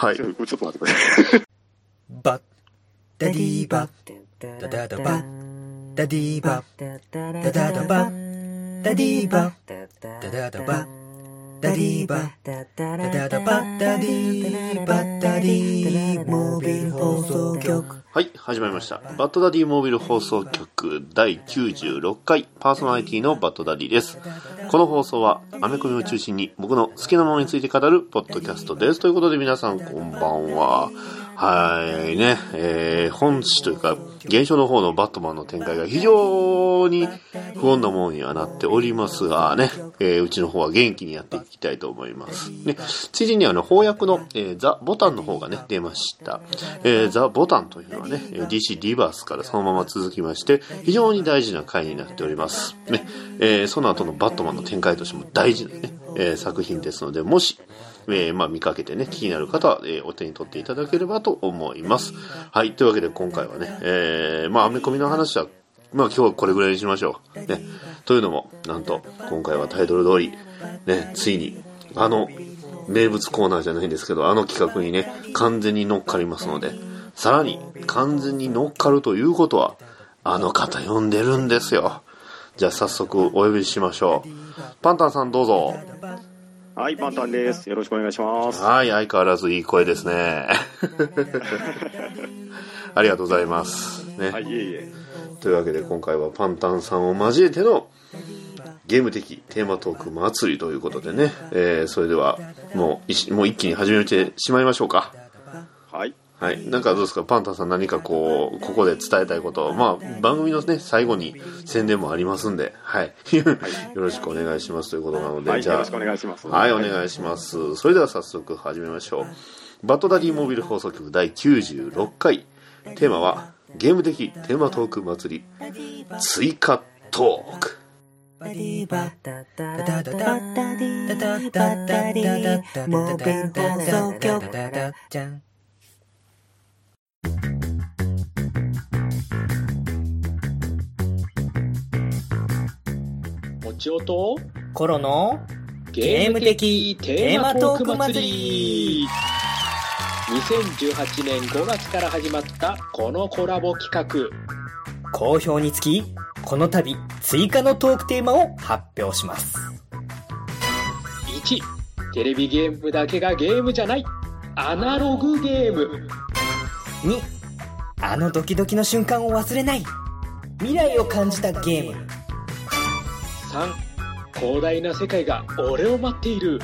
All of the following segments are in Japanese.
はい。ちょっと待ってください。バッダディーバッダダダバダディーバッダダダバダディーバッダダダバダディーバダダダバダディバッダディーモービル放送局はい、始まりました。バッドダディモービル放送局第96回パーソナリティのバッドダディです。この放送はアメコミを中心に僕の好きなものについて語るポッドキャストです。ということで皆さんこんばんは。はいね、えー、本誌というか、現象の方のバットマンの展開が非常に不穏なものにはなっておりますがね、えー、うちの方は元気にやっていきたいと思います。ね、ついにあの、翻訳の、えーザ・ボタンの方がね、出ました。えーザ・ボタンというのはね、DC リバースからそのまま続きまして、非常に大事な回になっております。ね、えーその後のバットマンの展開としても大事なね、えー作品ですので、もし、えーまあ見かけてね、気になる方は、えーお手に取っていただければと思います。はい、というわけで今回はね、えーまあアメコミの話は、まあ今日はこれぐらいにしましょう。ね。というのも、なんと、今回はタイトル通り、ね、ついに、あの、名物コーナーじゃないんですけど、あの企画にね、完全に乗っかりますので、さらに、完全に乗っかるということは、あの方呼んでるんですよ。じゃあ早速お呼びしましょう。パンタンさんどうぞ。はい、パンタンです。よろしくお願いします。はい、相変わらずいい声ですね。ありがとうございます。ね。はい、いえいえ。というわけで今回はパンタンさんを交えてのゲーム的テーマトーク祭りということでね、えーそれではもういしもう一気に始めてしまいましょうか。はい。はい。なんかどうですかパンタさん何かこう、ここで伝えたいこと、まあ、番組のね、最後に宣伝もありますんで、はい。よろしくお願いしますということなので、はい、じゃあ。よろしくお願いします。はい、お願いします。それでは早速始めましょう。バトダディモビル放送局第96回。テーマは、ゲーム的テーマトーク祭り、追加トーク。バディビル放送局もちおとコロのゲーム的テーマトーク祭り。2018年5月から始まったこのコラボ企画。好評につきこの度追加のトークテーマを発表します。1テレビゲームだけがゲームじゃない。アナログゲーム2あのドキドキの瞬間を忘れない。未来を感じたゲーム。3広大な世界が俺を待っている。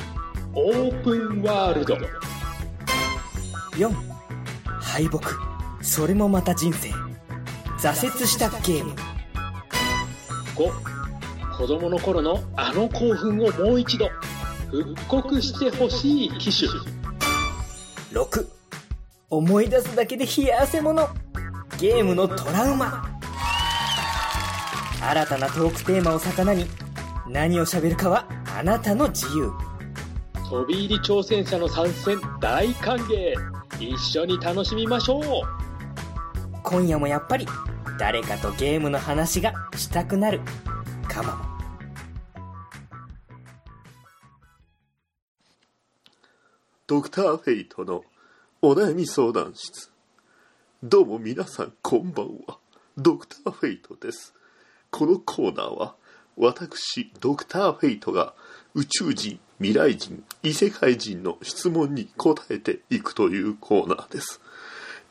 オープンワールド。4敗北。それもまた人生。挫折したゲーム。5子供の頃のあの興奮をもう一度復刻してほしい機種。6思い出すだけで冷や汗もの。ゲームのトラウマ。新たなトークテーマを魚に。何を喋るかはあなたの自由。飛び入り挑戦者の参戦。大歓迎。一緒に楽しみましょう。今夜もやっぱり誰かとゲームの話がしたくなる。かもドクターフェイトのお悩み相談室。どうも皆さんこんばんは。ドクターフェイトです。このコーナーは、私、ドクターフェイトが宇宙人、未来人、異世界人の質問に答えていくというコーナーです。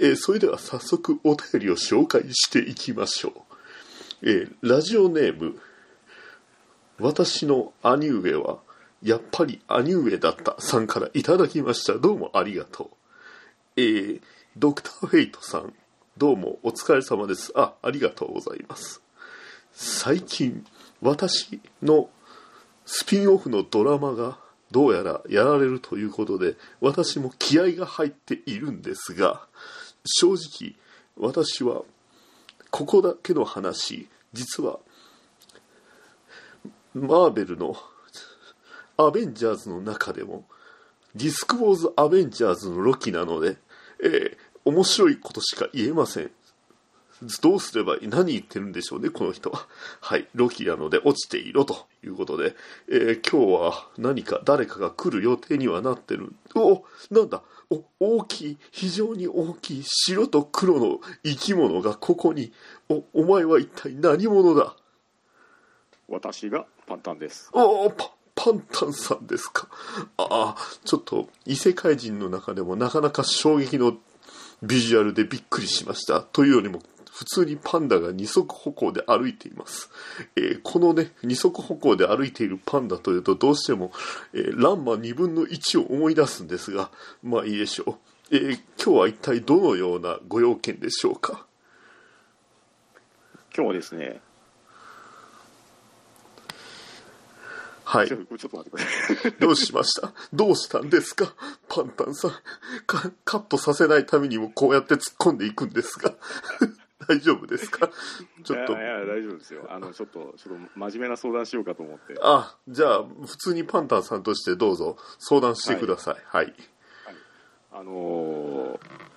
えーそれでは早速お便りを紹介していきましょう。えーラジオネーム、私の兄上はやっぱり兄上だったさんからいただきましたどうもありがとうえー、ドクターフェイトさんどうもお疲れ様です。あありがとうございます。最近私のスピンオフのドラマがどうやらやられるということで私も気合が入っているんですが正直私はここだけの話実はマーベルのアベンジャーズの中でもディスクウォーズ・アベンジャーズのロキなので、えー面白いことしか言えません。どうすればいい何言ってるんでしょうねこの人は。はい。ロキなので落ちていろということで、えー今日は何か誰かが来る予定にはなってる。おなんだ。お大きい非常に大きい白と黒の生き物がここに。おお前は一体何者だ？私がパンタンです。おおパパンタンさんですか？ああちょっと異世界人の中でもなかなか衝撃のビジュアルでびっくりしました。というよりも普通にパンダが二足歩行で歩いています、えーこのね二足歩行で歩いているパンダというとどうしても、えーランマ2分の1を思い出すんですがまあいいでしょう、えー今日は一体どのようなご用件でしょうか？今日はですね、はいちょっと待ってください。どうしました？どうしたんですか？パンタンさんか。カットさせないためにもこうやって突っ込んでいくんですが。大丈夫ですか？ちょっとい。やいや、大丈夫ですよ。あの、ちょっと、ちょっと真面目な相談しようかと思って。あ、じゃあ、普通にパンタンさんとしてどうぞ相談してください。はい。あのー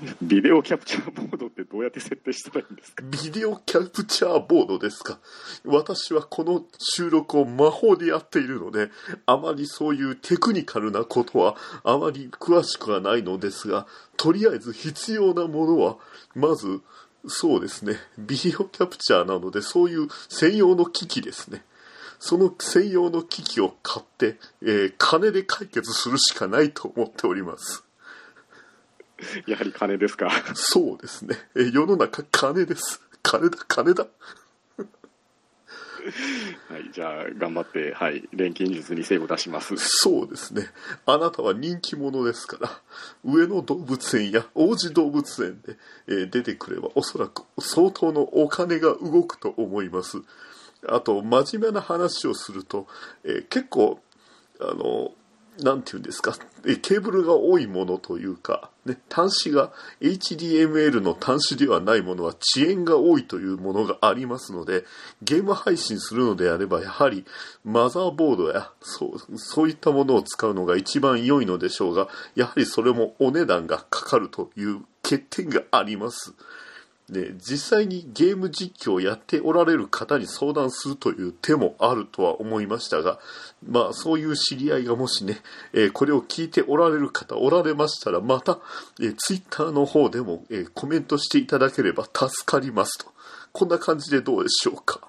ビデオキャプチャーボードってどうやって設定したらいいんですか？ビデオキャプチャーボードですか？私はこの収録を魔法でやっているので、あまりそういうテクニカルなことはあまり詳しくはないのですが、とりあえず必要なものは、まず、そうですね、ビデオキャプチャーなので、そういう専用の機器ですね。その専用の機器を買って、えー金で解決するしかないと思っております。やはり金ですかそうですね。えー世の中金です。金だ、金だ。はい、じゃあ、頑張って、はい、錬金術に精を出します。そうですね。あなたは人気者ですから、上野動物園や王子動物園で、えー出てくればおそらく相当のお金が動くと思います。あと、真面目な話をすると、えー結構、あの、なんていうんですか、ケーブルが多いものというか、ね、端子が HDML の端子ではないものは遅延が多いというものがありますので、ゲーム配信するのであれば、やはりマザーボードやそうそういったものを使うのが一番良いのでしょうが、やはりそれもお値段がかかるという欠点があります。で実際にゲーム実況をやっておられる方に相談するという手もあるとは思いましたが、まあそういう知り合いがもしね、えーこれを聞いておられる方おられましたら、また、えー、ツイッターの方でも、えーコメントしていただければ助かりますと。こんな感じでどうでしょうか。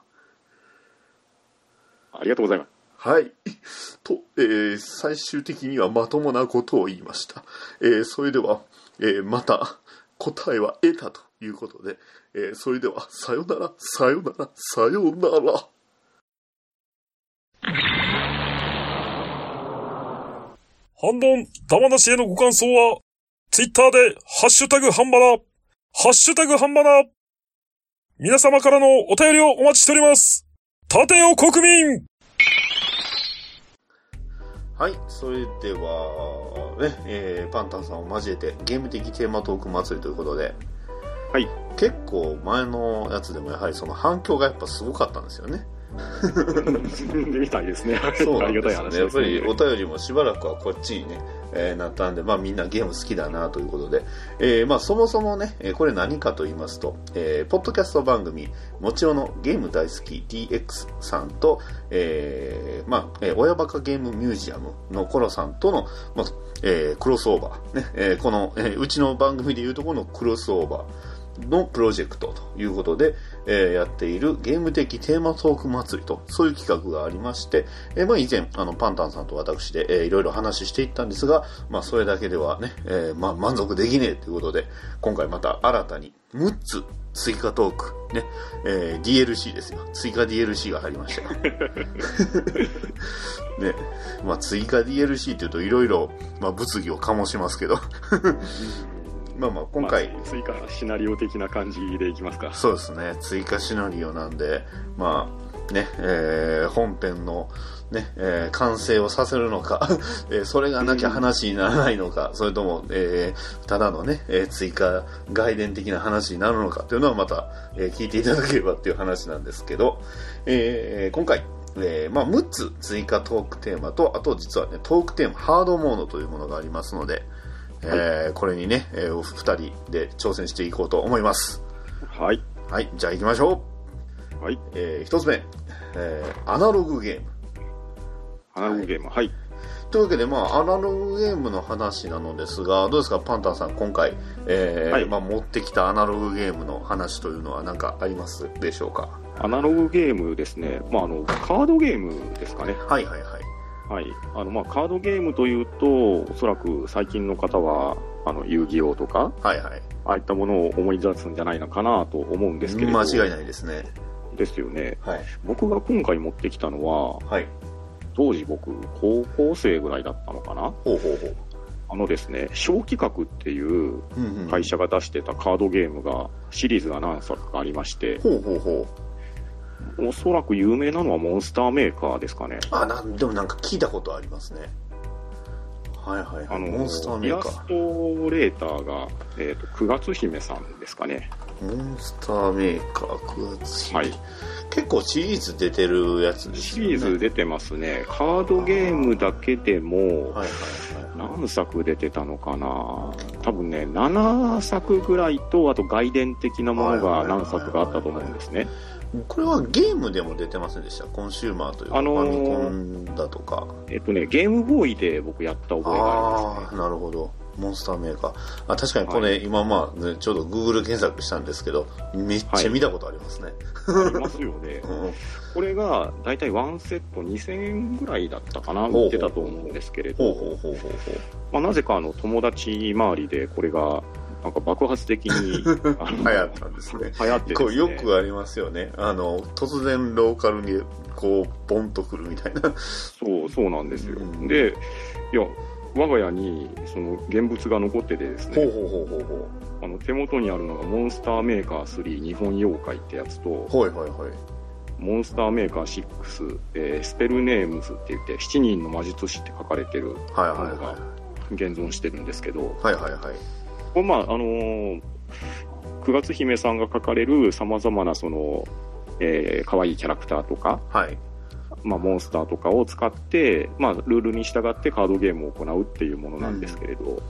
ありがとうございます。はい。と、えー最終的にはまともなことを言いました。えーそれでは、えーまた答えは得たということで、えーそれでは、さよなら、さよなら、さよなら。反論、玉なしへのご感想は、ツイッターで、ハッシュタグハンバナ、ハッシュタグハンバナ、皆様からのお便りをお待ちしております。立てよ国民はい、それでは、ね、えーパンタンさんを交えて、ゲーム的テーマトーク祭りということで、はい。結構前のやつでもやはりその反響がやっぱすごかったんですよね。でみたいですね。そうありなんですよね。がたい話です、ね。やっぱりお便りもしばらくはこっちにね、えーなったんで、まあみんなゲーム好きだなということで、えーまあそもそもね、えーこれ何かと言いますと、えーポッドキャスト番組、もちろんのゲーム大好き DX さんと、えーまあ、えー親バカゲームミュージアムのコロさんとの、まあ、えークロスオーバー、ね、えーこの、えーうちの番組でいうところのクロスオーバーのプロジェクトということで、えーやっているゲーム的テーマトーク祭りと、そういう企画がありまして、えーまあ以前、あの、パンタンさんと私で、えーいろいろ話していったんですが、まあそれだけではね、えーまあ満足できねえということで、今回また新たに6つ追加トーク、ね、えー DLC ですよ。追加 DLC が入りましたよ。ね、まあ追加 DLC っていうといろいろ、まあ物議を醸しますけど、まあまあ今回、まあ追加シナリオ的な感じでいきますか。そうですね、追加シナリオなんで、まあ、ね、えー本編の、ね、えー完成をさせるのか、えーそれがなきゃ話にならないのか、それとも、えーただのね、えー追加外伝的な話になるのかっていうのはまた、えー聞いていただければっていう話なんですけど、えー今回、えーまあ、6つ追加トークテーマと、あと実はね、トークテーマ、ハードモードというものがありますので、えーこれにね、えーお二人で挑戦していこうと思います。はい。はい、じゃあ行きましょう。はい。えー一つ目、えーアナログゲーム。アナログゲーム。はい。というわけで、まあ、アナログゲームの話なのですが、どうですか、パンタンさん、今回、えーはいまあ、持ってきたアナログゲームの話というのは何かありますでしょうか？アナログゲームですね、まあ、あのカードゲームですかね、はいはいはい。はいあのまあ、カードゲームというと、おそらく最近の方はあの遊戯王とか、はいはい。ああいったものを思い出すんじゃないのかなと思うんですけれど、間違いないですね。ですよね、はい。僕が今回持ってきたのは、はい。当時僕、高校生ぐらいだったのかな、ほうほうほう。あのですね、小企画っていう会社が出してたカードゲームが、シリーズが何作かありまして、ほうほうほう。おそらく有名なのはモンスターメーカーですかね。あ、なん、でもなんか聞いたことありますね。はいはいはい。あのモンスターメイーカラストレーターが、えー、と9月姫さんですかね。ー。モンスターメーカー9月姫はい。結構シリーズ出てるやつですね。リーズ出てますね。カードゲームだけでも、はいはいはい。何作出てたのかな多分ね、7作ぐらいと、あと外伝的なものが何作かあったと思うんですね。これはゲームでも出てませんでした？コンシューマーというか、あのーファミコンだとか。えっとね、ゲームボーイで僕やった覚えがありますね。なるほど。モンスターメーカー。あ確かにこれ、今まあ、ね、ちょうど Google 検索したんですけど、めっちゃ見たことありますね。ありますよね。うんこれが大体ワンセット2000円ぐらいだったかな、売ってたと思うんですけれど、なぜかあの友達周りでこれがなんか爆発的に。流行ったんですね。流行ってですねこうよくありますよね。あの、突然ローカルにこう、ボンとくるみたいな。そうそうなんですよ、うんでいや我が家にその現物が残っててですねほうほうほうほうほあの手元にあるのがモンスターメーカー3日本妖怪ってやつとう。はいはいはい。モンスターメーカー6、えースペルネームズって言って7人の魔術師って書かれてるはいものがはいは現存してるんですけど、い。はいはいはい。これまああのー、9月姫さんが書かれるさまざまなその、えー、可愛いキャラクターとか、はい。まあ、モンスターとかを使って、まあ、ルールに従ってカードゲームを行うっていうものなんですけれど、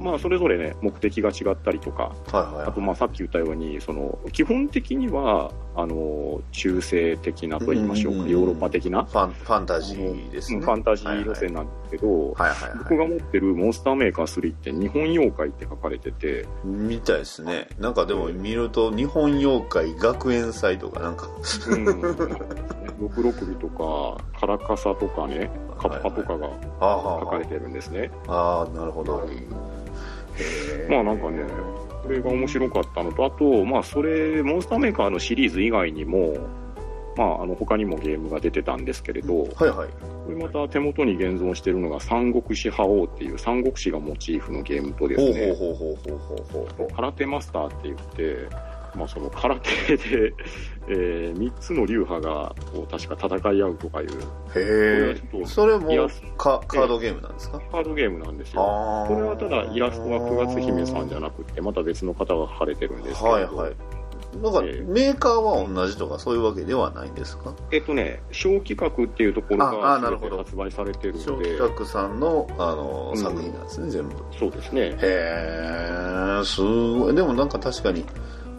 まあ、それぞれね、目的が違ったりとか、はいはい、あと、まあ、さっき言ったように、その、基本的には、あの、中世的なと言いましょうか、うんうんうん、ヨーロッパ的な。ファン、ファンタジーですね。ファンタジー路線なんですけど、はいはいはい、僕が持ってるモンスターメーカー3って日本妖怪って書かれてて。みたいですね。なんかでも見ると、日本妖怪学園祭とかなんか、うん。うん666グとか、カラカサとかね、カッパとかが書かれてるんですね。ああ、なるほど。うん、まあなんかね、これが面白かったのと、あと、まあそれ、モンスターメーカーのシリーズ以外にも、まあ、あの他にもゲームが出てたんですけれど、はいはい、これまた手元に現存しているのが「三国志覇王」っていう三国志がモチーフのゲームとですね「空手マスター」って言ってまあその空手で、えー、3つの流派がこう確か戦い合うとかいうへこえそれもカカードゲームなんですか？カードゲームなんですよ。これはただイラストは9月姫さんじゃなくて、また別の方が描かれてるんですけど、はいはい。なんか、えーメーカーは同じとかそういうわけではないんですか？えっとね、小企画っていうところあがあなるほど全て発売されてる小ので、企画さんの、あの、うん作品なんですね、全部。そうですね。へえ、すごい。でもなんか確かに、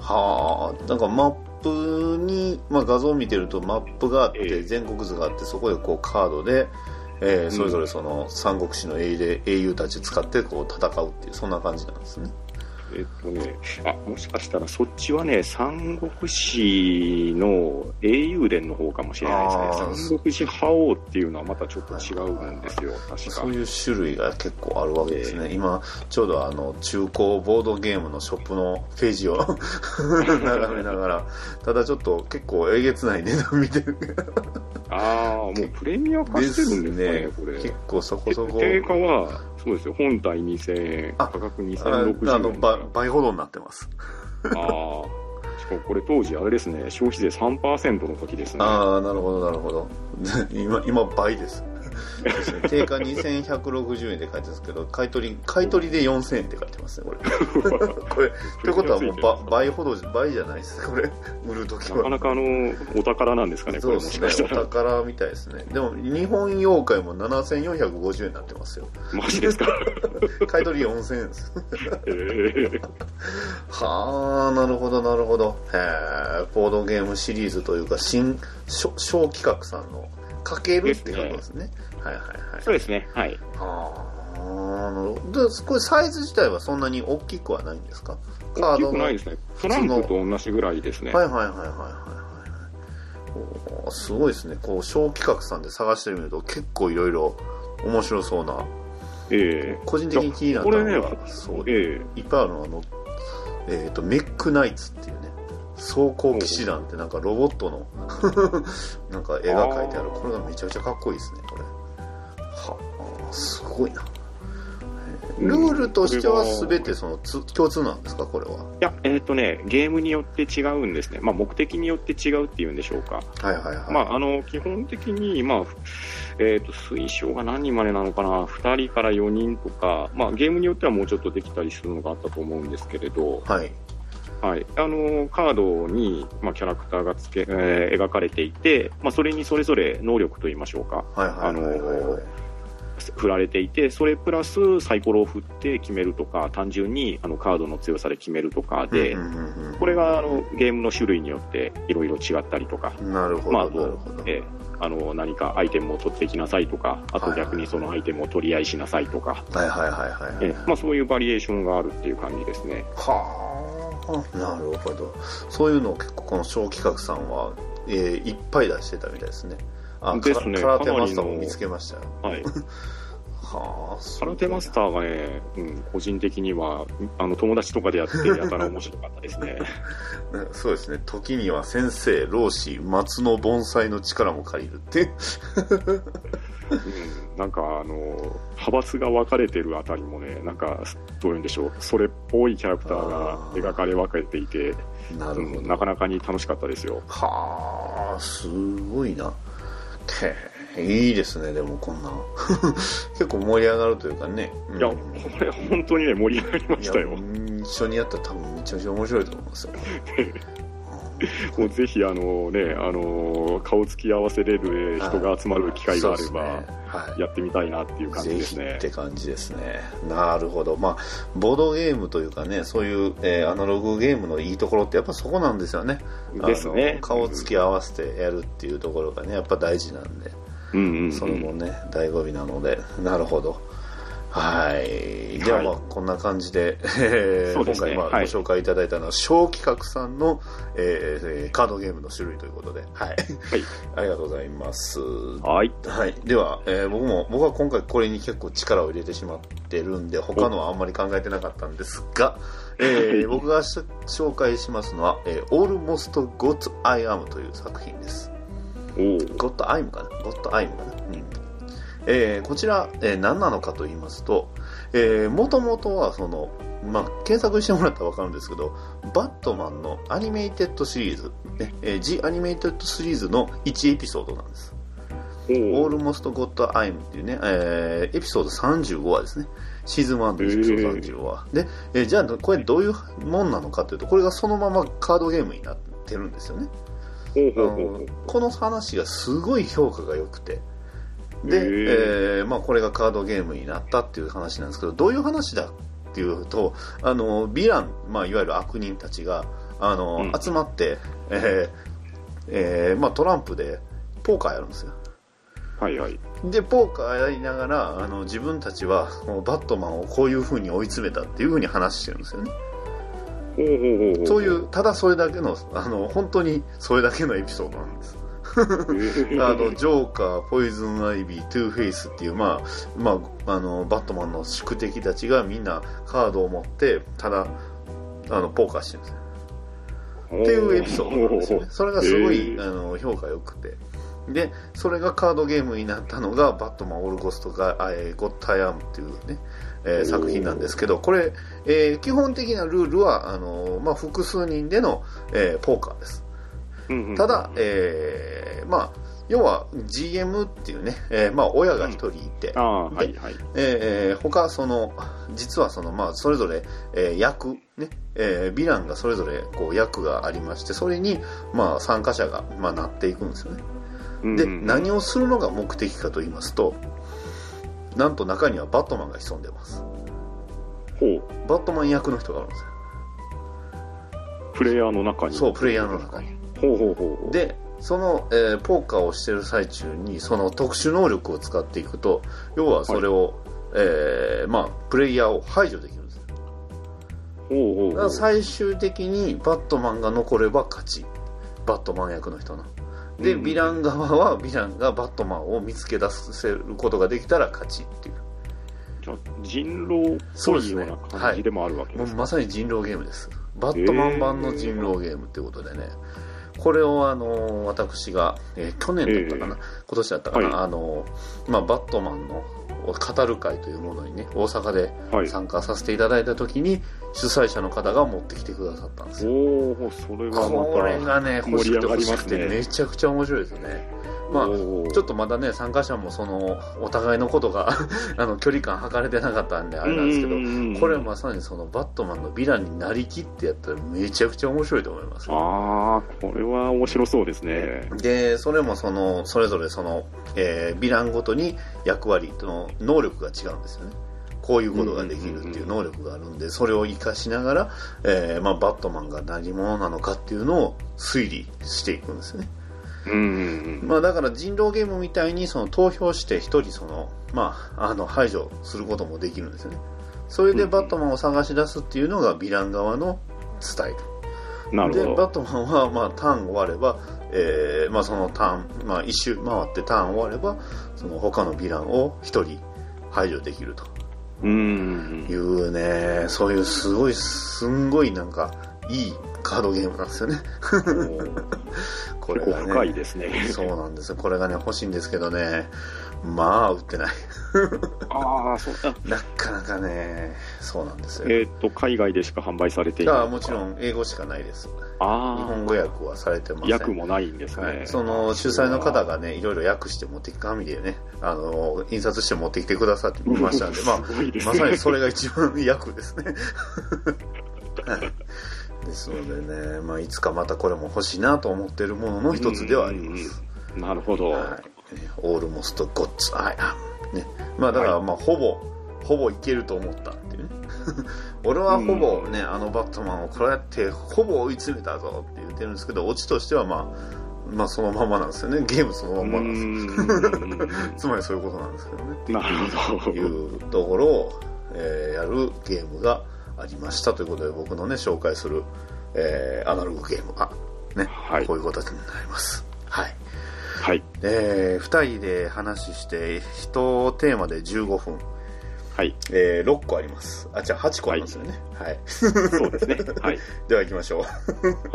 はあ、なんかマップに、まあ画像を見てるとマップがあって、ええ全国図があって、そこでこうカードで、えーそれぞれその三国志の英で英雄たち使ってこう戦うっていう、そんな感じなんですね。えっとね、あ、もしかしたらそっちはね、三国志の英雄伝の方かもしれないですね。三国志覇王っていうのはまたちょっと違うんですよ、確か。そういう種類が結構あるわけですね。今、ちょうどあの、中古ボードゲームのショップのページを 眺めながら、ただちょっと結構えげつない値段見てるああ、もうプレミア化してるんですかね、これ。結構そこそこ。定価は、そうですよ、本体2000円、あ価格あ2060円。あの倍倍ほどになってます。ああ。しかもこれ当時あれですね、消費税3%の時ですね。ああ、なるほど、なるほど。今、今倍です。そうですね定価2160円って書いてるんですけど、買い取り、買い取りで4000円って書いてますね、これ。これ、ということはもうば倍ほど、倍じゃないです、これ。売るときは。なかなかあの、お宝なんですかね、そうですね。お宝みたいですね。でも、日本妖怪も7450円になってますよ。マジですか？買い取り4000円です。えー はあ、なるほど、なるほど。へえ、ボードゲームシリーズというか、新、小小企画さんの、かけるって書くんですね。はいはい。そうですね。はい。ああ。で、これサイズ自体はそんなに大きくはないんですか？カ大きードないですね。トランプと同じぐらいですね。はいはいはいはいはいすごいですね。こう、小企画さんで探してみると結構いろいろ面白そうな。ええ個人的に気になったのが、そう、ええいっぱいあるのはあの、えっ、と、メックナイツっていうね、装甲騎士団ってなんかロボットの なんか絵が描いてある。これがめちゃくちゃかっこいいですね、これ。はあ、すごいな。ルールとしては全てそのつ共通なんですか、これは。いや、えっ、とね、ゲームによって違うんですね。まあ、目的によって違うっていうんでしょうか。はいはいはい。まあ、あの、基本的に、まあ、えっ、と、推奨が何人までなのかな、2人から4人とか、まあ、ゲームによってはもうちょっとできたりするのがあったと思うんですけれど、はい。はい。あの、カードに、まあ、キャラクターがつけ、えー描かれていて、まあ、それにそれぞれ能力といいましょうか、はいはいはいはいはい。振られていて、それプラスサイコロを振って決めるとか、単純にあのカードの強さで決めるとかで、うんうんうんうんこれがあのゲームの種類によっていろいろ違ったりとか、なるほど、えーあの何かアイテムを取ってきなさいとか、あと逆にそのアイテムを取り合いしなさいとか、はいはいはいはい。えーまあ、そういうバリエーションがあるっていう感じですね。はあ、なるほど。そういうのを結構この小企画さんは、えーいっぱい出してたみたいですね。あ、ですねカラカラテマスターも見つけましたよ。はい、はあ、空手マスターがね、うん、個人的にはあの友達とかでやってやたら面白かったですね。ー そうですね。時には先生、老子、松の盆栽の力も借りるって。うん、なんかあの派閥が分かれてるあたりもね、なんかどういうんでしょう、それっぽいキャラクターが描かれ分けていて、なるほど。うん、なかなかに楽しかったですよ。はあ、すごいな。へえ、いいですね、でもこんなん。結構盛り上がるというかね。うんいや、これ本当にね、盛り上がりましたよ。一緒にやったら多分めちゃくちゃ面白いと思いますよ。もうぜひ、あのね、あの顔つき合わせれる人が集まる機会があれば、やってみたいなっていう感じぜですねひって。感じですね。なるほど。まあ、ボードゲームというかね、そういう、えーアナログゲームのいいところってやっぱそこなんですよね。ですね顔つき合わせてやるっていうところがね、やっぱ大事なんで、うんうんうんそれもね、醍醐味なので、なるほど。はい。ではまあ、こんな感じで、えーそうです今回まあ、ねはいご紹介いただいたのは、小企画さんの、えーえーカードゲームの種類ということで、はい。はい。ありがとうございます。はい。はい。では、えー僕も、僕は今回これに結構力を入れてしまってるんで、他のはあんまり考えてなかったんですが、えー僕がし紹介しますのは、えー、Almost Got I Am という作品です。おー Got I'm かな ?Got I'm かな？うん。えーこちら、えー何なのかと言いますと、えー、もともとはその、まあ、検索してもらったらわかるんですけど、バットマンのアニメイテッドシリーズ、ね、えー、The Animated シリーズの1エピソードなんです。オールモスト・ゴッド・アイムっていうね、えーエピソード35話ですね。シーズン1のエピソード35話。で、えーじゃあ、これどういうもんなのかというと、これがそのままカードゲームになってるんですよね。この話がすごい評価が良くて。で、えーまあ、これがカードゲームになったっていう話なんですけど、どういう話だっていうと、あの、ヴィラン、まあ、いわゆる悪人たちが、あの、うん集まって、えーえーまあ、トランプでポーカーやるんですよ。はいはい。で、ポーカーやりながら、あの、自分たちは、バットマンをこういう風に追い詰めたっていう風に話してるんですよね。そういう、ただそれだけの、あの、本当にそれだけのエピソードなんです。あの、ジョーカー、ポイズンアイビー、トゥーフェイスっていう、まあ、まあ、あの、バットマンの宿敵たちがみんなカードを持って、ただ、あの、ポーカーしてるんですよ。っていうエピソードなんですよね。それがすごい、あの、評価良くて。で、それがカードゲームになったのが、バットマンオルゴストが、えーゴッタイアムっていうね、えー作品なんですけど、これ、えー基本的なルールは、あの、まあ、複数人での、えーポーカーです。うんうんただ、えーまあ、要は GM っていうね、えーまあ、親が一人いて、ああ、はいはい。えー他、その、実はその、まあ、それぞれ、えー役、ね、えーヴィランがそれぞれ、こう、役がありまして、それに、まあ、参加者が、まあ、なっていくんですよね。で、うんうん何をするのが目的かと言いますと、なんと中にはバットマンが潜んでます。ほう。バットマン役の人があるんですよ。プレイヤーの中に。そう、プレイヤーの中に。ほうほうほうほう。で、その、えーポーカーをしてる最中にその特殊能力を使っていくと要はそれを、えーまあ、プレイヤーを排除できるんですほうほう最終的にバットマンが残れば勝ち。バットマン役の人の。で、うん。うんヴィラン側はヴィランがバットマンを見つけ出せることができたら勝ちっていう。じゃあ人狼っぽいような感じでもあるわけですか。もうまさに人狼ゲームです。バットマン版の人狼ゲームっていうことでねこれをあの私が、えー去年だったかな、え今年だったかな、はいあのまあ、バットマンの語る会というものにね大阪ではい。参加させていただいた時に主催者の方が持ってきてくださったんですよおおそれはこれまがねた欲しくて欲しくて。めちゃくちゃ面白いですよねまあちょっとまだね参加者もそのお互いのことが あの距離感測れてなかったんであれなんですけどうんうんうんこれはまさにそのバットマンのヴィランになりきってやったらめちゃくちゃ面白いと思います。ああ、これは面白そうですね。でそれもそのそれぞれその、えーヴィランごとに役割の能力が違うんですよね。こういうことができるっていう能力があるんでそれを活かしながら、えーまあ、バットマンが何者なのかっていうのを推理していくんですよねうん。まあ、だから人狼ゲームみたいにその投票して一人その、まあ、あの排除することもできるんですよねそれでバットマンを探し出すっていうのがヴィラン側のスタイルなるほど。でバットマンは、まあ、ターン終われば、えーまあ、そのターン、まあ、一周回ってターン終わればその他のヴィランを一人排除できるとうんうんいうん。うねそういうすごいすんごいなんかいいカードゲームなんですよねこれがね深いですね。そうなんですよ。これがね、欲しいんですけどね、まあ、売ってない。ああ、そうだ。なかなかね、そうなんですよ。えっ、と、海外でしか販売されていない。あもちろん、英語しかないです。日ああ。本語訳はされてません。訳もないんですね。はい、その主催の方がね、いろいろ訳して持ってき紙でね、あの、印刷して持ってきてくださって見ましたんで、まあ、まさにそれが一番訳ですね。はいですのでね、まあ、いつかまたこれも欲しいなと思っているものの一つではあります。なるほど。はい、オールモストゴッツアイアムね。まあだからまあほぼ、ほぼいけると思ったっていうね。俺はほぼね、あのバットマンをこうやってほぼ追い詰めたぞって言ってるんですけどオチとしてはまあまあそのままなんですよね。ゲームそのままなんですよ。つまりそういうことなんですけどね。なるほど。いうところを、えーやるゲームがありましたということで僕のね紹介する、えーアナログゲーム。がね、はい。こういう形になります。はい。はい。えー、2人で話して1テーマで15分、はい。えー6個あります。あじゃあ8個ありますよね。はい、そうですね。はい。では行きましょ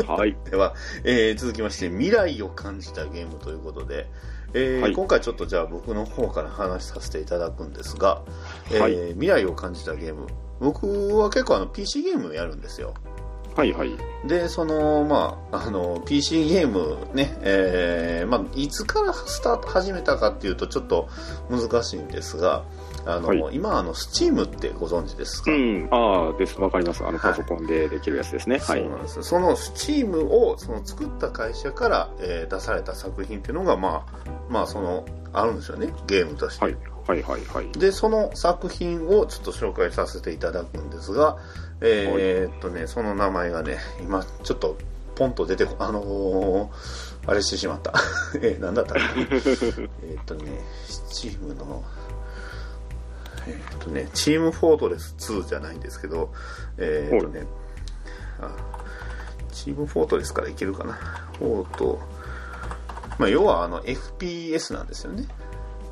う。はい。では、えー続きまして未来を感じたゲームということで、えーはい。今回ちょっとじゃあ僕の方から話させていただくんですが、えーはい。未来を感じたゲーム僕は結構あの PC ゲームやるんですよはい。はい。でそのまああの PC ゲームね、えーまあ、いつからスタート始めたかっていうとちょっと難しいんですがあの、はい今あの Steam ってご存知ですか、うん。ああ、です。わかります。あの、はいパソコンでできるやつですね。はい。そうなんですその Steam をその作った会社から、えー出された作品っていうのがまあまあそのあるんですよねゲームとして、はい。はい。はい。はい。でその作品をちょっと紹介させていただくんですがえーっとねその名前がね今ちょっとポンと出てこあのーあれしてしまった えー、なんだったっけ？えーっとね Steam のえーっとねチームフォートレス2じゃないんですけどえーっとねあチームフォートレスからいけるかな？フォートまあ要はあの FPS なんですよね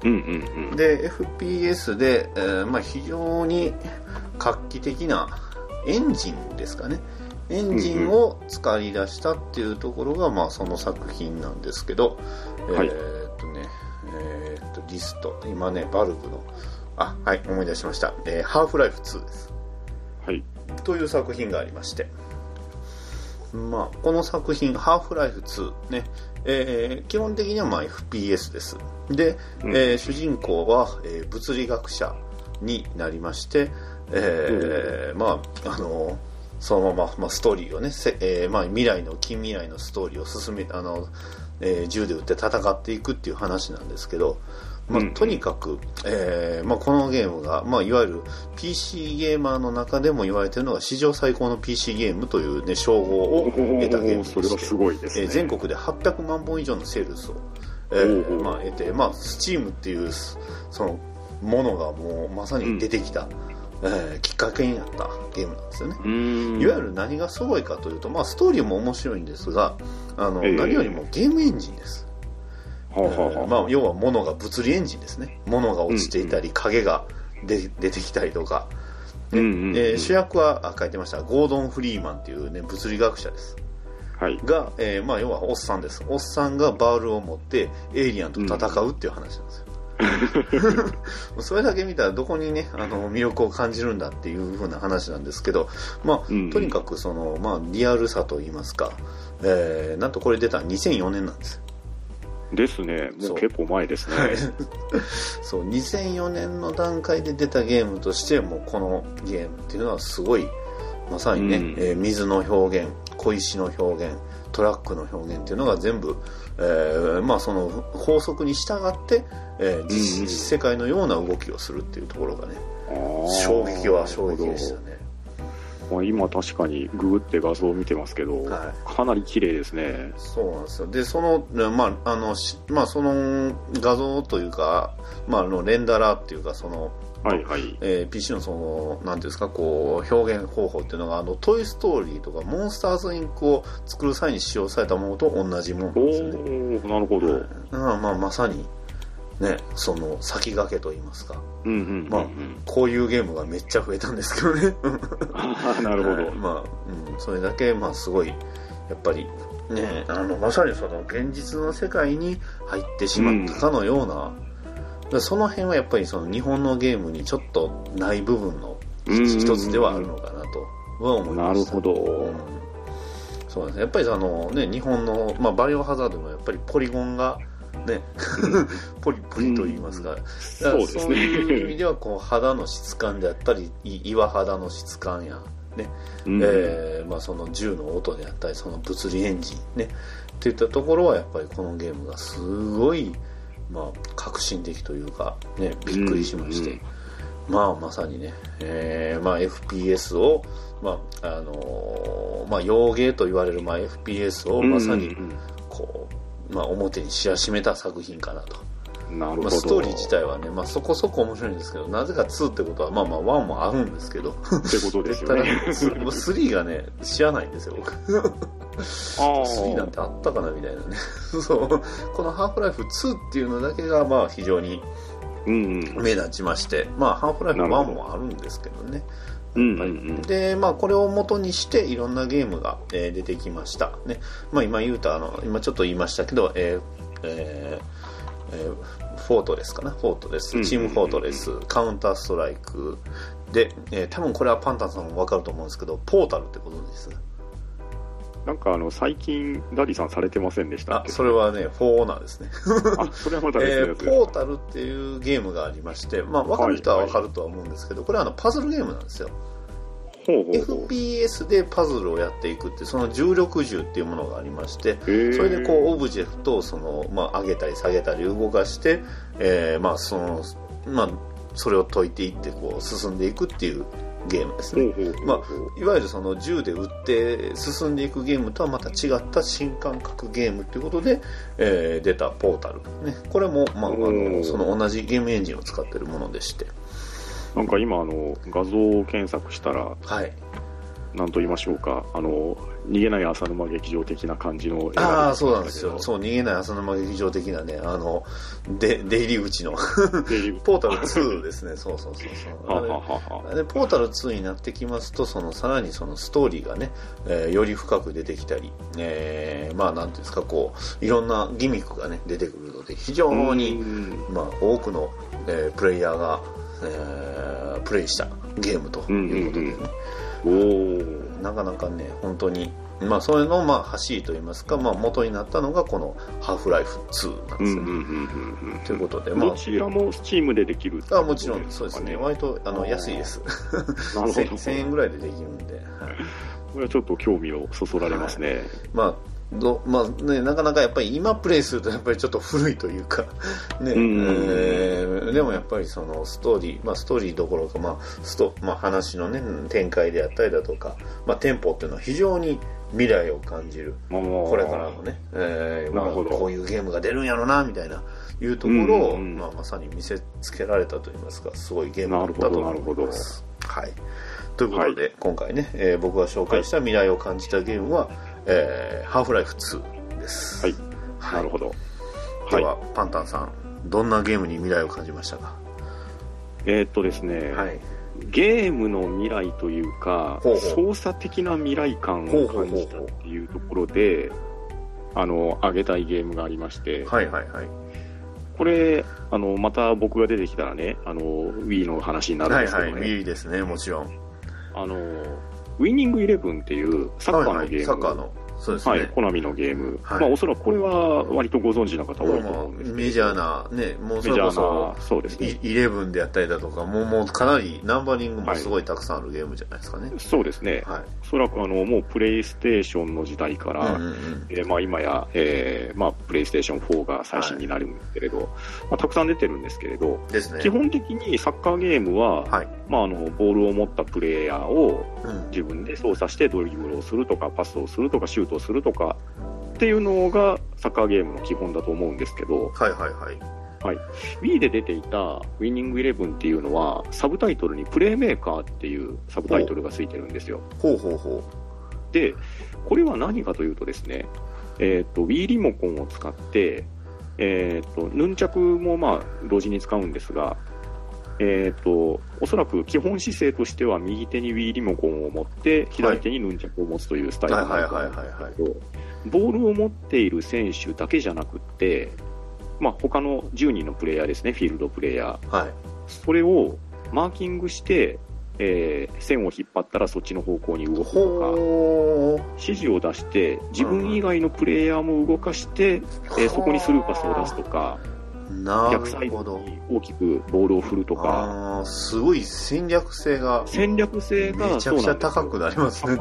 うんうんうん。で FPS で、えーまあ、非常に画期的なエンジンですかね。エンジンを使い出したっていうところが、まあ、その作品なんですけど、はい。えーっとねえーっとリスト。今ねバルブのあはい思い出しました、えーハーフライフ2です。はい。という作品がありまして、まあ、この作品、ハーフライフ2ね、えー基本的にはまあ FPS です。で、うんえー主人公は、えー物理学者になりまして、えーまあ、あのそのまま、まあ、ストーリーをね、せえーまあ、未来の、近未来のストーリーを進め、あの、えー銃で撃って戦っていくっていう話なんですけど、まあうんとにかく、えーまあ、このゲームが、まあ、いわゆる PC ゲーマーの中でも言われているのが史上最高の PC ゲームという、ね、称号を得たゲームでしてそれはすごいですね。えー全国で800万本以上のセールスを、えおーまあ、得て、まあ、Steam っていうそのものがもうまさに出てきた、えーきっかけになったゲームなんですよね。うーん。いわゆる何がすごいかというと、まあ、ストーリーも面白いんですがあの、ええ何よりもゲームエンジンです、まあ、要は物が物理エンジンですね。物が落ちていたり、影がで出てきたりとか、ねうんうんうん。えー主役はあ書いてましたゴードン・フリーマンっていう、ね、物理学者です。はい。が、えーまあ、要はおっさんです。おっさんがバールを持ってエイリアンと戦うっていう話なんですよ、それだけ見たらどこにねあの魅力を感じるんだっていう風な話なんですけど、まあ、うんとにかくその、まあ、リアルさといいますか、えーなんとこれ出たの2004年なんですですね。もそう。う結構前ですね。そう2004年の段階で出たゲームとしてもうこのゲームっていうのはすごいまさにね、うん。えー水の表現小石の表現トラックの表現っていうのが全部、えーまあ、その法則に従って、えー実世界のような動きをするっていうところがね衝撃は衝撃でしたねまあ、今確かにググって画像を見てますけど、はかなり綺麗ですね。そうなんですよでその,、まああのしまあ、その画像というか、まあ、あのレンダラーっていうかそのはいはい。えー PC のその、なんていうんですか、こう、表現方法っていうのが、あの、トイ・ストーリーとか、モンスターズ・インクを作る際に使用されたものと同じものおなんですよね。ー、なるほど。はいまあ、まあ、まさに、ね、その、先駆けといいますか。うんうんうんうん。まあ、こういうゲームがめっちゃ増えたんですけどね。なるほど。は いまあ、うん、それだけ、まあ、すごい、やっぱり、ね、あの、まさにその、現実の世界に入ってしまったかのような、でその辺はやっぱりその日本のゲームにちょっとない部分のうん一つではあるのかなとは思いました。なるほどうんそうですね。やっぱりあのね、日本の、まあ、バイオハザードもやっぱりポリゴンが、ね、ポリポリと言いますか、だからそうですそういう意味ね。ではこう肌の質感であったりい岩肌の質感や、ね。うん。えーまあ、その銃の音であったりその物理エンジンね。っていったところはやっぱりこのゲームがすごい、まあ、革新的というか、ね、びっくりしまして、うんまあまさにね、えーまあ、FPS を、まああのーまあ、洋芸と言われる、まあ、FPS をまさにうん。こう、まあ、表にし始めた作品かなと。うんなるほど。まあ、ストーリー自体はね、まあ、そこそこ面白いんですけど、なぜか2ってことは、まあまあ1もあるんですけど、ってことです ただ、よね。3がね、知らないんですよ、僕。あ3なんてあったかなみたいなね。そう。このハーフライフ2っていうのだけが、まあ非常にうんうん。目立ちまして、まあハーフライフ1なるほどもあるんですけどね。うんうんうん。で、まあこれを元にしていろんなゲームが、えー出てきました。ね。まあ今言うた、あの、今ちょっと言いましたけど、えーえーえーフォートレスかな？フォートレス、うんチームフォートレス、カウンターストライク、で、えー多分これはパンタンさんもわかると思うんですけど、ポータルってことです。なんかあの、最近、ダディさんされてませんでしたっあ、けそれはね、4なんですね。あ、それはまた別えーのやつですポータルっていうゲームがありまして、まあ、分かる人は分かるとは思うんですけど、これはあのパズルゲームなんですよ。ほうほうほう。FPS でパズルをやっていくってその重力銃っていうものがありまして、それでこう、オブジェクトをその、まあ、上げたり下げたり動かして、えーまあ、その、まあ、それを解いていって、こう、進んでいくっていうゲームですね。まいわゆるその銃で撃って進んでいくゲームとはまた違った新感覚ゲームということで、えー出たポータル、ね、これも、まあ、あおのーその同じゲームエンジンを使っているものでして、なんか今あの、画像を検索したら、はい、なんと言いましょうか、あの、逃げない浅沼劇場的な感じのああそうなんですよ。そう逃げない浅沼劇場的なねあので出入り口の。でポータル2ですね。そうそうそうそう。でポータル2になってきますとそのさらにそのストーリーがね、えーより深く出てきたり、えーまあなんていうんですかこういろんなギミックがね出てくるので非常に、うん。まあ、多くの、えープレイヤーが、えープレイしたゲームということでね、おーなかなかね本当にまあそれのまあ走りといいますか、まあ、元になったのがこの「ハーフライフ2」なんですよ。ね、ということでまどちらもスチームでできるああもちろんそうですね。割とあの安いです。なるほど。1000円ぐらいでできるんで、はいこれはちょっと興味をそそられますね。まあどまあね、なかなかやっぱり今プレイするとやっぱりちょっと古いというか、ね、うんえーでもやっぱりそのストーリー、まあストーリーどころか、まあスト、まあ話のね、展開であったりだとか、まあテンポっていうのは非常に未来を感じる。これからのね、えーまあこういうゲームが出るんやろな、みたいな、いうところを、まあまさに見せつけられたといいますか、すごいゲームだったと思います。はい。ということで、今回ね、えー僕が紹介した未来を感じたゲームは、えーハーフライフ2です。はい。はいなるほど。では、パンタンさん、どんなゲームに未来を感じましたか？えーっとですね、はい。ゲームの未来というか、ほうほう操作的な未来感を感じたっていうところで、あの、あげたいゲームがありまして、はいはいはい。これ、あの、また僕が出てきたらね、あの、Wii の話になるんはいはい、ですけどね、Wii ですね、もちろん。あの、ウィニングイレブンっていうサッカーはいはい、のゲーム、サッカーの。そうですね。はい、コナミのゲーム、はいまあおそらくこれは割とご存知の方多いと思うんですけど、メジャーな、ね、もうそれメジャーこそな、、そうですね。イレブンであったりだとか、もうもうかなりナンバリングもすごいたくさんあるゲームじゃないですかね。そうですね。はい。おそらくあの、もうプレイステーションの時代から、うんうんうんえーまあ、今や、えーまあ、プレイステーション4が最新になるんですけれど、まあ、たくさん出てるんですけれど、ですね。基本的にサッカーゲームは、はい。まあ、あのボールを持ったプレイヤーをうん。自分で操作してドリブルをするとかパスをするとかシュートをするとかっていうのがサッカーゲームの基本だと思うんですけどはいはいはい。Wii で出ていたウィニングイレブンっていうのはサブタイトルにプレイメーカーっていうサブタイトルがついてるんですよ。ほうほうほで、これは何かというとですね、えっ、と、Wii リモコンを使って、えっ、と、ヌンチャクもまあ、同時に使うんですが、えっ、と、おそらく基本姿勢としては右手に Wii リモコンを持って、左手にヌンチャクを持つというスタイルになんですけど、ボールを持っている選手だけじゃなくって、まあ、他の10人のプレイヤーですね、フィールドプレイヤー。う。はい。それをマーキングして、えー線を引っ張ったらそっちの方向に動くとか、ほ指示を出して自分以外のプレイヤーも動かして、えーそこにスルーパスを出すとか逆サイド。に大きくボールを振るとかすごい戦略性が戦略性がめちゃくちゃ高くなりますね。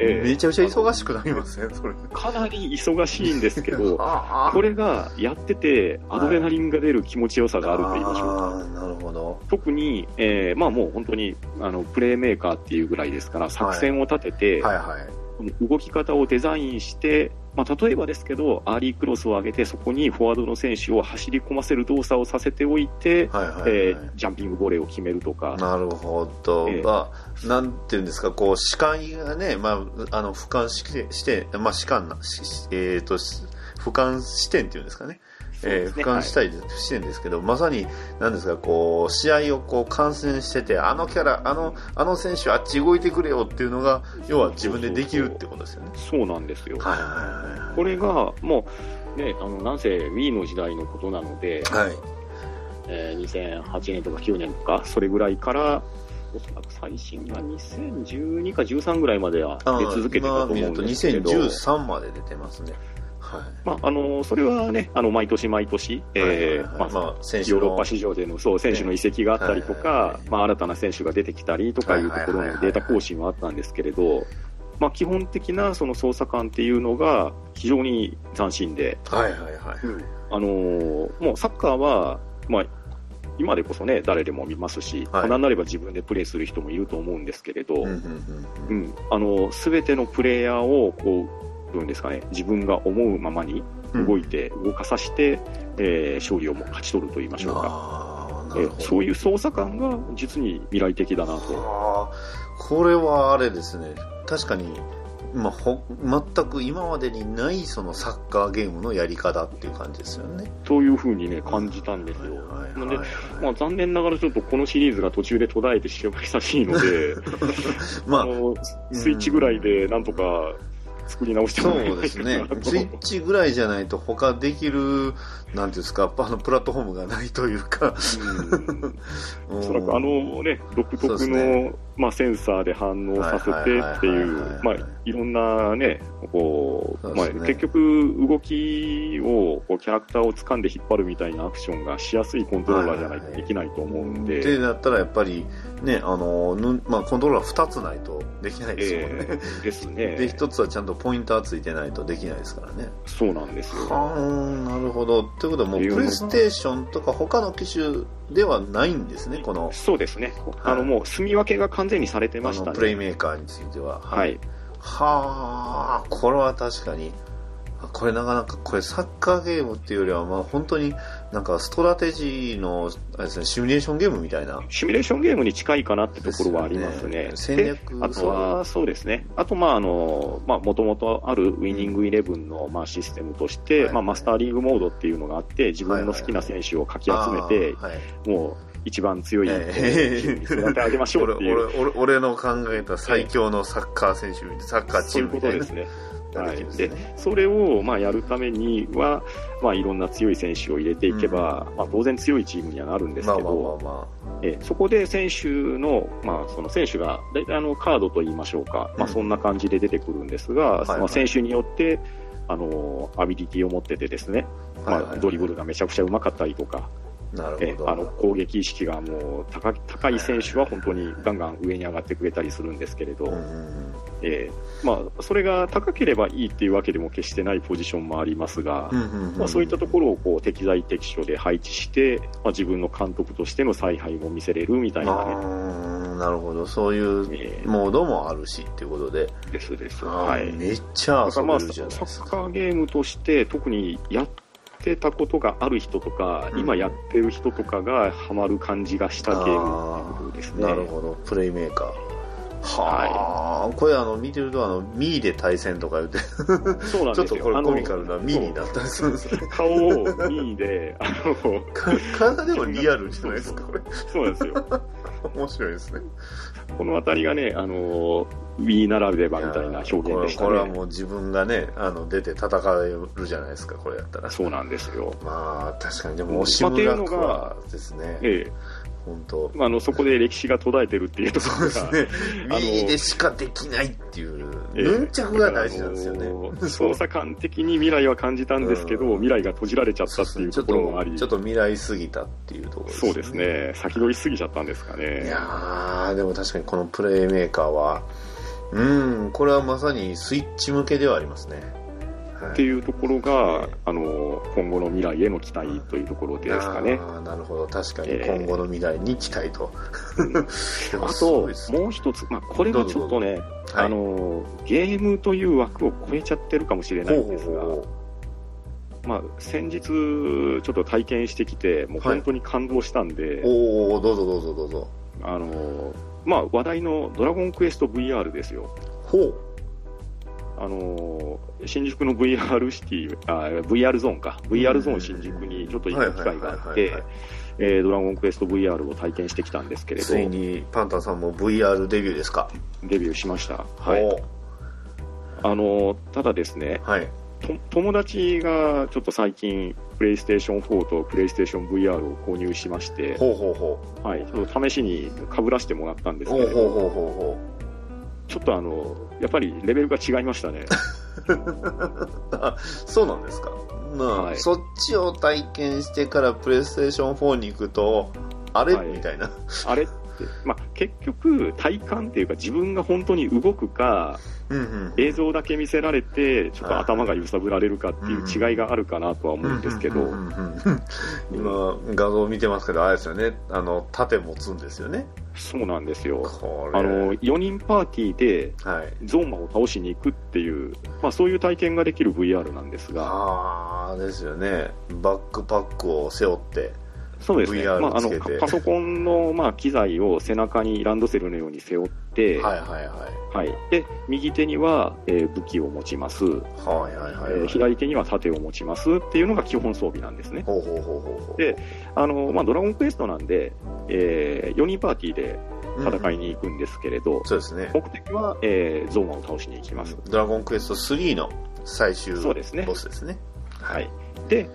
えーめちゃくちゃ忙しくなりますね、それ。かなり忙しいんですけど あこれがやっててアドレナリンが出る気持ちよさがあると言いましょうか、なるほど。特に、えーまあもう本当にあのプレーメーカーっていうぐらいですから作戦を立てて、はいはい。この動き方をデザインして、まあ、例えばですけど、アーリークロスを上げて、そこにフォワードの選手を走り込ませる動作をさせておいて、はいはい、はいえージャンピングボレーを決めるとか、なるほど。ええまあ、なんていうんですか、こう、視界がね、まあ、あの、俯瞰して、して、まあ、視観な、しえっ、と、し俯瞰視点っていうんですかね。えー俯瞰したい視点ですけど、まさに、なんですか、こう、試合をこう、観戦してて、あのキャラ、あの、あの選手、あっち動いてくれよっていうのが、要は自分でできるってことですよね。そうなんですよ。はいはこれが、もう、ね、あの、なんせ Wii の時代のことなので、いはい。はい。えー2008年とか9年とか、それぐらいから、おそらく最新が2012か13ぐらいまでは出続けてたと思うんですけど、今見ると2013まで出てますね。はい。まあ、あの、それはね、あの、毎年毎年、えーまあヨーロッパ市場でのそう選手の移籍があったりとか、まあ、新たな選手が出てきたりとかいうところのデータ更新はあったんですけれど、まあ、基本的なその操作感っていうのが非常に斬新で、はいはいはい。あのーもうサッカーは、まあ、今でこそね、誰でも見ますし、はい。なんなれば自分でプレーする人もいると思うんですけれど、すべてのプレイヤーを、こう、どういうんですかね、自分が思うままに動いて、動かさせて、えー勝利をも勝ち取ると言いましょうか。えーそういう操作感が実に未来的だなと。はあこれはあれですね確かに、まあ、ほ全く今までにないそのサッカーゲームのやり方っていう感じですよね。というふうにね、感じたんですよ。はいなんではいまあ残念ながらちょっとこのシリーズが途中で途絶えてしまい久しいので、まああの、スイッチぐらいでなんとか作り直してもそうですね。スイッチぐらいじゃないと他できる、なんていうんですか、あのプラットフォームがないというか。うん。おそらくあのね、独特の、ね。まあ、センサーで反応させてっていう、まあ、いろんなね、こう、まあ結局、動きを、こう、キャラクターを掴んで引っ張るみたいなアクションがしやすいコントローラーじゃないとできないと思うんで、ってなったらやっぱりね、あの、ぬまあ、コントローラー2つないとできないですもんね。えーですね。で、1つはちゃんとポインターついてないとできないですからね。そうなんですよ。はあ、なるほど。ということはもう、プレイステーションとか他の機種ではないんですね、この、そうですね。あの、もう、住み分けが完全にされてましたね。プレイメーカーについては。はい。はあ、これは確かに。これなかなか、これサッカーゲームっていうよりは、まあ本当になんかストラテジーの、あれですね、シミュレーションゲームみたいな。シミュレーションゲームに近いかなってところはありますね。ね戦略であとは、そうですね。あと、まあ、あの、まあ、もともとあるウィニングイレブンの、まあ、システムとして、はいまあ、マスターリーグモードっていうのがあって、自分の好きな選手をかき集めて、もう、一番強いチえームに育て上げましょうっていう、俺俺俺俺の考えた最強のサッカー選手サッカーチそういうームみたいなことですね。はい、ででそれをまあやるためには、まあ、いろんな強い選手を入れていけば、まあ、当然強いチームにはなるんですけまあまあまあど、まえそこで選手の,、まあその選手が大体あのカードといいましょうか、まあ、うん。そんな感じで出てくるんですが、いはい。まあ、選手によってあのアビリティを持っててですね、あ、はいはいまあ、ドリブルがめちゃくちゃうまかったりとか、なるほど。えあの攻撃意識がもう高高い選手は本当にガンガン上に上がってくれたりするんですけれど、うんうんうんえーまあ、それが高ければいいっていうわけでも決してないポジションもありますが、まあ、そういったところをこう適材適所で配置して、まあ、自分の監督としての采配も見せれるみたいなね、あーなるほど。そういうえーモードもあるしっていうことで。ですです。あはい。ーめっちゃ遊べるじゃないですか。ッカーゲームとして特にやってたことがある人とか、うん今やってる人とかがハマる感じがしたゲームっていうことですね。なるほど。プレイメーカー。はあ、これあの、見てるとあの、ミーで対戦とか言って、そうなんですよ。ちょっとこれコミカルなミーになったりするんですよね。顔をミーで、あの、か体でもリアルじゃないですか、これ。そうなんですよ。面白いですね。このあたりがね、あの、Wii ならではみたいな表現でしたこれこれはね。もう自分がね、あの、出て戦えるじゃないですか、これやったら。そうなんですよ。まあ、確かに、でも、押まあっていう村のがはですね、ええ。本当まあ、あの、そこで歴史が途絶えてるっていうところが、そうですね。あの右でしかできないっていう、ええヌンチャクが大事なんですよねだからあの。操作感的に未来は感じたんですけど、うん未来が閉じられちゃったっていうところもあり、と、ちょっと未来すぎたっていうところですそうです。ね、先取りしすぎちゃったんですかいね。やー、でも確かにこのプレイメーカーは、うん、これはまさにスイッチ向けではありますね。はいっていうところが、あの、今後の未来への期待というところですかね。なるほど。確かにええ今後の未来に期待と。あともう一つ、まあ、これはちょっとね、はいあのゲームという枠を超えちゃってるかもしれないんですが、ほまあ、先日、ちょっと体験してきて、もう本当に感動したんで、おおどうぞどうぞどうぞ。あのまあ、話題のドラゴンクエスト VR ですよ。ほう。あの新宿の VR シティ、あ VR ゾーンか、VR ゾーン新宿にちょっと行く機会があってはい、えードラゴンクエスト VR を体験してきたんですけれど、ついにパンタンさんも VR デビューですか？デビューしました。はい。ほあのただですね、うはい。と友達がちょっと最近、プレイステーション4とプレイステーション VR を購入しまして、ほうほうほはい、ちょっと試しに被らしてもらったんでう。すけれど、ほうほうほうほうほちょっとあの、やっぱりレベルが違いましたね。そうなんですか？まあ、はいそっちを体験してからプレイステーション4に行くと、あれ、はいみたいな。あれ？まあ、結局、体感っていうか自分が本当に動くか、うんうん。映像だけ見せられて、ちょっと頭が揺さぶられるかっていう違いがあるかなとは思うんですけど、今、画像見てますけど、あれですよね。あの、盾持つんですよね。そうなんですよ。あの、4人パーティーではい。ゾーマを倒しに行くっていう、まあそういう体験ができる VR なんですが、ああ、ですよね。バックパックを背負って。そうですね。まあ、あのパソコンの、まあ、機材を背中にランドセルのように背負って、はいはいはい。はい。で、右手には、えー武器を持ちます、はいはいはい、えー左手には盾を持ちますっていうのが基本装備なんですね。ほうほうほうほうほう。であの、まあ、ドラゴンクエストなんで、え4人パーティーで戦いに行くんですけれど、そうですね。目的は、えーゾーマを倒しに行きます。ドラゴンクエスト3の最終そうですねボスですね。はい。で、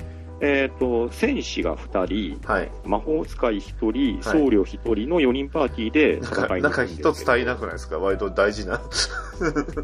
えっ、と、戦士が2人、はい。魔法使い1人、はい僧侶1人の4人パーティーでなんか、戦いになんか行くんです一つ足りなくないですか？割と大事な。い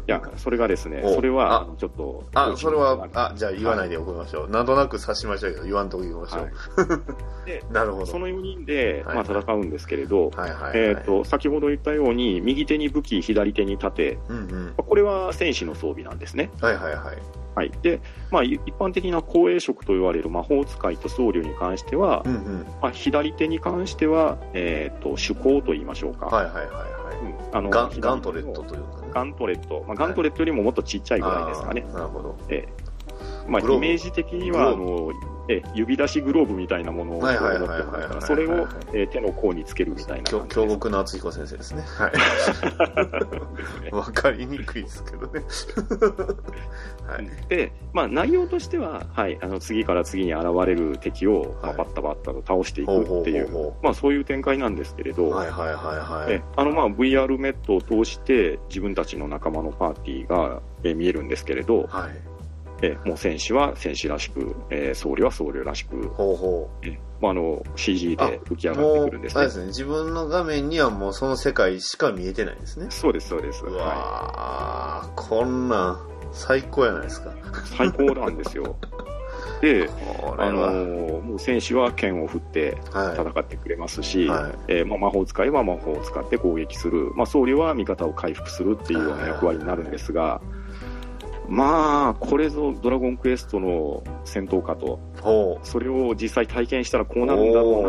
や、それがですねお、それは、ちょっと、あ、それは、ああ、じゃあ言わないでおきましょう。なんとなく察しましたけど、言わんとこ言いましょう。はい でなるほど。その4人で、はいまあ、戦うんですけれど、はいはい、はい。えっ、と、先ほど言ったように、右手に武器、左手に盾、うんうん。これは戦士の装備なんですね。はいはいはい。はい。で、まあ、い一般的な光栄色と言われる魔法使いと僧侶に関しては、うんうん。まあ、左手に関しては、えっ、と、手工と言いましょうか。はいはいはいはうんあのい。ガントレットというかね。ガントレット。まあ、ガントレットよりももっとちっちゃいぐらいですかね。あーなるほど。ええまあ、イメージ的には、あグの、え指出しグローブみたいなものを持ってら、それを、え手の甲につけるみたいな京極夏彦先生ですね。はい。わかりにくいですけどね。はい。で、まあ、内容としては、はい、あの次から次に現れる敵を、まあはいバッタバッタと倒していくっていう、そういう展開なんですけれど、う。はいはいはいはい。えあのまあ VR メットを通して自分たちの仲間のパーティーがえ見えるんですけれど、はい。えもう戦士は戦士らしく、えー僧侶は僧侶らしく、ほうほう。えまあ、あの CG で浮き上がってくるんですね。ですね、自分の画面にはもうその世界しか見えてないんですね。そうですそうです、うはわー、こんなん、最高やないですか。い、最高なんですよ。であのもう戦士は剣を振っては戦ってくれますし、はい。えーまあ、魔法使いは魔法を使って攻撃する、まあ、僧侶は味方を回復するっていうような役割になるんですが、まあ、これぞドラゴンクエストの戦闘かと。それを実際体験したらこうなるんだろうな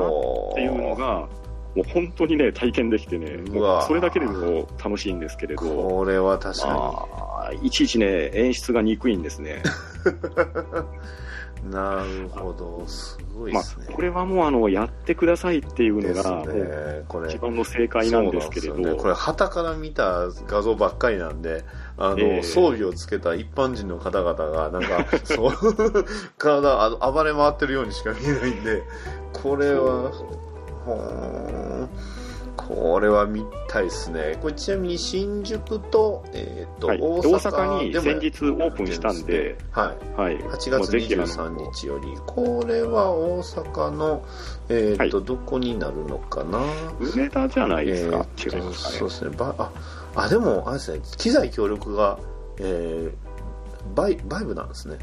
っていうのが、もう本当にね、体験できてね、もうそれだけでも楽しいんですけれど、これは確かあーいちいちね、演出が憎いんですね。に。なるほど、すごいまあですね。、これはもうあの、やってくださいっていうのが、ね。これ。一番の正解なんですけれど、ね、これ、旗から見た画像ばっかりなんで、あの、ええ装備をつけた一般人の方々が、なんか、そう、体あの暴れ回ってるようにしか見えないんで、これは、ほーんこれは見たいですね。これちなみに新宿と、えっ、と、はい大大阪阪に先日オープンしたんで、はい。はい。8もう月ぜひあの23日より、これは大阪の、えっ、と、どこになるのかな？梅田じゃないですか、えーと違いますかね。そうですね。ばあ、あ、でも、あれですね、機材協力が、えー、バイ、バイブなんですね。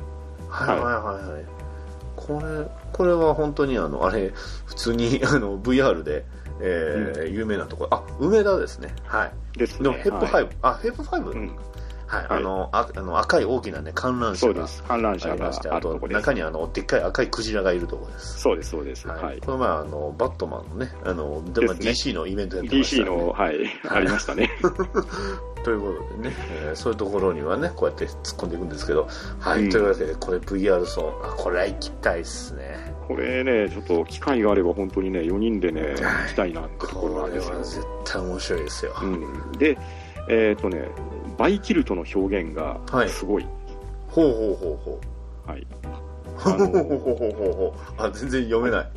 はいはいはいはい。これ、これは本当にあの、あれ、普通にあの、VR で、えー有名なところ、あ、梅田ですね。はい。ですね。でも、ヘップはい5、あ、ヘップ 5? うんはい、はいあの、ああの赤い大きなね、観覧車がそうです。観覧あ車がりまして、あと。中にあの、でっかい赤いクジラがいるところです。そうです、そうです。はい。はい。この前、あの、バットマンのね、あの、でまあですね DC のイベントやってました DC よねの、はい、ありましたね。ということでね、えーそういうところにはね、こうやって突っ込んでいくんですけど、はい、うんというわけで、これ VR 層、あ、これは行きたいっすね。これね、ちょっと機会があれば本当にね、4人でね、はい行きたいなってところこなんですよ。れは絶対面白いですよ。うん。で、えっ、とね、バイキルトの表現がはいすごい。ほうほうほうほう。はい。ほうほうほうほうほう。あ、全然読めない。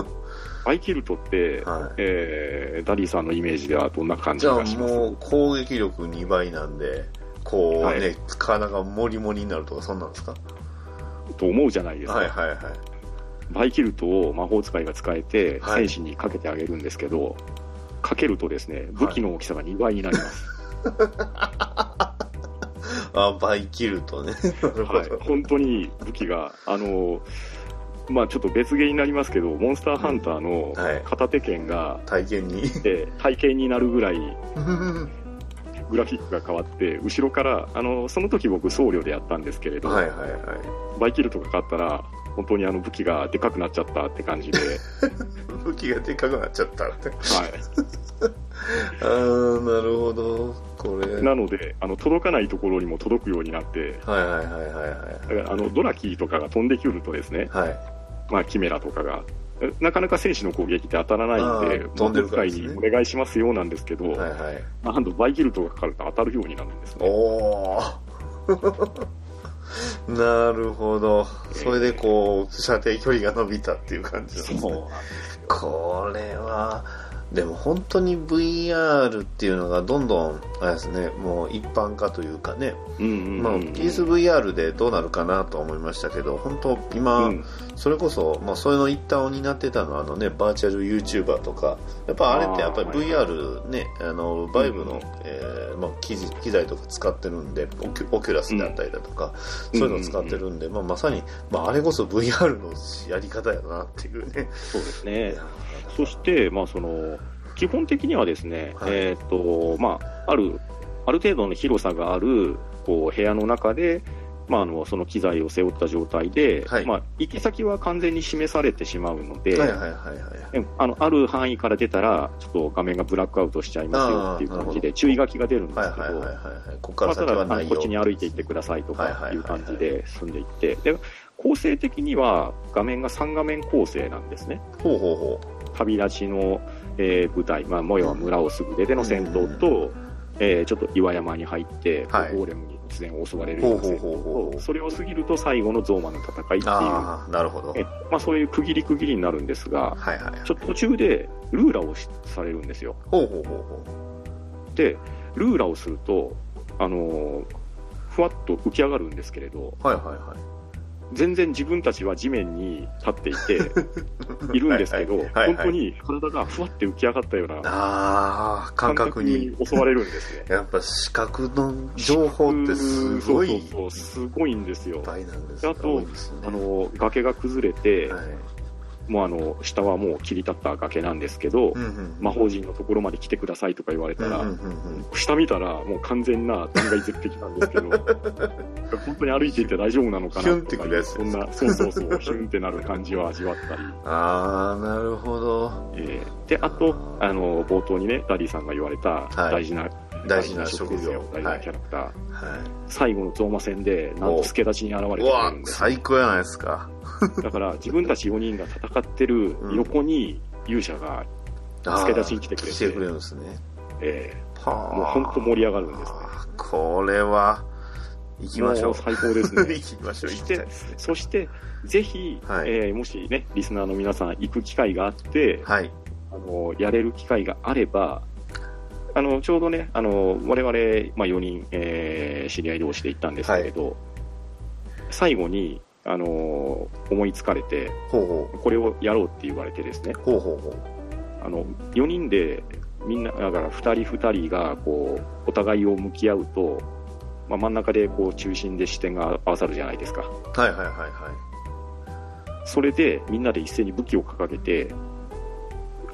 バイキルトって、はい。えーダリーさんのイメージではどんな感じじゃあがします？もう攻撃力2倍なんで、こうね、はい体がモリモリになるとか、そんなんですか？と思うじゃないですか。はいはいはい。バイキルトを魔法使いが使えて、はい戦士にかけてあげるんですけど、かけるとですね、武器の大きさが2倍になります。あ、バイキルとね。はいど。。本当に武器が、あの、まあちょっと別ゲーになりますけど、モンスターハンターのはい片手剣が、体験に。えー体型になるぐらい グラフィックが変わって、後ろから、あの、その時僕僧侶でやったんですけれど、はいはいはい。バイキルトが勝ったら、本当にあの武器がでかくなっちゃったって感じで、武器がでかくなっちゃった。は あー、なるほど。これ。い。なので、あの、届かないところにも届くようになって、はいはいはいはいだからあの、ドラキーとかが飛んでくるとですね、はい。はい。まあ、キメラとかが、なかなか戦士の攻撃って当たらないんで飛んでるからですね魔法使いにお願いしますよなんですけど、はいはい。なんとバイキルトがかかると当たるようになるんですね。おー。なるほど。それでこう、射程距離が伸びたっていう感じなんですね。これは、でも本当に VR っていうのがどんどん、あれですね、もう一般化というかね、うんうんうんまあ、PSVR でどうなるかなと思いましたけど、本当今、うん。それこそ、まあ、それの一端を担ってたのは、あのね、バーチャル YouTuber とか、やっぱあれってやっぱり VR ね、あの、バイブの、えーまあ、機材機材とか使ってるんで、オキュオキュラスであったりだとか、うん。そういうのを使ってるんで、まあ、まさに、まあ、あれこそ VR のやり方やなっていうね。そうですね。そして、まあ、その、基本的にはですね、はいえっ、と、まあ、ある、ある程度の広さがある、こう、部屋の中で、まあ、あの、その機材を背負った状態で、はいまあ、行き先は完全に示されてしまうので、はいはいはいはい。えあの、ある範囲から出たら、ちょっと画面がブラックアウトしちゃいますよっていう感じで、注意書きが出るんですけどはいはいはいはい、はい。こっちに歩いていってくださいとかいう感じで進んでいって、で構成的には画面が3画面構成なんですね。ほうほうほ旅立ちの、えー舞台、まあ、模様は村をすぐ出ての戦闘と、えーちょっと岩山に入って、はいゴーレムに突然襲われるような戦闘と、それを過ぎると最後のゾーマの戦いっていう、なるほど。えまあ、そういう区切り区切りになるんですが、はいはい。ちょっと途中でルーラーをしされるんですよ。ほうほうほうほで、ルーラーをすると、あのーふわっと浮き上がるんですけれど、う。はいはいはい。全然自分たちは地面に立っていて、いるんですけど、はいはいはいはい本当に体がふわって浮き上がったような感覚に。襲われるんですね。やっぱ視覚の情報ってすごいそうそうそう、すごいんですよ。ぱいなんですであとあの、崖が崩れて、はい。もうあの、下はもう切り立った崖なんですけど、うんうん。魔法陣のところまで来てくださいとか言われたら、うんうんうん下見たらもう完全な断崖絶壁なんですけど、本当に歩いていて大丈夫なのかなヒュンってくるやつそんな、そうそうそう、ヒュンってなる感じを味わったり。ああ、なるほど。えーで、あと、あの、冒頭にね、ダディさんが言われたはい大事な、大事な職業。大事は。ないキャラクター。は最後のゾーマ戦で、なんと助太刀に現れてくれるん、です。最高やないですか。だから、自分たち4人が戦ってる横に勇者が、助太刀に来てくれて来てくれるんですね。えはあ。ーもう本当盛り上がるんですね。これは、行きましょう。最高ですね 行きましょう。行きそしたて。そして、ぜひ、はいえーもしね、リスナーの皆さん行く機会があって、はい。あの、やれる機会があれば、あの、ちょうどね、あの、我々、まあ、4人、えー知り合い同士で行ったんですけれど、最後に、あの、思いつかれて、これをやろうって言われてですね、う。ほうほうほう。あの、4人で、みんな、だから2人2人が、こう、お互いを向き合うと、まあ、真ん中で、こう、中心で視点が合わさるじゃないですか。はいはいはいはい。それで、みんなで一斉に武器を掲げて、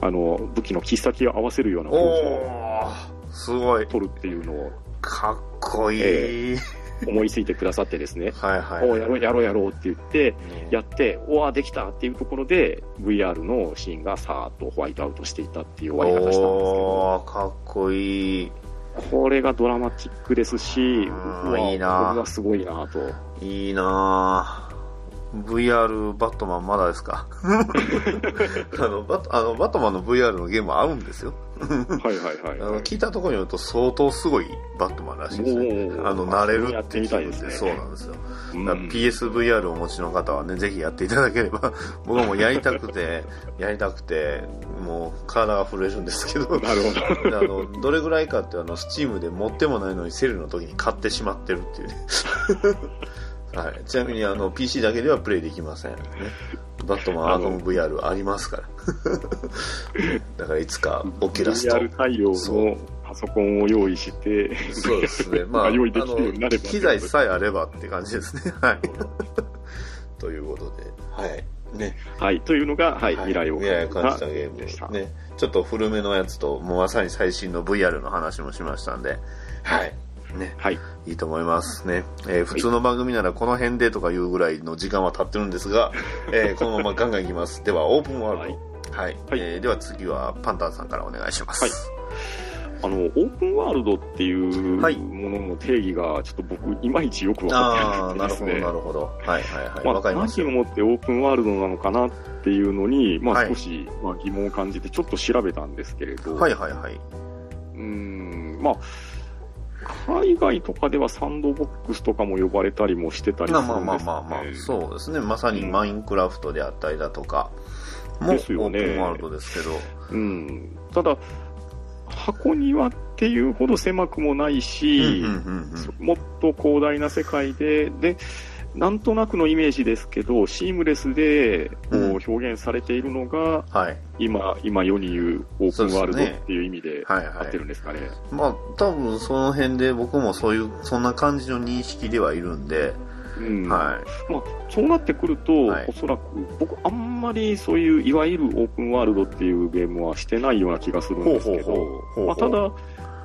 あの、武器の切っ先を合わせるようなポーズをすごい。取るっていうのをかっこいい。え思いついてくださってですね、はいはい。おうやろうやろうやろうって言って、やって、おわ、できたっていうところで、VR のシーンがさーっとホワイトアウトしていったっていう終わり方したんですけど、かっこいい。これがドラマチックですし、うわいいなこれはすごいなと。いいなぁ。VR バットマンまだですか？あのバットあのバットマンの VR のゲームあるんですよ。はいはいはい、あのはい。聞いたところによると相当すごいバットマンらしいですね。あの、慣れるやってみたいですねそうなんですよ。うん PSVR をお持ちの方はね、ぜひやっていただければ、僕はもうやりたくて、やりたくて、もう体が震えるんですけど、なるほど。あの、どれぐらいかって、あの、スチームで持ってもないのにセールの時に買ってしまってるっていうね。はい。ちなみに、あの、PC だけではプレイできません。ね。バットマンアーカム VR ありますから。だからいつか、オキュラスと。VR 対応そうのパソコンを用意して、そうですね。まあ、あ用意できるようになればあの機材さえあればって感じですね。はい。ということで、はい。ね。はい、というのが、はい、未来を未来を感感じたゲームでした。ね。ちょっと古めのやつと、もうまさに最新の VR の話もしましたんで、はい。ね。はい。いいと思いますね。えー普通の番組ならこの辺でとかいうぐらいの時間は経ってるんですが、えーこのままガンガンいきます。では、オープンワールド。はい。はいえーでは次はパンタンさんからお願いします。はいあの、オープンワールドっていうはいものの定義が、ちょっと僕、いまいちよくわあかあ、ってなくてですね。なるほど、なるほど。はいはいはい。まあ、わ、かりますよ何をもってオープンワールドなのかなっていうのに、まあ、はい少し、まあ、疑問を感じて、ちょっと調べたんですけれど、はいはいはい。うーん、まあ、海外とかではサンドボックスとかも呼ばれたりもしてたりするんですよ、ね。まあまあまあまあまあ、そうですね。まさにマインクラフトであったりだとか、もオですよね。ープンワールドですけど、うん、ただ、箱庭っていうほど狭くもないし、もっと広大な世界で、で、なんとなくのイメージですけど、シームレスでこうんう表現されているのが、はい。今、今世に言うオープンワールドっていう意味ではいはい合ってるんですかね。まあ、多分その辺で僕もそういう、そんな感じの認識ではいるんで、うんはい。まあ、そうなってくると、はいおそらく僕、あんまりそういういわゆるオープンワールドっていうゲームはしてないような気がするんですけど、ただ、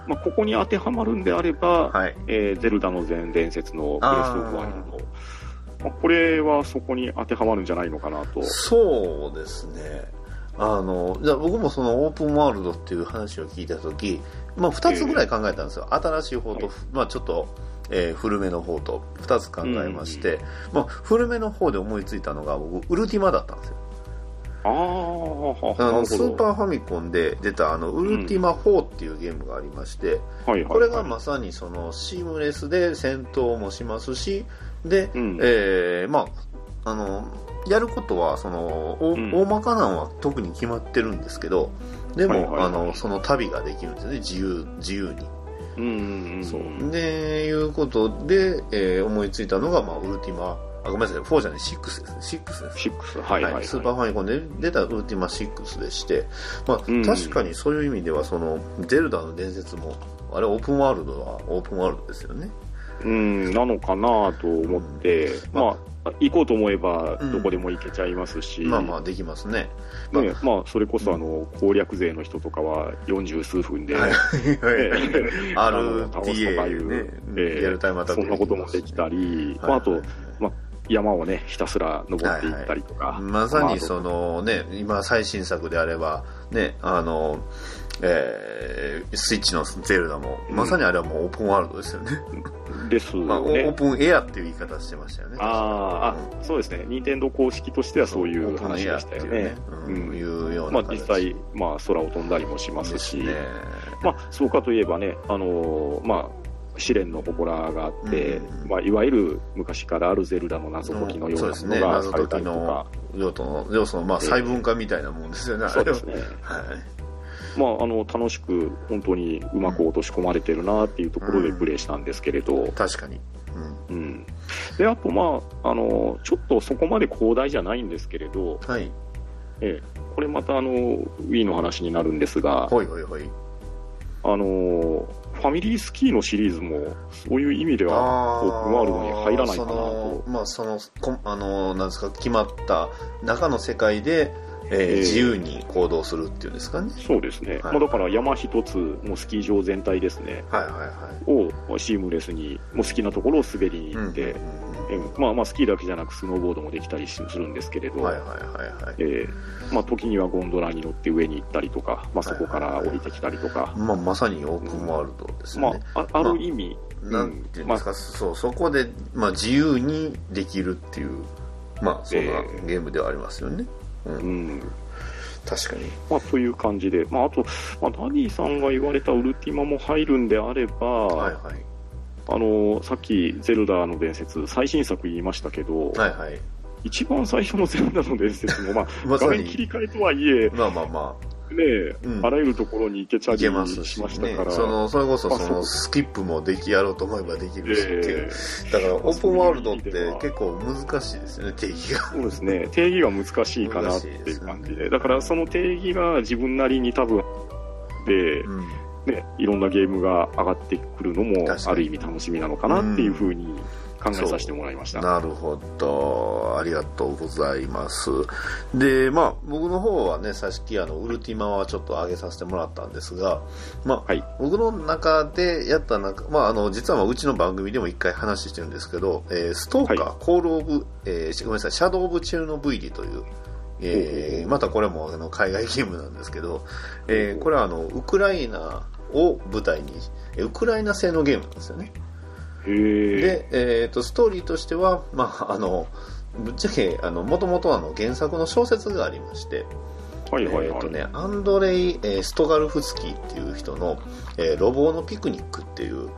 まあ、ここに当てはまるんであれば、はい。えーゼルダの全伝説のブレス・オブ・ワイルド、まあ、これはそこに当てはまるんじゃないのかなと。そうですね。あの、じゃあ僕もそのオープンワールドっていう話を聞いたとき、まあ二つぐらい考えたんですよ。新しい方と、はいまあちょっと、えー古めの方と二つ考えまして、まあ古めの方で思いついたのが僕、ウルティマだったんですよ。ああ、あなの。スーパーファミコンで出たあの、ウルティマ4っていうゲームがありまして、はいはいはいこれがまさにそのシームレスで戦闘もしますし、で、うんえーまあ、あの、やることは、その、おうん大まかなんは特に決まってるんですけど、でも、はいはいはいあの、その旅ができるんですよね、自由、自由に。うんうんうん。そう。で、いうことで、えー思いついたのが、まあ、ウルティマ、あ、ごめんなさい、4じゃない、6ですね、6です。6、はいはい、はい。スーパーファミコンで出たウルティマ6でして、まあ、うん確かにそういう意味では、その、ゼルダの伝説も、あれオープンワールドはオープンワールドですよね。うん、なのかなと思って、ままあ、行こうと思えばうん。どこでも行けちゃいますし、まあまあ、できますね。ね、まあ、それこそあの、攻略勢の人とかは40数分で、RTA 倒すとかいうね、ええリアルタイムアタックそんなこともできたり、まあ、あと、まあ、山をね、ひたすら登っていったりとか。まさまあにそのね、今最新作であれば、ね、あの、えー、スイッチのゼルダも、うん。まさにあれはもうオープンワールドですよね。ですまあ、オねー。プンエアっていう言い方してましたよね。あーあ、そうですね。任天堂公式としてはそういう話でしたよねうね。。ううんん、いうようまあ実際、まあ空を飛んだりもしますし、ですね。まあそうかといえばね、あのーまあ、試練の祠があって、うんまあいわゆる昔からあるゼルダの謎解きのようなものがされた解きのりとか、要素の、要素の、まあ、ええ細分化みたいなもんですよね、あれはそうですね。はい。まああの楽しく本当にうまく落とし込まれてるなっていうところでプレイしたんですけれど、確かに。うん。うん。で、あとまあ、あの、ちょっとそこまで広大じゃないんですけれど、はい。ええ、これまたあの、Wii の話になるんですが、ほいほいほい。あの、ファミリースキーのシリーズも、そういう意味では、オープンワールドに入らないかなと。まあ、その、こあの、なんですか、決まった中の世界で、えーええ自由に行動するっていうんですかね。そうですね。はいまあ、だから山一つ、もうスキー場全体ですね、はいはいはい。をシームレスに、もう好きなところを滑りに行って、うんえまあまあスキーだけじゃなくスノーボードもできたりするんですけれど、はいはいはいはい。えーまあ、時にはゴンドラに乗って上に行ったりとか、まあ、そこから降りてきたりとか、まあ、まさにオープンワールドですね。あ、あある意味、なんていうんですか、そう、そこで、まあ、自由にできるっていう、まあ、そんなええゲームではありますよね。う。うんん確かに。まあ、という感じで、まあ、あと、まあ、ダディさんが言われたウルティマも入るんであれば、はいはい。あのさっき、ゼルダの伝説、最新作言いましたけど、はいはい。一番最初のゼルダの伝説も、まあ、まさ画面切に、り替えとはいえ、まあまあまねえ、うん。あらゆるところに行けちゃますしましたから、。その、それこそ、あその、スキップもできやろうと思えばできるしっていう。え。だから、オープンワールドって結構難しいですよね、定義が。そうですね、定義が難しいかなっていう感じで、だからその定義が自分なりに多分、で、うん。ね、いろんなゲームが上がってくるのもある意味楽しみなのかなっていうふうに考えさせてもらいました。なるほど。ありがとうございます。で、まあ、僕の方はね、さっきあの、ウルティマはちょっと上げさせてもらったんですが、まあ、はい僕の中でやった中、まあ、あの、実はまあうちの番組でも一回話してるんですけど、えーストーカー、はコールオブ、えーごめんなさい、シャドウオブチェルノブイリという、えーまたこれもあの海外ゲームなんですけど、えーこれはあの、ウクライナを舞台に、えーウクライナ製のゲームなんですよね。で、えー、とストーリーとしては、まあ、あのぶっちゃけあのもともとあの原作の小説がありまして、はいはいはい。えーとね、アンドレイ・えーストガルフスキーっていう人の「えーロボのピクニック」っていう、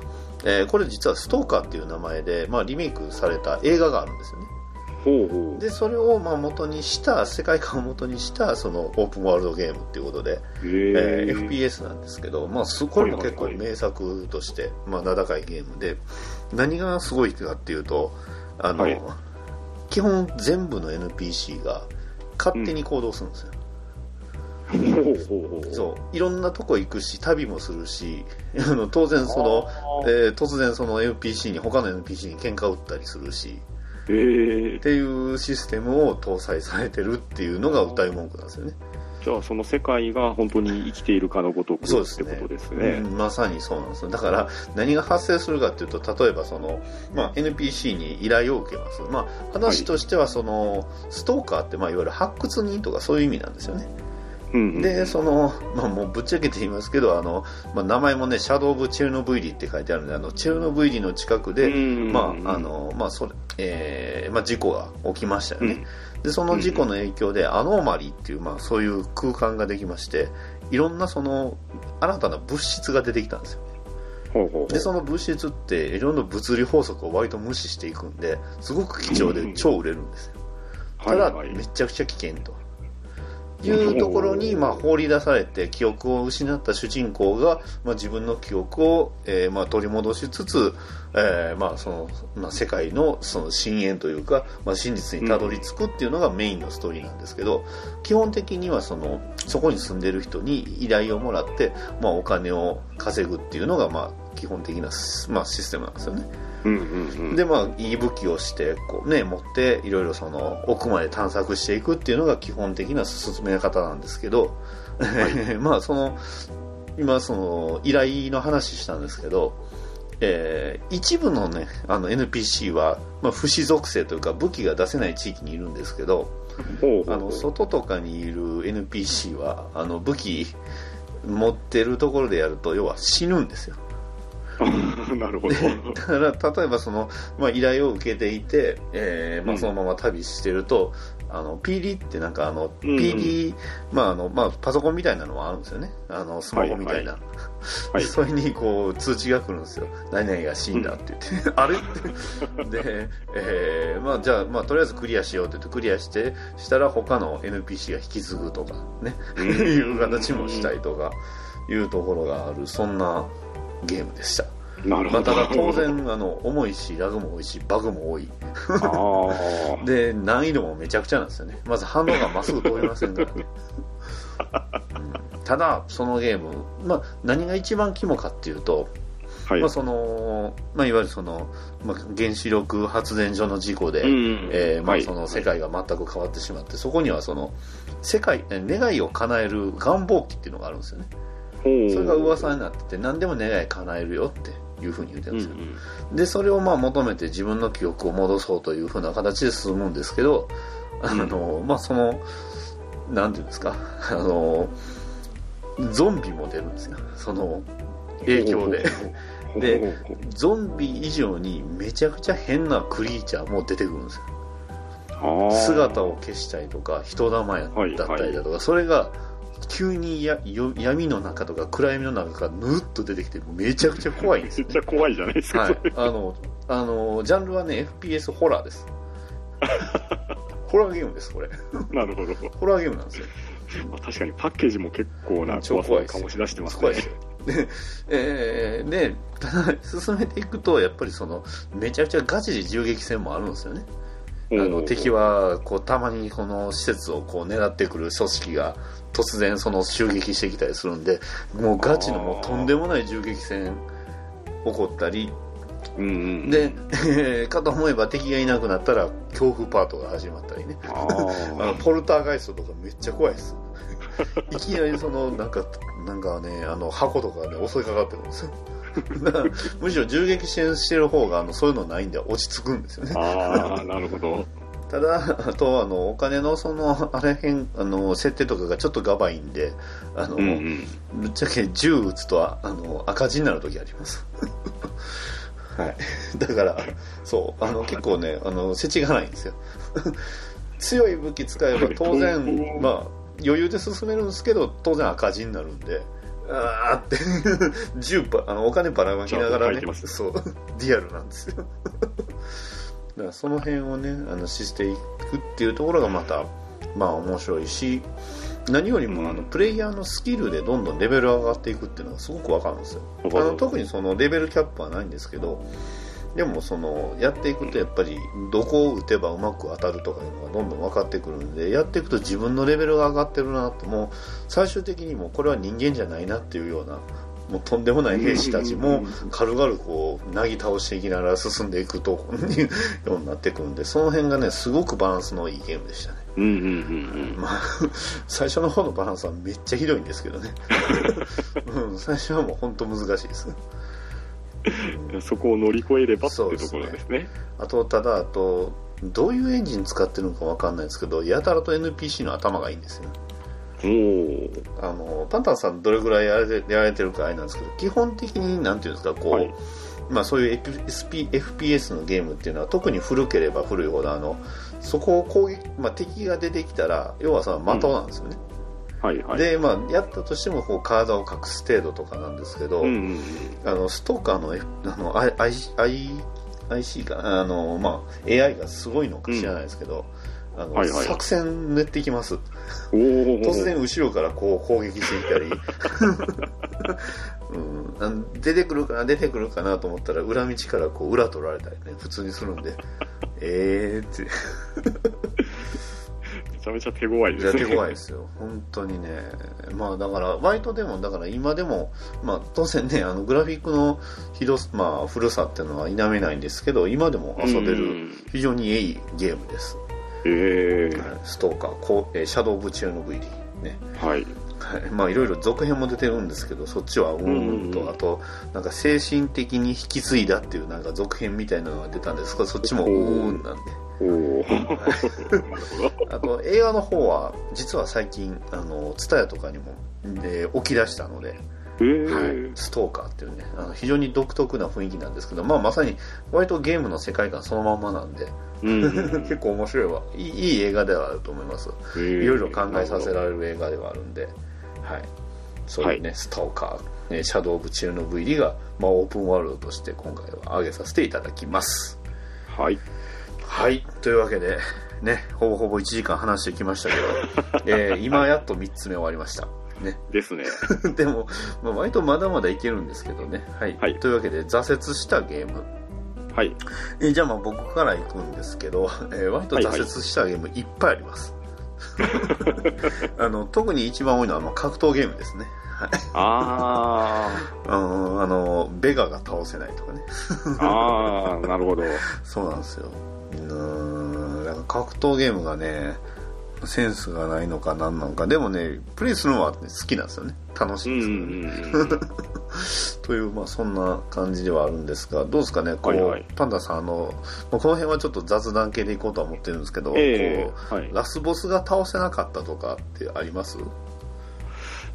えーこれ実はストーカーっていう名前で、まあ、リメイクされた映画があるんですよね。ほうほう。でそれをまあ元にした世界観を元にしたそのオープンワールドゲームっていうことで、へええー FPS なんですけど、まあ、すこれも結構名作として、まあ、名高いゲームで何がすごいかっていうとあの、はい。基本全部の NPC が勝手に行動するんですよ、ほうほうほう。そう。いろんなとこ行くし旅もするしあの当然その、えー突然その NPC に他の NPC に喧嘩打ったりするしへえっていうシステムを搭載されてるっていうのが歌い文句なんですよねじゃあその世界が本当に生きているかのごとくそうですね。ってことですね。うんまさにそうなんですよ。だから何が発生するかっていうと例えばその、まあ、NPC に依頼を受けます、まあ、話としてはその、ストーカーって、まあ、いわゆる発掘人とかそういう意味なんですよね。うんうんでその、まあ、もうぶっちゃけて言いますけどあの、まあ、名前もねシャドウ・オブ・チェルノブイリって書いてあるんであのチェルノブイリの近くで、うん。まああのまあそれえーまあ、事故が起きましたよね、うんでその事故の影響でアノーマリーっていう、まあ、そういう空間ができましていろんなその新たな物質が出てきたんですよ。でその物質っていろんな物理法則を割と無視していくんですごく貴重で超売れるんですよ。ただ、めちゃくちゃ危険と。いうところに、まあ、放り出されて記憶を失った主人公が、まあ、自分の記憶を、えーまあ、取り戻しつつ、えーまあそのまあ、世界のその深淵というか、まあ、真実にたどり着くっていうのがメインのストーリーなんですけど基本的にはそのそこに住んでる人に依頼をもらって、まあ、お金を稼ぐっていうのが、まあ、基本的な、まあ、システムなんですよね。うんうんうん。でまあいい武器をしてこうね持っていろいろその奥まで探索していくっていうのが基本的な進め方なんですけど、まあその今その依頼の話したんですけど、えー一部のねあの NPC は、まあ、不死属性というか武器が出せない地域にいるんですけどあの外とかにいる NPC はあの武器持ってるところでやると要は死ぬんですよ。なるほど。だから例えばその、まあ、依頼を受けていて、えーまあ、うん。そのまま旅してると、あの PD ってなんかあの、うん。うん PD、まああのまあ、パソコンみたいなのはあるんですよね。あのスマホみたいな、はいそれにこう通知が来るんですよ。何々が死んだって言って、あれ？っ てで、えーまあ、じゃあ、まあ、とりあえずクリアしようって言ってクリアしてしたら他の NPC が引き継ぐとかね。うん。いう形もしたいとかいうところがある。そんなゲームでした。まあ、なるほど。ただ当然あの重いしラグも多いしバグも多い。で難易度もめちゃくちゃなんですよね。まず反応がまっすぐ通りませんからね、う んただそのゲーム、まあ、何が一番肝かっていうと、はい。まあそのまあ、いわゆるその、まあ、原子力発電所の事故で、うんえーまあ、はい。その世界が全く変わってしまって、そこにはその世界え願いを叶える願望機っていうのがあるんですよね。それが噂になってて何でも願い叶えるよっていうふうに言ってるんうんうですよ、ん。でそれをまあ求めて自分の記憶を戻そうというふうな形で進むんですけど、あのまあそのなんていうんですかあのゾンビも出るんですよその影響で で ゾンビ以上にめちゃくちゃ変なクリーチャーも出てくるんですよ姿を消したりとか人玉やはいだったりだとか、それが急にやよ闇の中とか暗闇の中からぬっと出てきてめちゃくちゃ怖いんですよ、ね めっちゃ怖いじゃないですか。はい、あの、あの、ジャンルはね、FPS ホラーです。ホラーゲームです、これ。なるほど。ホラーゲームなんですよ。まあ確かにパッケージも結構な超怖さを醸し出してますね。でえーで、ただ、進めていくと、やっぱりその、めちゃくちゃガチで銃撃戦もあるんですよね。あの、敵は、こう、たまにこの施設をこう狙ってくる組織が、突然その襲撃してきたりするんで、もうガチのもうとんでもない銃撃戦起こったり、うんうん。で、え ーかと思えば敵がいなくなったら恐怖パートが始まったりね。あ あのポルターガイストとかめっちゃ怖いです。いきなりそのなんかなんかねあの箱とかね襲いかかってくるんですよ。むしろ銃撃支援してる方があのそういうのないんで落ち着くんですよね。あ。ああ、なるほど。ただあとあのお金のそのあれ辺あの設定とかがちょっとガバいんであの、うんうん。ぶっちゃけ銃撃つとああの赤字になる時あります。はい。だから、そう、あの、結構ね、あの、世知がないんですよ。強い武器使えば当然、まあ、余裕で進めるんですけど、当然赤字になるんで、あーって、銃ば、あの、お金ばらまきながらねそう、リアルなんですよ。だからその辺をねあのしていくっていうところがまたまあ面白いし何よりもあのプレイヤーのスキルでどんどんレベル上がっていくっていうのがすごくわかるんですよ。あの特にそのレベルキャップはないんですけどでもそのやっていくとやっぱりどこを打てばうまく当たるとかいうのがどんどん分かってくるんでやっていくと自分のレベルが上がってるなともう最終的にもうこれは人間じゃないなっていうようなもうとんでもない兵士たちも軽々こうなぎ倒していきながら進んでいくとようになってくるんでその辺がねすごくバランスのいいゲームでしたまあ 最初の方のバランスはめっちゃひどいんですけどね、うん、最初はもう本当難しいですうん。そこを乗り越えればっていうところですね。あとただあとどういうエンジン使ってるのかわかんないですけどやたらと NPC の頭がいいんですよおお。あのパンタンさんどれぐらいやられてやられてるかあれなんですけど基本的になんていうんですかこう、はいまあ、そういう SP FPS のゲームっていうのは特に古ければ古いほどあのそこを攻撃、まあ、敵が出てきたら要はその的なんですよね、はいはい。で、まあ、やったとしてもこう体を隠す程度とかなんですけど、うんうんうん。あのストーカーの F あの I I IC かな？あの、まあ、AI がすごいのか知らないですけど、あのはいはい。作戦練っていきます。突然後ろからこう攻撃してきたり、うん、出てくるかな出てくるかなと思ったら裏道からこう裏取られたりね。普通にするんで。えーって。めちゃめちゃ手強いですね。手強いですよ。本当にね。まあだからバイトでもだから今でもまあ当然ねあのグラフィックのひどすまあ古さっていうのは否めないんですけど今でも遊べるうん。非常にいいゲームです、えストーカー。こう、えーシャドウ・オブ・チェルノブイリね。はい。はい。まあいろいろ続編も出てるんですけどそっちはうんうんと、うん。あとなんか精神的に引き継いだっていうなんか続編みたいなのが出たんです。けどそっちもうんうんなんで。お。あと映画の方は実は最近あの TSUTAYA とかにも、で起き出したので、ええはい、ストーカーっていうねあの非常に独特な雰囲気なんですけど、まあ、まさに割とゲームの世界観そのまんまなんでうんうん 結構面白いわ。いいいい映画ではあると思います。ええいろいろ考えさせられる映画ではあるんで、はい、そういうね、ストーカー、ね、シャドウ・オブ・チェルノブイリが、まあ、オープンワールドとして今回は挙げさせていただきます。はい。はい。というわけでねほぼほぼ1時間話してきましたけど、えー今やっと3つ目終わりましたねですね。でも、まあ、割とまだまだいけるんですけどね。はい。はいというわけで、挫折したゲーム。はい。えーじゃあまあ僕から行くんですけど、えー割と挫折したゲームいっぱいあります。あの特に一番多いのはまあ格闘ゲームですね。はいあ あのあの、ベガが倒せないとかね。あ。ああ、なるほど。そうなんですよ。うーん、なんか格闘ゲームがね、センスがないのか何なのか。でもね、プレイするのは、ね、好きなんですよね。楽しうんいんですよね。うんうん。という、まあ、そんな感じではあるんですが、どうですかね、こう、はいはいパンダさん、あの、まあこの辺はちょっと雑談系でいこうとは思ってるんですけど、ええこうはい。ラスボスが倒せなかったとかってあります？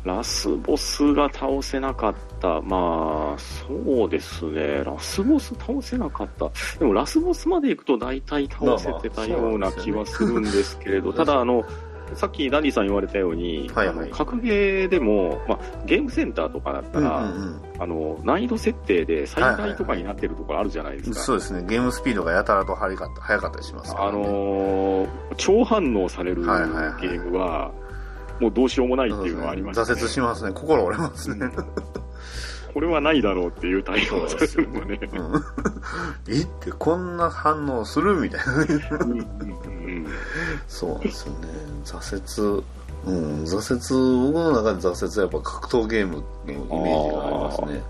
ラスボスが倒せなかった。まあ、そうですね。ラスボス倒せなかった。でもラスボスまで行くと大体倒せてたような気はするんですけれど、ただあの、さっきダンディさん言われたように、はいはい格ゲーでも、まあ、ゲームセンターとかだったら、うんあの難易度設定で最大とかになってるところあるじゃないですか。そうですね、ゲームスピードがやたらと速かった速かったりしますから、あね。のー超反応されるゲはいはいはいームは、もうどうしようもないっていうのはありました、ね。挫折しますね、心折れますね。これはないだろうっていう対応をされるのね。うん えって、こんな反応するみたいな。そうなんですよね。挫折、うん、挫折、僕の中で挫折はやっぱ格闘ゲームのイメージがありますね。うん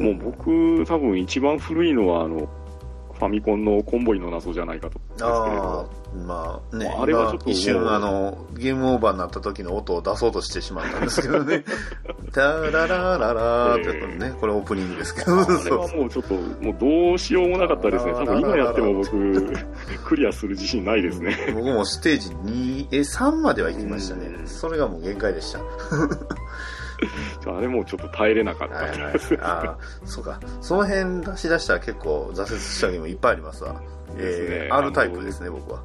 もう僕、多分一番古いのは、あの、ファミコンのコンボイの謎じゃないかと思うんですけど。あ、まあね、あれはちょっと今一瞬あの、ゲームオーバーになった時の音を出そうとしてしまったんですけどね。タララララーってやつね、これオープニングですけど。あれはもうちょっと、もうどうしようもなかったですね。多分今やっても僕、クリアする自信ないですね。僕もステージ2、え、3までは行きましたねう。んそれがもう限界でした。あれもうちょっと耐えれなかったはいはい。ああ、そうか。その辺出し出したら結構挫折したゲームいっぱいありますわ。ですねえー、R タイプですね、僕は。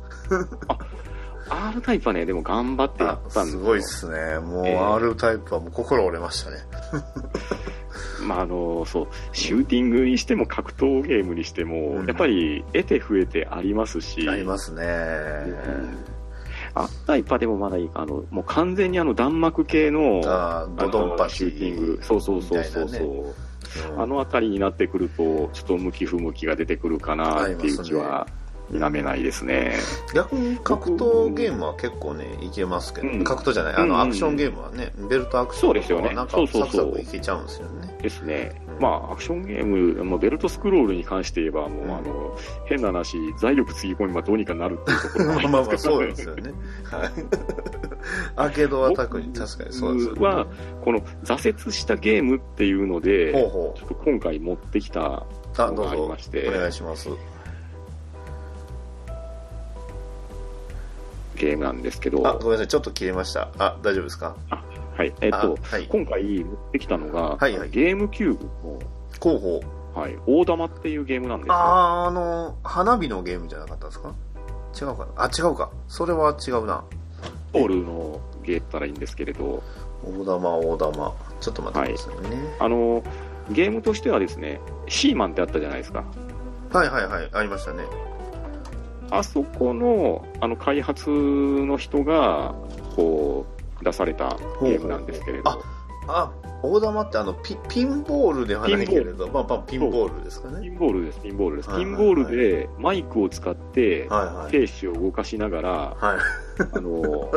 R タイプはね、でも頑張ってやったんですよ。すごいっすね。もうえー R タイプはもう心折れましたね。まああのそうシューティングにしても格闘ゲームにしても、うん。やっぱり得て増えてありますし、ありますね。あったいパでもまだいいか、あのもう完全にあの弾幕系のああ、ドドンパチシューティング、そうそうそうそうそう、うん。あのあたりになってくると、ちょっと向き不向きが出てくるかなっていう気は否めないですね。逆に格闘ゲームは結構ね、いけますけど、うん格闘じゃない、あうんうんのアクションゲームはね、ベルトアクションとかそうですよねはなんかサクサクいけちゃうんですよね。ですねうん。まあ、アクションゲーム、もうベルトスクロールに関して言えば、もう、うんあの、変な話、財力つぎ込めばどうにかなるっていうところもありまあまあそうですよね。はい。アーケードアタックに確かにそうですよね。僕は、この挫折したゲームっていうので、ちょっと今回持ってきたのがあり。まして、お願いします。ゲームなんですけど、あ、ごめんなさい。ちょっと切れました。あ、大丈夫ですか？はい、えっと、あはい。今回持ってきたのが、はいはいゲームキューブの、候補。はい、大玉っていうゲームなんですよ。あー、あの、花火のゲームじゃなかったですか？違うかな？あ、違うか。それは違うな。ボールのゲームたらいいんですけれど、大玉、大玉。ちょっと待ってくださいね。あの、ゲームとしてはですね、シーマンってあったじゃないですか。はい、はい、はい。ありましたね。あそこの、あの、開発の人が、こう、出されたゲームなんですけれど、ああ、大玉ってあのピ、ピンボールではないけれど、まあまあ、ピンボールですかね。ピンボールです、ピンボールです。はいはいピンボールでマイクを使って。兵士を動かしながら、はい。あの、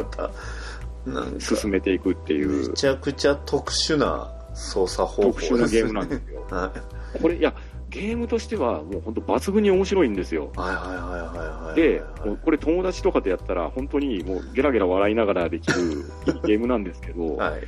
進めていくっていめうちゃくちゃ特殊な操作方法特殊なゲームなんですよ。はいこれ、いや、ゲームとしてはもう本当抜群に面白いんですよ。はいはいはいはいはい。で、これ友達とかでやったら本当にもうゲラゲラ笑いながらできるい いゲームなんですけど、はい。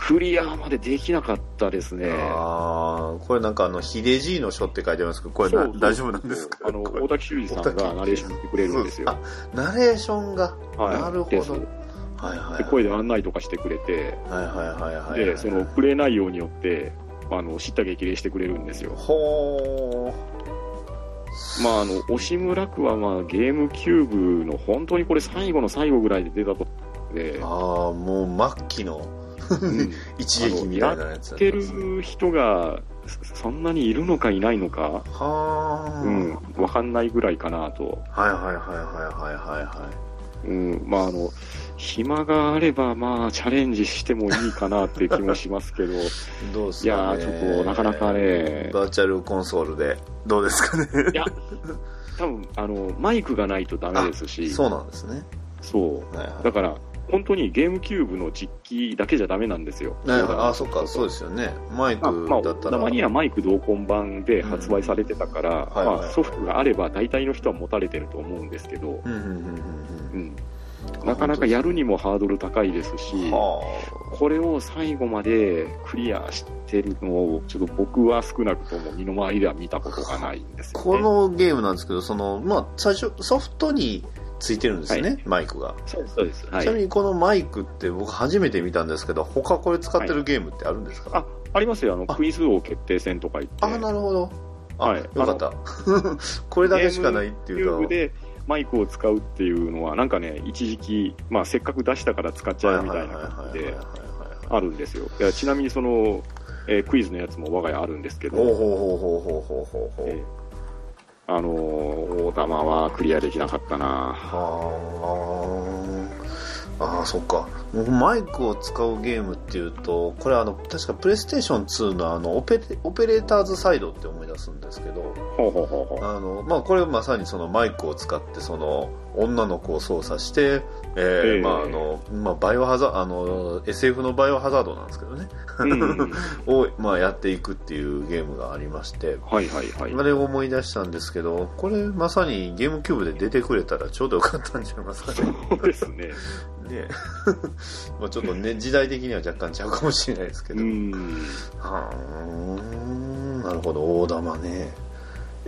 クリアまでできなかったですね。ああ、これなんかあの、ヒデジーの書って書いてますけど、これ大丈夫なんですか？あの、大滝修二さんがナレーションしてくれるんですよ。あ、ナレーションが？はい。なるほど。ですはいはい。で声で案内とかしてくれて、はいはいはいはい。で、そのプレイ内容によって、あの、知った激励してくれるんですよ。ほー。まあ、あの、押しむらくは、まあ、ゲームキューブの本当にこれ最後の最後ぐらいで出たと。で、ああ、もう末期のうん。一撃みたいなやつやってる人がそそんなにいるのかいないのか、はあ、うん、わかんないぐらいかなと。はいはいはいはいはいはいはうん、まあ、あの、暇があれば、まあ、チャレンジしてもいいかなっていう気もしますけど、い。どうですね。やー、ちょっと、なかなかね、バーチャルコンソールで、どうですかね。いや、多分、あの、マイクがないとダメですし、そうなんですね。そう。はいはいだから、本当にゲームキューブの実機だけじゃダメなんですよ。ねあ、そっか、そうですよね。マイクだったら。たまにはマイク同梱版で発売されてたから、はいはいはいまあ、ソフトがあれば大体の人は持たれてると思うんですけど、うんうんうんうんうん、なかなかやるにもハードル高いですしこれを最後までクリアしてるのを、ちょっと僕は少なくとも身の回りでは見たことがないんですね。このゲームなんですけど、その、まあ、最初、ソフトについてるんですね、マイクが。そうです、そうです。はいちなみにこのマイクって僕初めて見たんですけど、他これ使ってるゲームってあるんですか、あ、ありますよ。あの、あクイズ王決定戦とか言って。あ、なるほど。あ、はいよかった。これだけしかないっていうと。マイクを使うっていうのは、なんかね、一時期、まあ、せっかく出したから使っちゃうみたいな感じで、あるんですよ。いやちなみにその、えー、クイズのやつも我が家あるんですけど、あの、大玉はクリアできなかったな。はあーあー、そっか。僕マイクを使うゲームっていうと、これあの、確かプレイステーション2のあの、オペレオペレーターズサイドって思い出すんですけど、これまさにそのマイクを使って、その、女の子を操作して、えーええまあ、あの、まあ、バイオハザード、あの、SF のバイオハザードなんですけどね、うん を、まあ、やっていくっていうゲームがありまして、はいはいはい。あれを思い出したんですけど、これまさにゲームキューブで出てくれたらちょうどよかったんちゃいますかね。そうですね。ね まあちょっとね、時代的には若干ちゃうかもしれないですけど。うん。はーん、なるほど、大玉ね。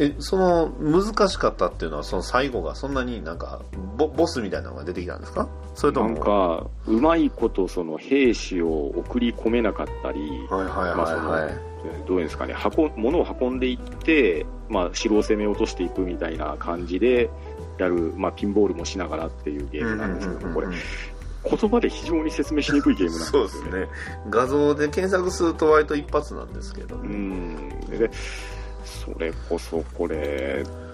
え、その、難しかったっていうのは、その最後がそんなになんか、ボボスみたいなのが出てきたんですか？それとも。なんか、うまいこと、その兵士を送り込めなかったり、はいはいはいはい。どういうんですかね、運物を運んでいって、まあ、城を攻め落としていくみたいな感じでやる、まあ、ピンボールもしながらっていうゲームなんですけど、これ、言葉で非常に説明しにくいゲームなんですよね。そうですね。画像で検索すると割と一発なんですけどうね。ん。で、それこそこれ、えー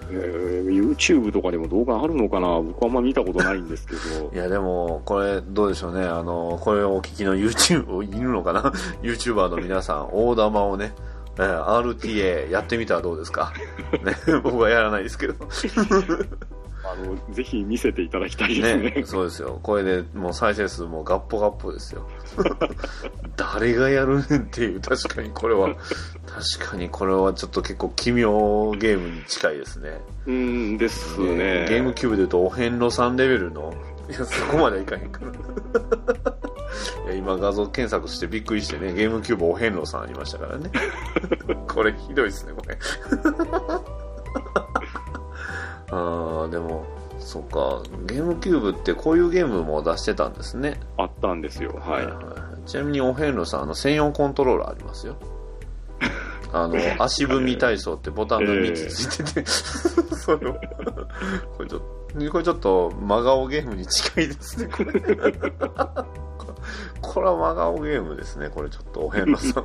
YouTube とかでも動画あるのかな？僕はあんま見たことないんですけど い。やでも、これどうでしょうね。あの、これをお聞きの YouTube、いるのかな ?YouTuber の皆さん、大玉をね、えー RTA やってみたらどうですか？ね、僕はやらないですけど。あの、ぜひ見せていただきたいですね。ね、そうですよ。これでもう再生数もガッポガッポですよ。誰がやるねんっていう、確かにこれは、確かにこれはちょっと結構奇妙ゲームに近いですね。うんですね。ゲームキューブで言うとお遍路さんレベルの、いや、そこまではいかへんから。いや、今画像検索してびっくりしてね、ゲームキューブお遍路さんありましたからね。これひどいですね、これ。あー、でも、そっか、ゲームキューブってこういうゲームも出してたんですね。あったんですよ。はい。いちなみにお遍路さん、あの、専用コントローラーありますよ。あの、足踏み体操ってボタンが3つついてて、それを、これちょっと、これちょっと真顔ゲームに近いですね、これ。これは真顔ゲームですね、これちょっとお遍路さん。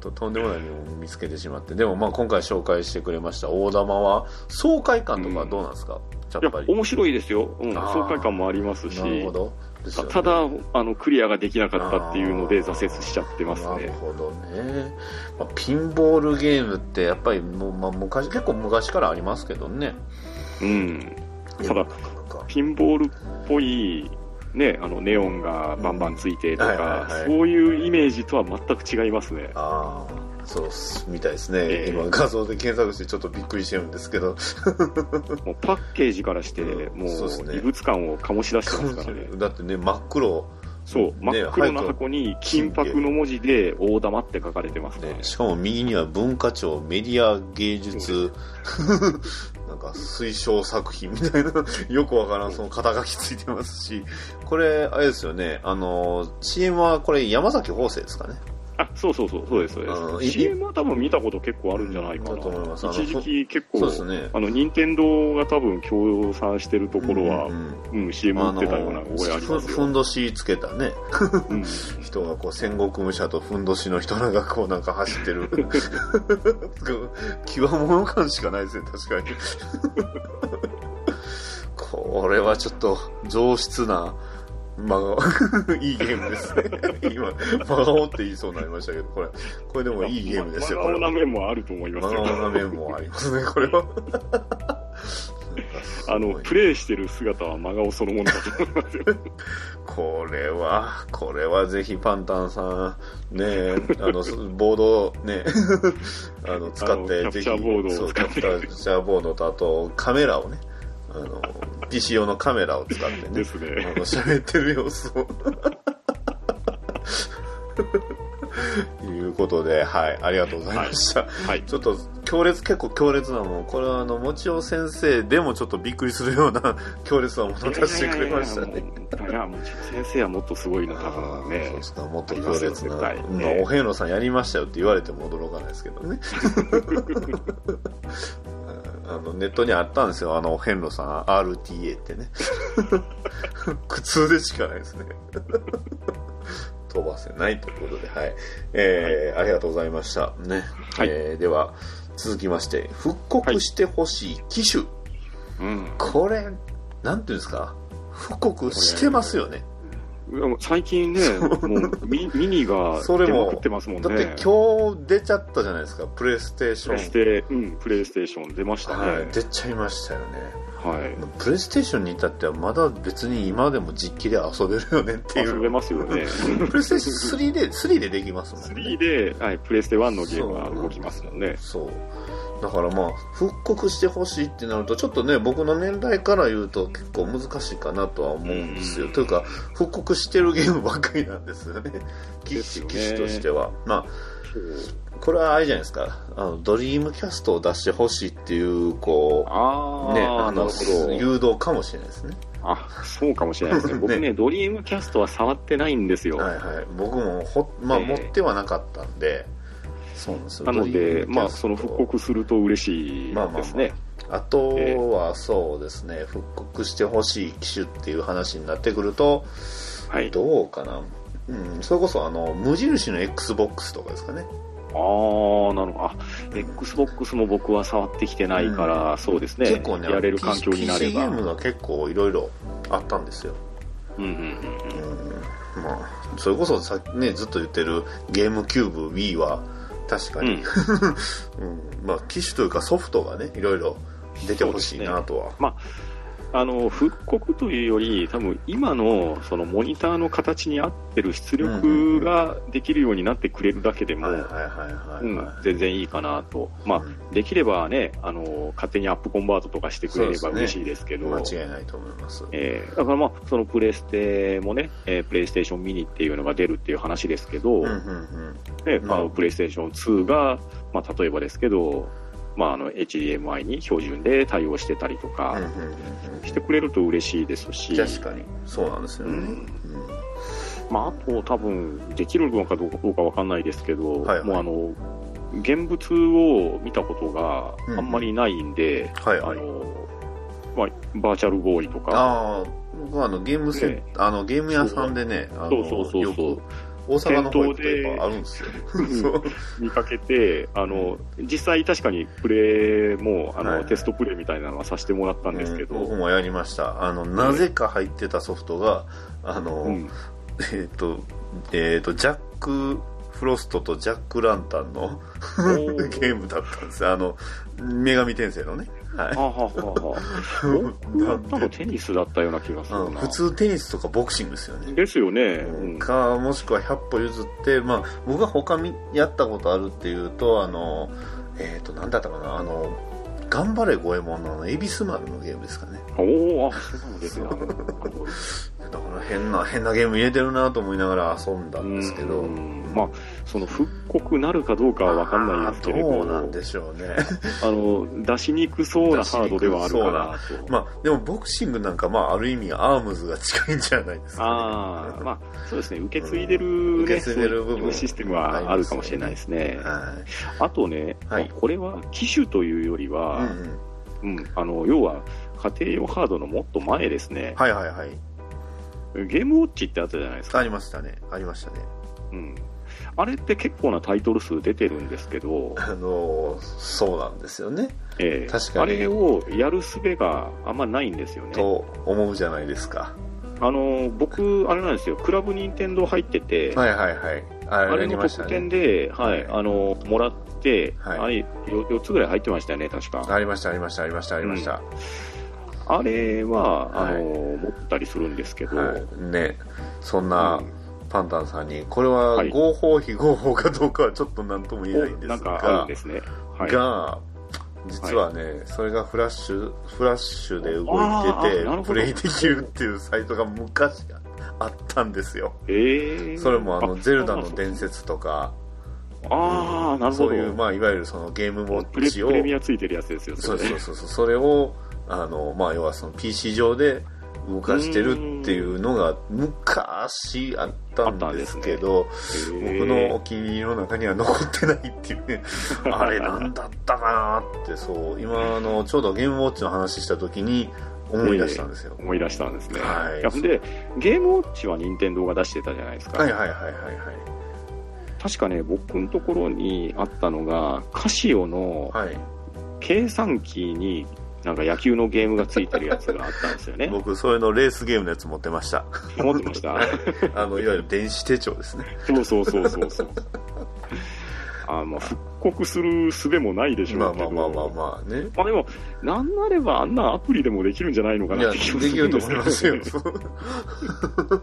ととんでもないのを見つけてしまって。でもまあ今回紹介してくれました大玉は、爽快感とかどうなんですか、やいやっぱ、り。面白いですよ。うん。爽快感もありますし。なるほど。ねただ、あの、クリアができなかったっていうので挫折しちゃってますなるね。ほどね、まあ、ピンボールゲームってやっぱりもう、まあ、昔結構昔からありますけどねうん。ただピンボールっぽい、ね、あの、ネオンがバンバンついてとかはい、そういうイメージとは全く違いますね。ああそうみたいですね、ええ。今画像で検索してちょっとびっくりしてるんですけど。もうパッケージからして、うん。もう異物感を醸し出してますからね。だってね真っ黒。そう、ね真っ黒な箱に金箔の文字で大玉って書かれてますね。ね、。しかも右には文化庁メディア芸術 なんか推奨作品みたいな よくわからんその肩書きついてますし。これあれですよね。あの CM はこれ山崎邦生ですかねあ、そうそうそう、そうです、そうです。CM は多分見たこと結構あるんじゃないかな。だと思います。あの一時期結構、そうですね。あの、任天堂が多分協賛してるところは、うんうん、CM 売ってたような覚えありますよ。ふふんどしつけたね。うん。人がこう戦国武者とふんどしの人らがこうなんか走ってる。極物感しかないですね確かに。これはちょっと上質な真顔 いいゲームですね 今真顔って言いそうになりましたけどこれこれでもいいゲームですよ真顔な面もあると思いますよ。真顔な面もありますねこれはあの、プレイしてる姿は真顔そのものだと思いますよ。これは、これはぜひパンタンさん、ね、あの、ボードね、あの、使って、ぜひ、キャプチャーボードをそう、キ使ってャプチャーボードと、あと、カメラをね、あの、PC 用のカメラを使ってねで、すあね。の、喋ってる様子を。いうことで、はい、ありがとうございました。はい。ちょっと強烈、結構強烈なもの、これはあの、もちお先生でもちょっとびっくりするような 強烈なものを出してくれましたね。いやもう先生はもっとすごいの多分ねそうで。すか、もっと強烈な。ますよ絶対まあねお遍路さんやりましたよって言われても驚かないですけどね。あのネットにあったんですよ、あのお遍路さん RTA ってね。苦痛でしかないですね。飛ばせないということで、はい。えーありがとうございました。ね。はいえーでは、続きまして、復刻してほしい機種。うん。これ、なんていうんですか？復刻してますよね。最近ね、もうミミニがそれも出まくってますもんね。だって今日出ちゃったじゃないですか、プレイステーシプレョン。ステ、うん、プレイステーション出ましたね。はい、出ちゃいましたよね。はい。プレイステーションに至ってはまだ別に今でも実機で遊べるよねってい遊べう。ますよね。プレイステーション3で、3でできますもんね。3で、はい、プレステ1のゲームは動きますもんね。そう。だからまあ、復刻してほしいってなると、ちょっとね、僕の年代から言うと結構難しいかなとは思うんですよ。うんというか、復刻してるゲームばっかりなんですよね。機種、ですよね機種としては。まあ、これはあれじゃないですか。あの、ドリームキャストを出してほしいっていう、こう、ね、あのなるほど。誘導かもしれないですね。あ、そうかもしれないですね。僕ね、ドリームキャストは触ってないんですよ。はいはい。僕もほ、まあ、ええ持ってはなかったんで、そうなんですよなので、まあ、その復刻すると嬉しいまあまあまあですね。あとはそうですね、復刻してほしい機種っていう話になってくると、はい。どうかな、うん、それこそあの無印の XBOX とかですかね、ああ、なるほど。あ、Xbox も僕は触ってきてないから、うんそうですね。結構ね、やれる環境になれば。ームが結構いろいろあったんですよ。うんうんうんうんまあ、それこそさ、ね、ずっと言ってるゲームキューブ Wii は確かに、うん。まあ、機種というかソフトがねいろいろ出てほしいなとは、まあ、あの復刻というより、多分今のそのモニターの形に合ってる出力ができるようになってくれるだけでも、全然いいかなと、まあうん。できればねあの、勝手にアップコンバートとかしてくれれば嬉しいですけど、間違いないと思います。えーだからまあそのプレステもね、えープレイステーションミニっていうのが出るっていう話ですけど、プレイステーション2が、まあ、例えばですけど、まあ、あの HDMI に標準で対応してたりとかしてくれると嬉しいですし、確かに。そうなんですよね、うん。まあ、あと多分できるのかどうかわかんないですけど、はいはい。もうあの現物を見たことがあんまりないんで、あのまあ、バーチャルボーイとか、ああ僕はあのゲームセン、ね。あのゲーム屋さんでねそう。そうそうそう大阪の方行くとやっぱあるんですよ。見かけてあの実際確かにプレイもあの、はい。テストプレイみたいなのはさせてもらったんですけど、うん僕もやりました。あのなぜか入ってたソフトがあの、うん。えっ、とえっ、とジャックフロストとジャック・ランタンのー。ゲームだったんですあの女神転生のねはい。はあ、はあはあはあ、僕やったのテニスだったような気がするな。うん普通テニスとかボクシングですよね。ですよね。うん。かもしくは100歩譲って、まあ、僕が他にやったことあるっていうとあのえっ、と何だったかな。あの頑張れ五右衛門のあの恵比寿丸のゲームですかね。おお、あ、そうなんですね。だから変な変なゲーム入れてるなと思いながら遊んだんですけど。うん。まあ、その復刻なるかどうかはわかんないですけれど、どうなんでしょうね。あの、出しにくそうなハードではあるかな。と。まあでもボクシングなんかまあある意味アームズが近いんじゃないですか、ね、ああ、まあ、そうですね、受け継いでる、ね、受け継いでる部分システムはあるかもしれないですね。はい。あとね、はい。これは機種というよりは、うんうん。うん、あの、要は、家庭用ハードのもっと前ですね、はいはいはい。ゲームウォッチってあったじゃないですか。ありましたね。ありましたね。うん。あれって結構なタイトル数出てるんですけど、あのそうなんですよね。ええ。確かに。あれをやる術があんまないんですよね。と思うじゃないですか。あの、僕、あれなんですよ、クラブ任天堂入ってて、はいはいはい。ああれやれの特典で、はい、あの、もらって、はい。あれよ4つぐらい入ってましたよね、確か。ありましたありましたありましたありました、あれは、あはい。の、持ったりするんですけど、はい、ね。そんうなんパンタンさんにこれははい。合法非合法かどうかはちょっと何とも言えないんですがすね。はい。が実はね、それがフラッシュフラッシュで動いててプレイできるっていうサイトが昔あったんですよ。ええそれもあのゼルダの伝説とか。ああ、なるほど。そういう、まあ、いわゆるそのゲームウォッチをプレミアついてるやつですよ、そうれ。そうそうそう。それをあの、まあ、要はその PC 上で動かしてるっていうのが昔あったんですけど僕のお気に入りの中には残ってないっていうね。あれなんだったかなってそう。今あのちょうどゲームウォッチの話した時に思い出したんですよ、思い出したんですね。はい。やほんで、ゲームウォッチは任天堂が出してたじゃないですか。はいはいはいはいはい。確かね、僕のところにあったのが、カシオのはい。計算機になんか野球のゲームがついてるやつがあったんですよね。僕それのレースゲームのやつ持ってました思ってました？あのいわゆる電子手帳ですねそうそうそうそうそう。あまあ、復刻する術もないでしょまあうけど。まあまあまあまあねまあでも、なんなればあんなアプリでもできるんじゃないのかなって気もですきるとるんです思いけど、ますよ。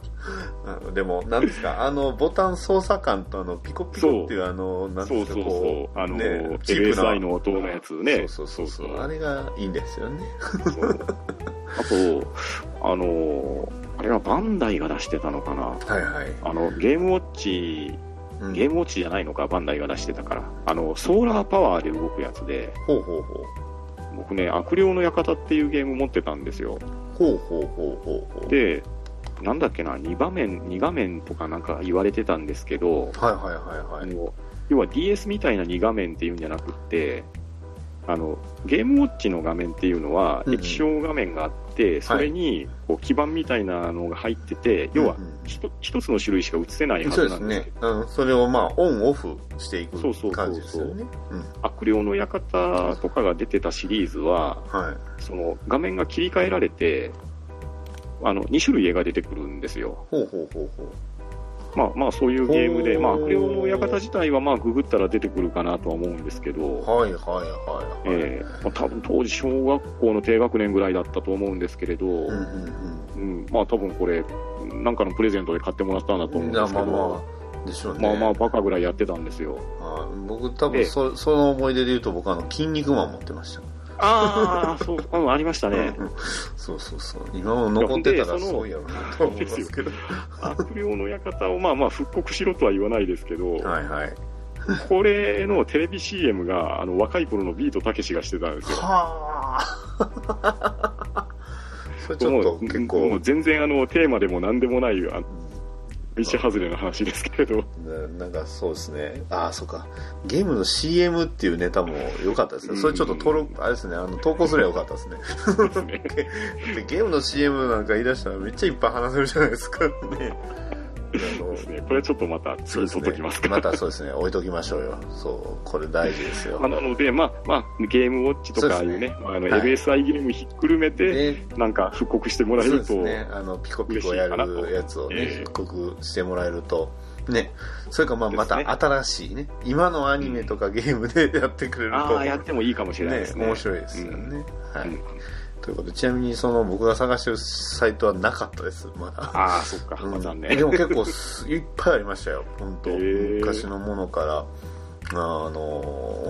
あのでも、なんですか、あの、ボタン操作感と、あの、ピコピコっていう、あの、なんですか、そうそうこそう。あの、ねチープな LSI の音のやつね。そうそうそうそう。あれがいいんですよね。あと、あの、あれはバンダイが出してたのかな。はいはい。あの、ゲームウォッチ、うんゲームウォッチじゃないのか、バンダイが出してたから。あの、ソーラーパワーで動くやつで、ほうほうほう。僕ね、悪霊の館っていうゲーム持ってたんですよ。ほうほうほうほうほう。で、なんだっけな、2場面、2画面とかなんか言われてたんですけど、はいはいはいはい。要は DS みたいな2画面っていうんじゃなくって、あの、ゲームウォッチの画面っていうのは、液晶画面があって、それに、こう、基板みたいなのが入ってて、要は一つの種類しか映せないはずなんですよね。うん、それをまあ、オンオフしていくそうそうそうそう感じですよね。うん。悪霊の館とかが出てたシリーズは、はい。その画面が切り替えられて、あの、2種類絵が出てくるんですよ。ほうほうほうほう。まあまあそういうゲームで、まあ悪霊の館自体はまあググったら出てくるかなとは思うんですけど、はいはいはいはい。えーまあ、多分当時小学校の低学年ぐらいだったと思うんですけれど、うんうんうんまあ多分これ、なんかのプレゼントで買ってもらったんだとうん。思うんですけど、まあまあ、でしょうね。まあまあバカぐらいやってたんですよ。あ僕多分でそその思い出で言うと僕あの、筋肉マン持ってました。ああ、そう、うん、ありましたね。うんそうそうそう。今も残ってたらでそのそうやろうなと思いますけど。悪霊の館をまあまあ復刻しろとは言わないですけど、はいはい。これのテレビ CM があの若い頃のビートたけしがしてたんですよ。はあ。それちょっと結も構う、全然あのテーマでも何でもないあ道外れの話ですけれど、ななんかそうですね。ああ、そうか。ゲームの CM っていうネタも良かったですね。それちょっと登録、あれですね、あの、投稿すればよかったですね。ですね。でゲームの CM なんか言い出したらめっちゃいっぱい話せるじゃないですかね。ね。これちょっとまた次そうですねます。か。またそうですね、置いときましょうよ。そう、これ大事ですよまあ。なので、まあ、まあ、ゲームウォッチとかああいうね、まああの、はい LSI ゲームひっくるめて、で、なんか復刻してもらえると、そうですね、あの、ピコピコやるやつをね、嬉しいかなと復刻してもらえると、ね、それかまあまた新しいね、今のアニメとかゲームでやってくれると、ああ、やってもいいかもしれないですね。面白いですよね。はい。うんということで、ちなみにその僕が探してるサイトはなかったです、まだ。ああ、そっか、うん残念。でも結構すいっぱいありましたよ、本当昔のものから。あの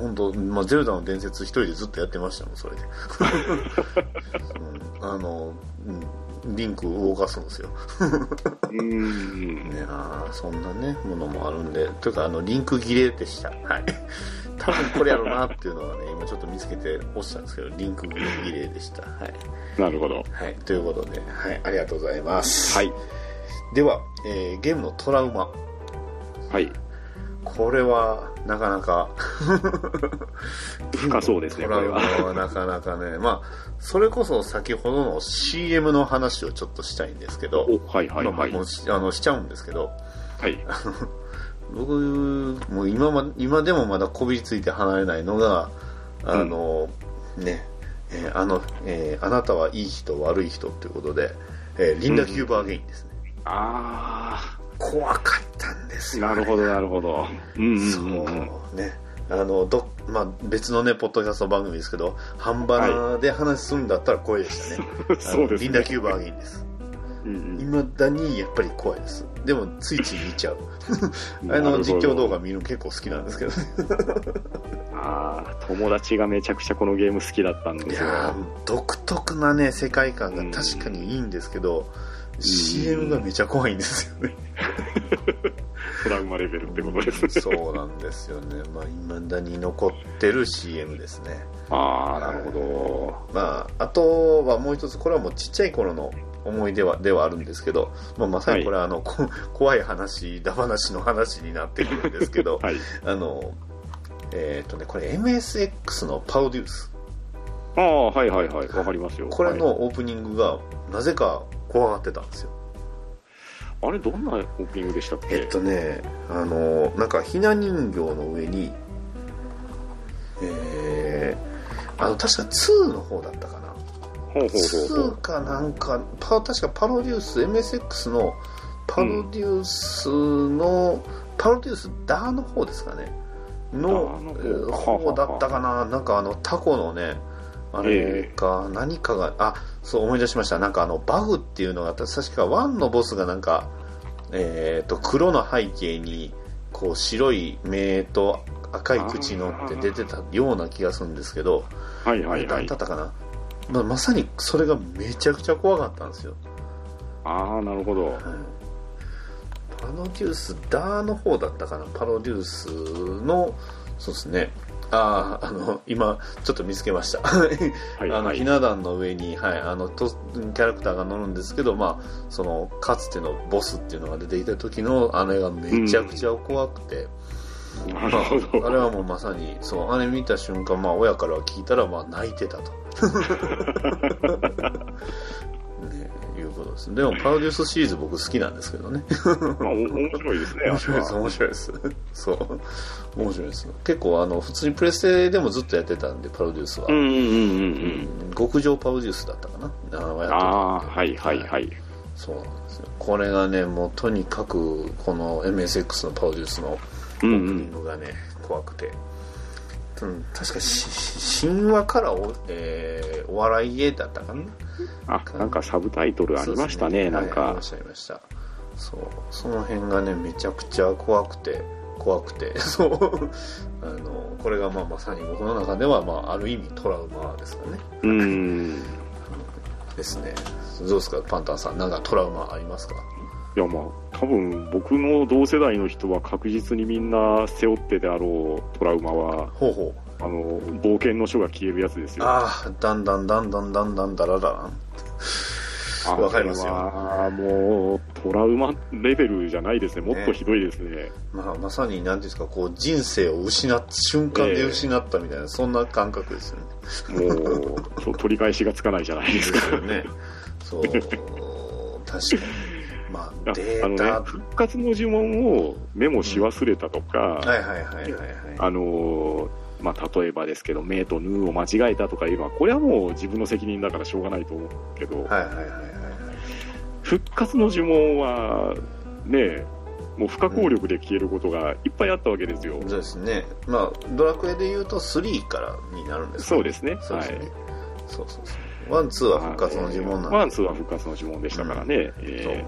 本当、まあ、ゼルダの伝説一人でずっとやってましたもん、それで。うん、あの、うん、リンク動かすんですよ。うん。ねあーそんなね、ものもあるんで、というか、あの、リンク切れでした。はい。多分これやろうなっていうのはね、今ちょっと見つけて押したんですけど、リンク切れでした。はい。なるほど。はい。ということで、はい。ありがとうございます。はい。では、えーゲームのトラウマ。はい。これは、なかなか、深そうですね、トラウマこれは。はなかなかね、まあ、それこそ先ほどの CM の話をちょっとしたいんですけど、お、はいはいはい。まあもうしあのしちゃうんですけど、はい。僕、もう今ま、今でもまだこびりついて離れないのが、あの、ね、えーあの、えーあなたはいい人、悪い人ということで、えーリンダ・キューバーゲインですね。あ怖かったんですあ、よ、なるほど、なるほど。うんうんそううんうん。ね。あの、ど、まあ、別のね、ポッドキャスト番組ですけど、半バナで話すんだったら怖いでしたね。あの そうですねリンダ・キューバーゲインです。うんうん未だにやっぱり怖いです。でも、ついつい見ちゃう。あの、実況動画見るの結構好きなんですけどね。ああ、友達がめちゃくちゃこのゲーム好きだったんいですよ。独特なね、世界観が確かにいいんですけど、CM がめちゃ怖いんですよね。トラウマレベルってことですね。そうなんですよね。まあ、未だに残ってる CM ですね。ああ、なるほまあ、あとはもう一つ、これはもうちっちゃい頃の思い出はではあるんですけど、まあ、まさにこれはあの、こ怖い話、だ話の話になってくるんですけどど。はい。あの、えっ、とね、これ MSX のパロデュース。ああ、はいはいはい。わかりますよ。はいこれのオープニングが、なぜか怖がってたんですよ。あれ、どんなオープニングでしたっけ？えっとね、あの、なんか、ひな人形の上に、えー、あの、確か2の方だったかな。ほうほうほうほう。2かなんか、パ確かパロデュース、MSX のパロデュースの、パロデュースダーの方ですかね。の方だったかな。なんかあの、タコのね、あれか、何かが、あ、そう思い出しました。なんかあの、バグっていうのがあった、確かワンのボスがなんか、えっ、と、黒の背景に、こう、白い目と赤い口のって出てたような気がするんですけど、はいはいはいだっ。たかな、まあ、まさにそれがめちゃくちゃ怖かったんですよ、ああ、なるほど。はい。パロデュースダーの方だったかな？パロデュースのそうですね。あああの今ちょっと見つけました。はい あのはいひな壇の上に、はい、あのとキャラクターが乗るんですけど、まあ、そのかつてのボスっていうのが出てきた時のあれがめちゃくちゃ怖くて、なるほど。あれはもうまさに、そう、あれ見た瞬間、まあ親から聞いたら、まあ泣いてたと。ね、いうことです。でも、パロデュースシリーズ僕好きなんですけどね。まあ、お面白いですね、面白いです、面白いです。そう。面白いです。結構、あの、普通にプレステでもずっとやってたんで、パロデュースは。うんうんうんうん。極上パロデュースだったかな。ああ、はいはいはい。そうなんですよ。これがね、もうとにかく、この MSX のパロデュースのオうんうープニンん。グがね、怖くて。うん、確かしし神話からお,、えーお笑い絵だったかなあ、なんかサブタイトルありましたね、なんかはいありま。したありましたそうその辺がねめちゃくちゃ怖くて怖くて そうあのこれがまあまさに僕の中では、まあ、ある意味トラウマですかねうん。ですねどうですかパンタンさんなんかトラウマありますか？いやまあ、多分僕の同世代の人は確実にみんな背負ってであろうトラウマは、ほうほう。あの、冒険の書が消えるやつですよ。ああだんだんだんだんだんだんだらだらあわかりますよ。あもう、トラウマレベルじゃないですね。もっとひどいですね。まあ、まさに何ていうんですかこう人生を失った瞬間で失ったみたいな、そんな感覚ですよね。もう、と取り返しがつかないじゃないですか。ですよね。そう。確かにまああデあのータ、ね、復活の呪文をメモし忘れたとか、はいはいはいはいはい。あのーまあ、例えばですけど、メイとヌーを間違えたとかいうのは、これはもう自分の責任だからしょうがないと思うけど、はいはいはいはい復活の呪文は、ね、もう不可抗力で消えることがいっぱいあったわけですよ。そうですね。まあドラクエで言うと3からになるんですかそうですね。そうですね、はい。そうそうそう。ワンツーは復活の呪文なんで、ワン、ツーは復活の呪文でしたからね。えそう。ー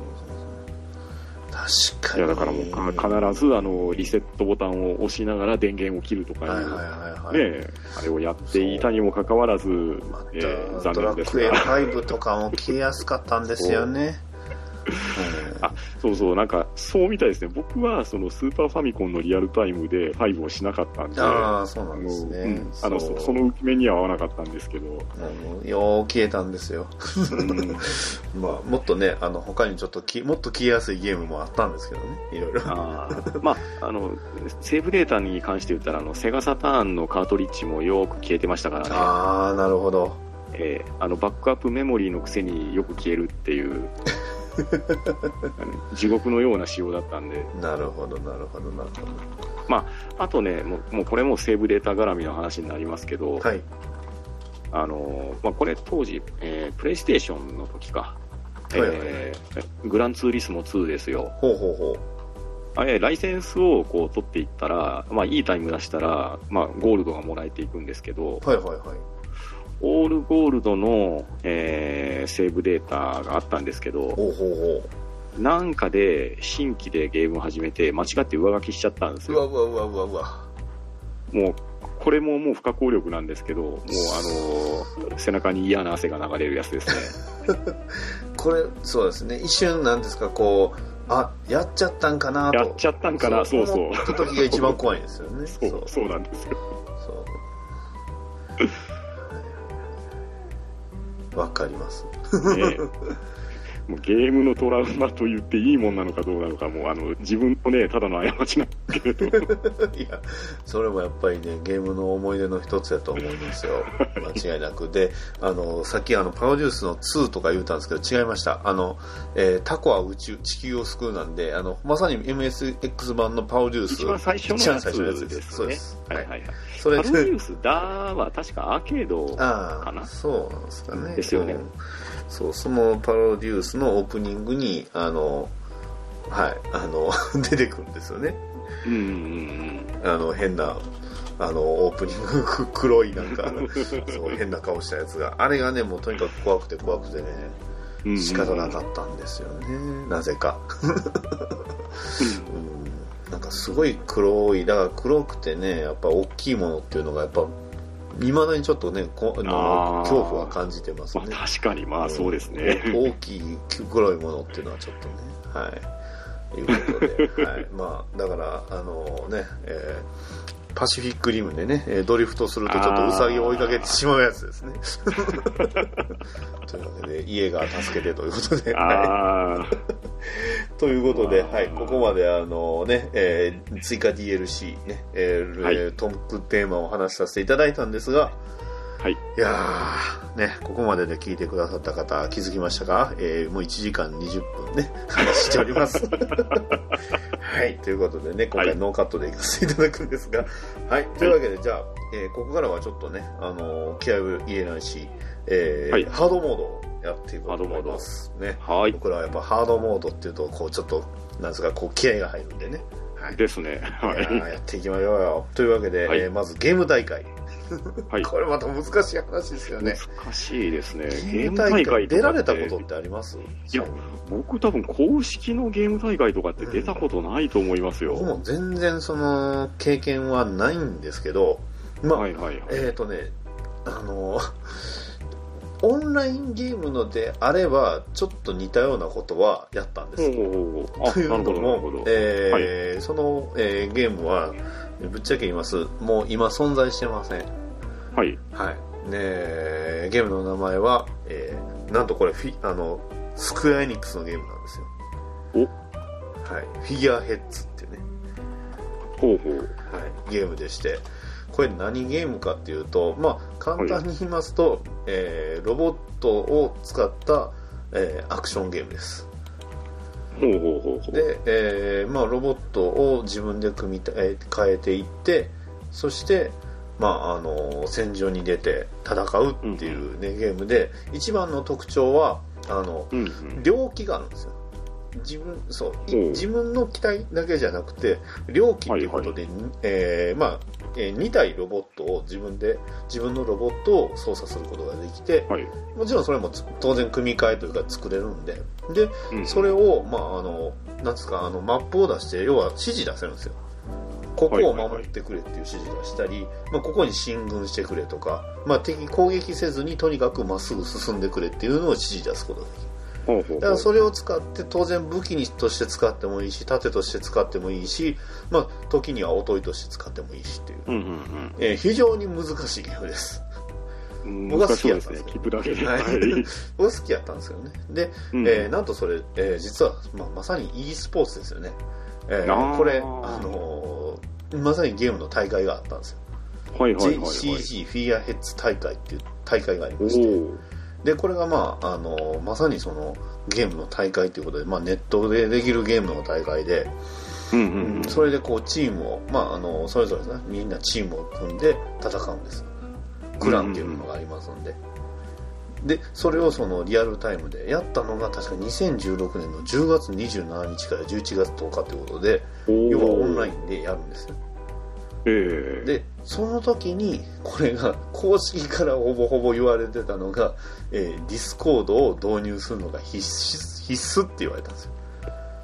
確かに。いやだからもうか必ずあのリセットボタンを押しながら電源を切るとかいう、はいはいはいはい、ね、あれをやっていたにもかかわらず、また、えー残ドラ念ですクエが、5とかも消えやすかったんですよね あそうそう、なんかそうみたいですね、僕はそのスーパーファミコンのリアルタイムで5をしなかったんで、ああそうなあんですね、のうんあのそその目には合わなかったんですけど、あのよう消えたんですよ。うん。まあもっとねあの他にちょっときもっと消えやすいゲームもあったんですけどね。いろいろ。あーまあ、あのセーブデータに関して言ったらあの、セガサターンのカートリッジもよく消えてましたからね。ああなるほど。えーあのバックアップメモリーのくせによく消えるっていう 地獄のような仕様だったんで。なるほどなるほどなるほあとねもうもうこれもセーブデータ絡みの話になりますけど、どはい。あのまあ、これ当時、えープレイステーションの時か、はいはいえーグランツーリスモ2ですよ。ほうほうほあれライセンスをこう取っていったら、まあ、いいタイム出したら、まあ、ゴールドがもらえていくんですけどうはいはいはいオールゴールドの、えーセーブデータがあったんですけど、ほうほうほなんかで新規でゲームを始めて間違って上書きしちゃったんですよ。ううわうわうわうわうわもう、これももう不可抗力なんですけど、もうあのー背中に嫌な汗が流れるやつですね。これそうですね一瞬なんですかこうあやっちゃったんかなとやっちゃったんかな、そうそう思。った時が一番怖いんですよね そう、そうなんですよ。そうわかります。ねもうゲームのトラウマと言っていいもんなのかどうなのか、もうあの自分のね、ただの過ちなんだけれど、いやそれもやっぱりねゲームの思い出の一つやと思いますよ。間違いなく。であのさっきあのパロデュースの2とか言うたんですけど違いました。あの、えータコは宇宙地球を救うなんであのまさに MSX 版のパロデュース。一番最初のやつでですすね。そうです。はい。はい。はい。それパロデュースダーは確かアーケードかな。そうなんですかね。ですよね。うんそうそのパロデュースのオープニングにあのはいあの 出てくるんですよね。うんうんあの変なあのオープニングく黒いなんか そう変な顔したやつが。あれがねもうとにかく怖くて怖くてねうん。仕方なかったんですよね。なぜか。うん。なんかすごい黒いだから黒くてねやっぱ大きいものっていうのがやっぱいまだにちょっこあのあー。恐怖は感じてますまねあ確かにまあそうですね。大きい黒いものっていうのはちょっとねはい。いうことで、はい、まあだからあのね、えーパシフィックリムでね、えードリフトするとちょっとウサギを追いかけてしまうやつですね。というわけで、家が助けてということで。ということで、はい、ここまであのね、えー追加 DLC ね、えーはいえートークテーマをお話しさせていただいたんですが、はい。いやー、ね、ここまでで聞いてくださった方気づきましたか、えーもう1時間20分ね、話しております。はい、ということでね、今はい回ノーカットで行かせていただくんですが、はい、というわけで、じゃあ、えーここからはちょっとね、あのー気合を入れないし、えーはいハードモードをやっていこうと思います。ね。はい。僕らはやっぱハードモードっていうと、こう、ちょっと、なんですか、こう、気合が入るんでね。はい。ですね。はいやっていきましょうよ。というわけで、はいえーまずゲーム大会。はい。これまた難しい話ですよね。難しいですね。ゲゲーム大会出られたことってあります？いや僕多分公式のゲーム大会とかって出たことないと思いますよ。僕も全然その経験はないんですけど、まあ、はいはいはい。えっ、ー、とね、あの、オンラインゲームのであれば、ちょっと似たようなことはやったんですよ。おーあ、というなるほど、なるのもほど、。えーその、えーゲームは、ぶっちゃけ言います、もう今存在してません。はい。はい。ねえゲームの名前は、えーなんとこれフィ、あの、スクエアエニックスのゲームなんですよ。おはい。フィギュアヘッズっていうね、ほうほう。はい、ゲームでして、これ何ゲームかっていうと、まあ、簡単に言いますと、えーロボットを使った、えーアクションゲームです。で、えーまあ、ロボットを自分で組みたえー変えていってそして、まあ、あの戦場に出て戦うっていう、ねゲームで一番の特徴はあのうんうん。両機があるんですよ。自分そう自分の機体だけじゃなくて両機っていうことで、えーまあえ2体ロボットを自分で自分のロボットを操作することができてはい。もちろんそれもつ当然組み替えというか作れるんででうんそれを、まあ、あの、なんですか、あの、マップを出して、要は指示出せるんですよ。ここを守ってくれっていう指示出したり、まあ、ここに進軍してくれとか、まあ、敵攻撃せずにとにかくまっすぐ進んでくれっていうのを指示出すことができる。だからそれを使って当然武器にとして使ってもいいし、盾として使ってもいいし、まあ、時にはおとりとして使ってもいいしっていう。うんうんえー非常に難しいゲームです。うん。僕は好きや。ったんですけで。はいはい。僕好きやったんですよね。で、うんえーなんとそれ、えー実は、まあ、まさに e スポーツですよね。えーこれ、あのーまさにゲームの大会があったんですよ。はいはいはいはい。JCG フィギュアヘッズ大会っていう大会がありおまして、ーで、これがまあ、あのーまさにそのゲームの大会ということで、まあネットでできるゲームの大会で、うんうんうん。それでこうチームを、まああのそれぞれね、みんなチームを組んで戦うんです。クランっていうのがありますんで。で、それをそのリアルタイムでやったのが確か2016年の10月27日から11月10日ということで、要はオンラインでやるんですよ。ええ。で、その時に、これが公式からほぼほぼ言われてたのが、えーディスコードを導入するのが必須必須って言われたんですよ。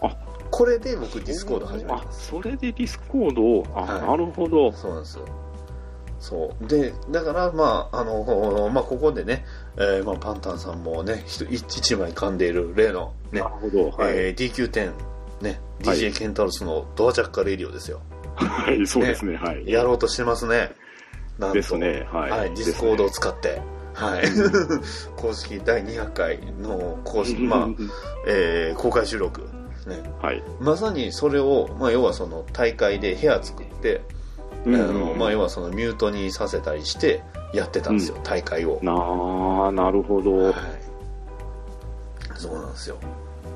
あこれで僕ディスコード始めたんあ。それでディスコードを、あ、はいなるほど。そうなんですよ。そう。で、だから、まあ、あの、まあ、ここでね、えーまあ、パンタンさんもね、一一枚噛んでいる例の、ねなる、ほど。はい。えー DQ10、ね、はい DJ ケンタロスのドワチャッカレディオですよ。はい、そうですね。はい。やろうとしてますね。なんとですね。はい。はい、ディスコードを使って、はい、公式第200回の公式、まあ、えー公開収録、ね、はい。まさにそれを、まあ、要はその大会で部屋作って、あのまあ、要はそのミュートにさせたりしてやってたんですよ、大会を。なあ、なるほど。はい、そうなんですよ。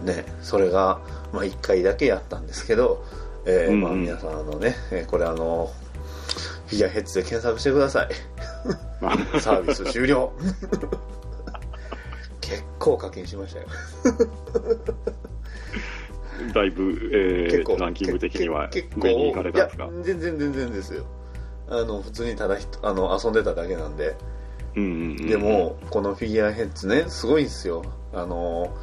ね、それが、まあ、1回だけやったんですけど、えーまあ、皆さんあのね、えーこれあの、フィギュアヘッズで検索してください。サービス終了。結構課金しましたよ。だいぶ、えー、ランキング的にはけ結構上に行かれたんですかいや全然全然ですよ。あの、普通にただあの遊んでただけなんで。うんうんうん。でも、このフィギュアヘッズね、すごいんですよ。あの、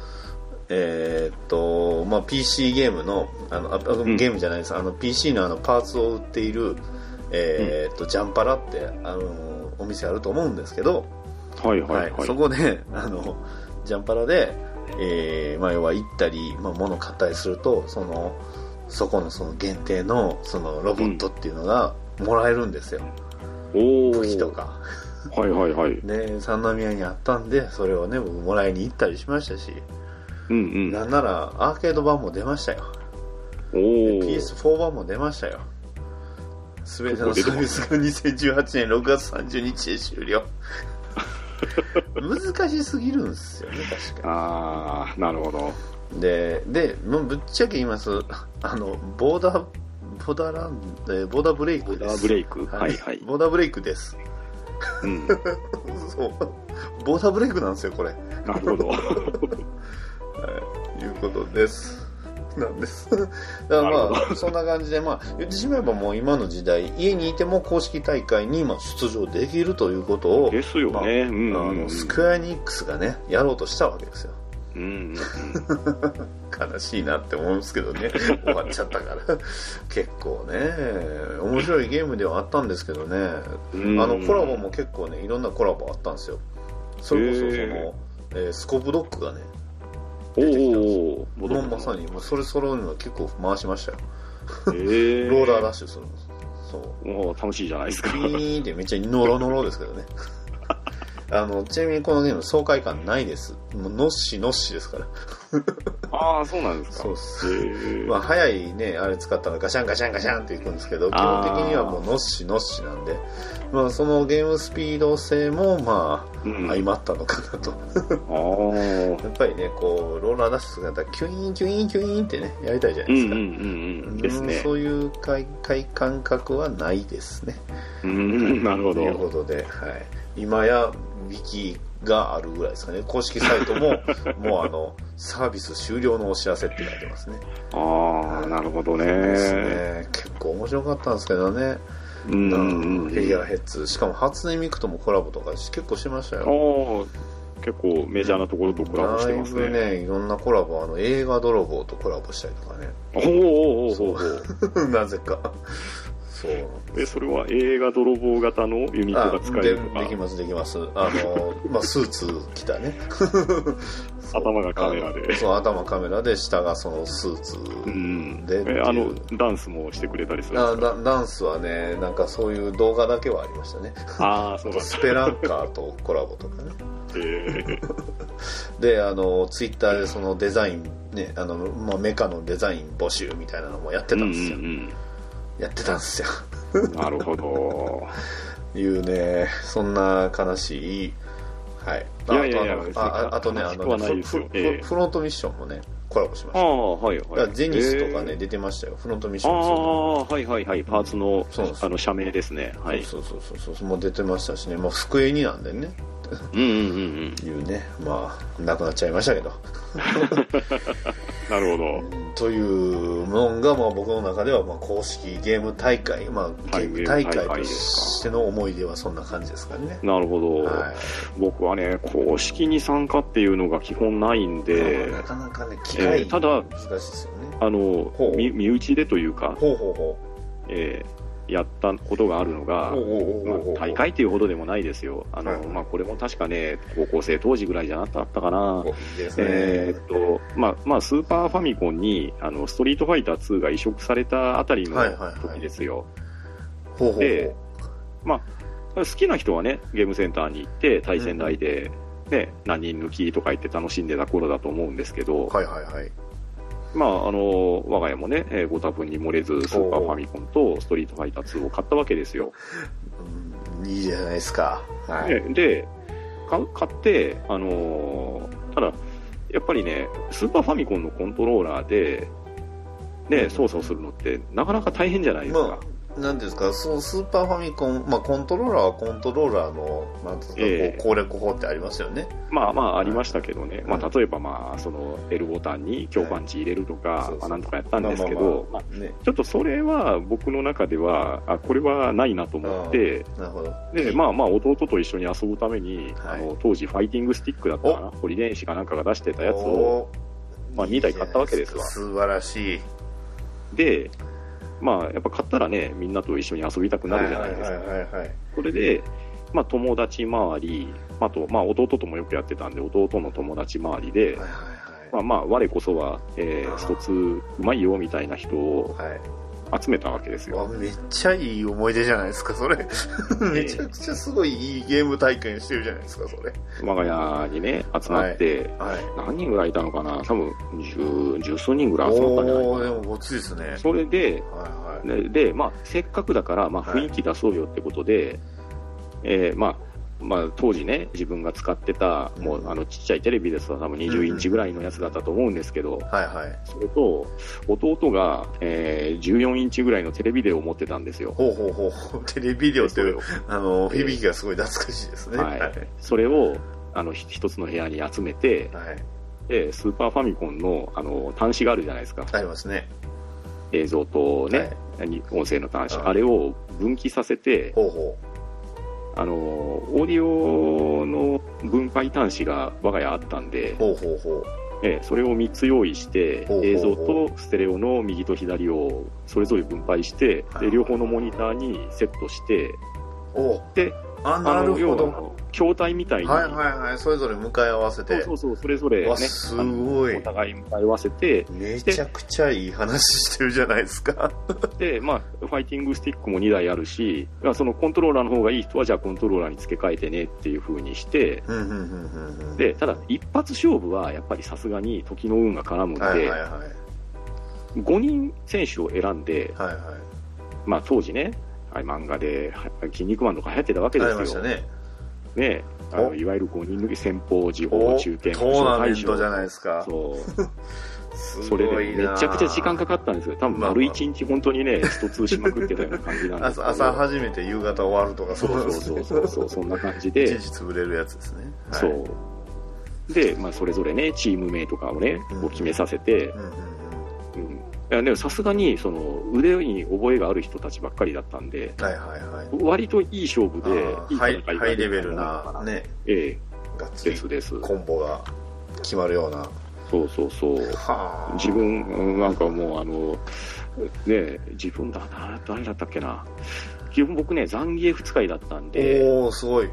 えーっと、まあ、PC ゲームの、あの、あゲームじゃないです。あの、PC のあの、パーツを売っている、えーっと、ジャンパラって、あの、お店あると思うんですけど、はいはいはい。そこで、あの、ジャンパラで、えーまあ、要は行ったり、まあ、物買ったりすると、その、そこのその限定の、そのロボットっていうのが、もらえるんですよおお。武器と。かはいはいはい。ね三宮にあったんでそれをね僕もらいに行ったりしましたし、うんうん。なんならアーケード版も出ましたよ。おお。PS4 版も出ましたよ。全てのサービスが2018年6月30日で終了。難しすぎるんですよね確かああ、なるほど。ででもうぶっちゃけ言います。あのボーダーボーダーランえーボーダーブレイクです。ボーダーブレイク？はい。はいボーダーブレイクです。うん。そう。ボーダーブレイクなんですよこれ。なるほど。いうことです。なんです。だからまあ、そんな感じで、まあ、言ってしまえばもう今の時代、家にいても公式大会にまあ出場できるということを、ですよね。まあうんあうんのスクエアエニックスがね、やろうとしたわけですよ。うんうん 悲しいなって思うんですけどね、終わっちゃったから。結構ね、面白いゲームではあったんですけどね、うん。あのコラボも結構ね、いろんなコラボあったんですよ。それこそその、へえースコープドッグがね、お出てきたんですよおおもうまさに、もうそれ揃うのは結構回しましたよ。ええローラーダッシュするんです。そう。もう楽しいじゃないですか。ピーンってめっちゃノロノロですけどね。あの、ちなみにこのゲーム爽快感ないです。もうノッシノッシですから。ああ、そうなんですか。そうっすまあ早いね、あれ使ったらガシャンガシャンガシャンっていくんですけど、基本的にはもうノッシノッシなんで、まあそのゲームスピード性もまあ、うん相まったのかなと。やっぱりね、こう、ローラーダッシュするんだったらキュイーンキュイーンキュイーンってね、やりたいじゃないですか。うんうんうんうん。ですね。そういう快快感覚はないですね。うん、なるほというど。ことで、はい、今やウィキがあるぐらいですかね。公式サイトも、もうあの、サービス終了のお知らせって書いてますね。ああ、なるほどね。ね。結構面白かったんですけどね。うんうんうん。フィギュアヘッズ。しかも初音ミクともコラボとか結構しましたよ。結構メジャーなところとコラボしてますね。だいぶね、いろんなコラボ、あの、映画泥棒とコラボしたりとかね。おーおおーおう。なぜか。そう。え、それは映画泥棒型のユニットが使えでるのか。できますできます。あの、まあ、スーツ着たね。頭がカメラで。そう頭カメラで下がそのスーツうん。でう。え、あの、ダンスもしてくれたりするんあダダンスはねなんかそういう動画だけはありましたね。ああ、そうだ。スペランカーとコラボとかね。え であのツイッターでそのデザインねあの、まあ、メカのデザイン募集みたいなのもやってーうんんたですよ、うんやってたんですようん。なるほど。いうねそんな悲しいはいいやいやいやあとあとねあのないですよフフロントミッションもねコラボしましたああ、はいはい。ゼニスとかね、えー出てましたよフロントミッシあョンそうあ、はいはいはい。パーツのあの、社名ですね。はい。そうそうそうそうもう出てましたしねもう福江になんでねうんうんうんうん。いうねまあなくなっちゃいましたけど なるほど。というのが、まあ、僕の中ではまあ公式ゲーム大会、まあ、ゲーム大会としての思い出はそんな感じですかね。なるほど。はい僕はね、公式に参加っていうのが基本ないんで、なかなかね、機会、えーただ難しいですよね。あの身身内でというか、ほうほうほえーやったことがあるのう。が大会っていうほどでもないですよ。あの、まあ、これも確かね、高校生当時ぐらいじゃなかったかな。えーっと、まあ、まあ、スーパーファミコンに、あの、ストリートファイター2が移植されたあたりの時ですよ。でまあ、好きな人はね、ゲームセンターに行って、対戦台で、ね、何人抜きとか言って楽しんでた頃だと思うんですけど、はいはいはい。まあ、あの、我が家もね、えーご多分に漏れず、スーパーファミコンとストリートファイター2を買ったわけですよ。うんいいじゃないですか。はい。で買って、あのーただ、やっぱりね、スーパーファミコンのコントローラーで、ね、操作をするのって、なかなか大変じゃないですか。まあ、なんですか、そのスーパーファミコン、まあ、コントローラーはコントローラーの、なんですか、ええ。こう攻略法ってありますよね。まあまあありましたけどね、はい。まあ例えばまあその L ボタンに強パンチ入れるとか、はい。なんとかやったんですけまあまああまあね。ちょっとそれは僕の中では、あ、これはないなと思って、なるほど。で、まあまあ弟と一緒に遊ぶために、はい。あの当時ファイティングスティックだったかな、ホリデンシかなんかが出してたやつを、まあ二台買ったわけですわ。素晴らしい。で、まあやっぱ買ったらね、みんなと一緒に遊びたくなるじゃないですか。それで、まあ友達周り、あと、まあ弟ともよくやってたんで、弟の友達周りで、はいはいまあまあ、我こそは、えー、一つうまいよみたいな人を、はい。はい。集めたわけですよ。わめっちゃいい思い出じゃないですか、それ。めちゃくちゃすごいいいゲーム体験してるじゃないですか、それ。我が家にね、集まって、はい。何人ぐらいいたのかな？多分、十、十数人ぐらい集まったんじゃないかおー、でな。もごっついですね。それで、はいはい。で、でまあ、せっかくだから、まあ、はい雰囲気出そうよってことで、えーまあ、まあ、当時ね、自分が使ってた、もう、あの、ちっちゃいテレビですわ、多分20インチぐらいのやつだったと思うんですけど、はいはい。それと、弟が、えー14インチぐらいのテレビデオを持ってたんですよ。ほうほうほう。テレビデオってあの、響きがすごい懐かしいですね。はいはい。それを、あの、ひ一つの部屋に集めて、はい。で、スーパーファミコンの、あの、端子があるじゃないですか。ありますね。映像とね、に音声の端子。はいあれを分岐させて、ほうほあの、オーディオの分配端子が我が家あったんでう。、ほうほうほう。ええそれを3つ用意してほうほうほう映像とステレオの右と左をそれぞれ分配してはいで両方のモニターにセットしておであ、あなるほど。筐体みたいに、はいはいはい。それぞれ向かい合わせて。そうそうそれぞれねわすごいお互い向かい合わせてめちゃくちゃいい話してるじゃないですか。で、まあ、ファイティングスティックも2台あるしまあそのコントローラーの方がいい人はじゃあコントローラーに付け替えてねっていう風にして。でただ一発勝負はやっぱりさすがに時の運が絡むんで、はいはいはい。5人選手を選んで、はいはい。まあ、当時ね、あれ漫画で、は筋肉マンとか流行ってたわけであすよ。りましたね。ねあのおいわゆる5人抜き先方、時お報、中堅、トーナメントじゃいないですか。そう。すそれでめちゃくちゃ時間かかったんですよ。多分丸1日本当にね、スト2しまくってたような感じなんです。朝朝始めて夕方終わるとかそうそうそうそうそう、そんな感じで、一日潰れるやつですね。はいそう。で、まあ、それぞれね、チーム名とかをね、こう決めさせて、うんうんうんうん。いやでもさすがに、その、腕に覚えがある人たちばっかりだったんで、はいはいはい。割といい勝負で、いい戦いがハイレベルなね、ええ、がっ。コンボが決まるような。そうそうそう。はあ。自分、うんなんかもうあの、ね自分だな、誰だったっけな。基本僕ね、ザンギエフ使いだったんで、おー、すごい。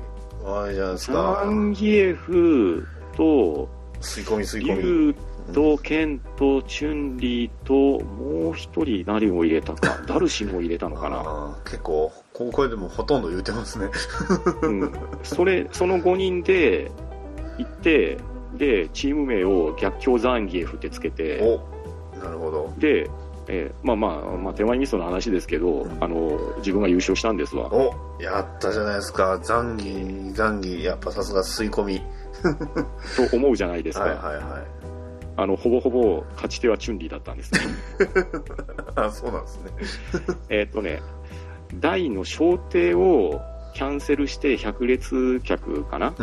あれじゃないですザか。ンギエフと、吸い込み吸いリ込み。とケンとチュンリーと、もう一人何を入れたか、ダルシムを入れたのかな。結構、ここれでもほとんど言うてますね。うん。それ、その5人で行って、で、チーム名を逆境ザンギエフってつけて、おなるほど。で、えーまあまあ、まあ、手前味噌の話ですけど、あの、自分が優勝したんですわ。おやったじゃないですか。ザンギ、ザンギ、やっぱさすが吸い込み。と思うじゃないですか。はいはいはい。あの、ほぼほぼ勝ち手はチュンリーだったんですね。あ、そうなんですね。えーっとね、台の小艇をキャンセルして百列客かな？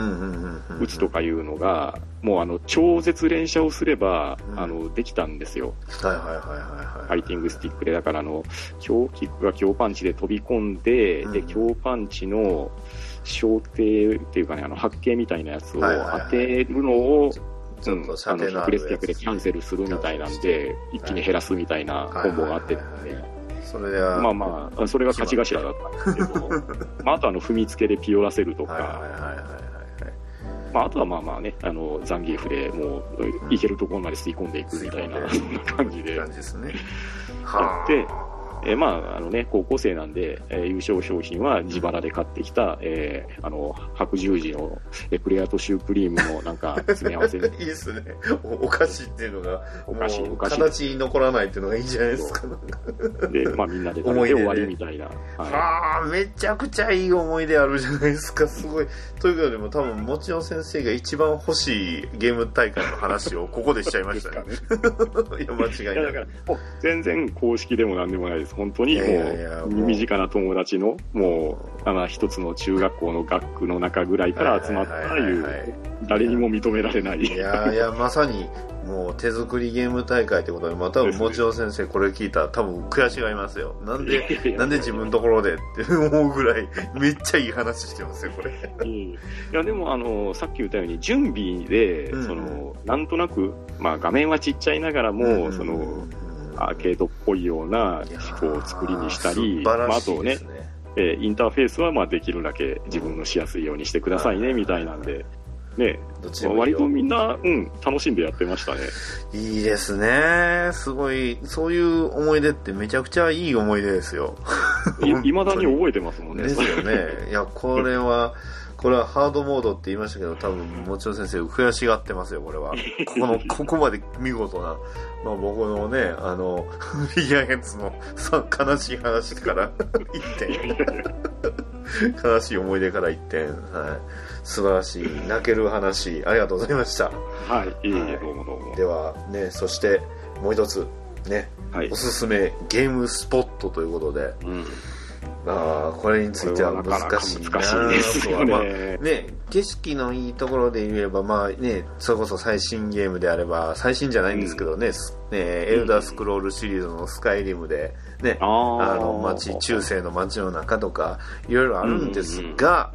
打つとかいうのが、もうあの、超絶連射をすれば、うんあの、できたんですよ。はいはいはいはいはい。ファイティングスティックで。だからあの、強キックが強パンチで飛び込んで、うんで、強パンチの小艇っていうかね、あの、発景みたいなやつを当てるのを、ちょっとの、あるでキャンセルするみたいなんで、一気に減らすみたいなコンボがあってですね。それでは、まあまあ、それが勝ち頭だったんですけど、まあ、あとあの、踏みつけでピオらせるとか。まあ、あとはまあまあね、あの、ザンギエフでもう、いけるところまで吸い込んでいくみたいな、そんな感じで。やって、えーまあ、あのね、高校生なんで、えー優勝商品は自腹で買ってきた、えーあの、白十字のエクレアとシュークリームのなんか 詰め合わせいいですねお。お菓子っていうのが、お菓子お菓子形に残らないっていうのがいいじゃないですか。で、まあみんなで食べて終わりみたいな。ははあ、めちゃくちゃいい思い出あるじゃないですか。すごい。ということで、も多分、もちろん先生が一番欲しいゲーム大会の話をここでしちゃいましたね。いや、間違いない。だから、全然公式でもなんでもないです。本当にもう、身近な友達の、もう、あの、一つの中学校の学区の中ぐらいから集まったはいう誰にも認められない。いやいや、まさに、もう手作りゲーム大会ってことで、まあ多分、もちろん先生これ聞いたら多分悔しがりますよ。なんで、なんで自分のところでって思うぐらい、めっちゃいい話してますよ、これ。うん。いや、でも、あの、さっき言ったように、準備で、うんその、なんとなく、まあ、画面はちっちゃいながらも、その、アーケードっぽいようなこう作りにしたり、まあ、あとね、えーインターフェースはまあできるだけ自分のしやすいようにしてくださいね、みたいなんで、ね、割とみんな、うん、楽しんでやってましたね。いいですね。すごい、そういう思い出ってめちゃくちゃいい思い出ですよ。いいまだに覚えてますもんね。ですよね。いや、これは、これはハードモードって言いましたけど、多分、もちろん先生、悔しがってますよ、これは。ここの、ここまで見事な、まあ僕のね、あの、フィギュアヘッズのさ悲しい話から 一点、悲しい思い出から一点、はい。素晴らしい、泣ける話、ありがとうございました。はい、いえいえ、どうもどうも。では、ね、そして、もう一つ、ね、はいお。すすめゲームスポットということで、うん。ああ、これについては難しいな。難しいですよね。まあね、景色のいいところで言えば、まあね、それこそ最新ゲームであれば、最新じゃないんですけどね、すねエルダースクロールシリーズのスカイリムで、ね、あー。あの街、中世の街の中とか、いろいろあるんですが、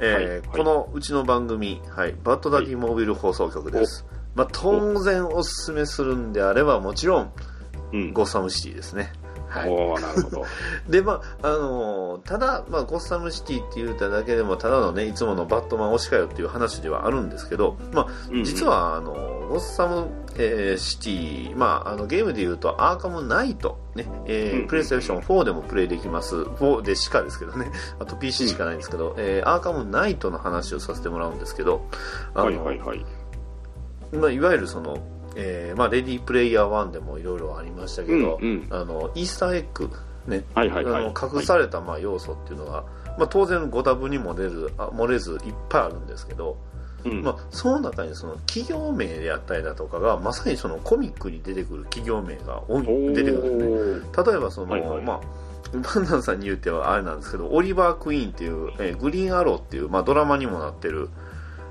えーはいはい。このうちの番組、はい、バッドダディモービル放送局です。まあ、当然おすすめするんであれば、もちろん、うん。ゴッサムシティですね。はい。おーなるほど。で、まあ、あのーただ、まあ、ゴッサムシティって言っただけでも、ただのね、いつものバットマン推しかよっていう話ではあるんですけど、まあ、うんうん実は、あの、ゴッサム、えーシティ、まあ、あの、ゲームで言うと、アーカムナイト、ね、えーうんうんプレイステーション4でもプレイできます。4でしかですけどね、あと PC しかないんですけど、えーアーカムナイトの話をさせてもらうんですけど、あのはいはいはい。まあ、いわゆるその、えーまあ、レディープレイヤー1でもいろいろありましたけど、うんうん。あの、イースターエッグ、ね、はいはいはい。あの隠されたまあ要素っていうのが、まあ、当然ご多分にも出るあ漏れずいっぱいあるんですけど、うん。まあ、その中にその企業名であったりだとかがまさにそのコミックに出てくる企業名が多い出てくるんですね。例えばその、はいはい。まあバンダンさんに言ってはあれなんですけどオリバー・クイーンっていう、えーグリーン・アローっていう、まあ、ドラマにもなってる、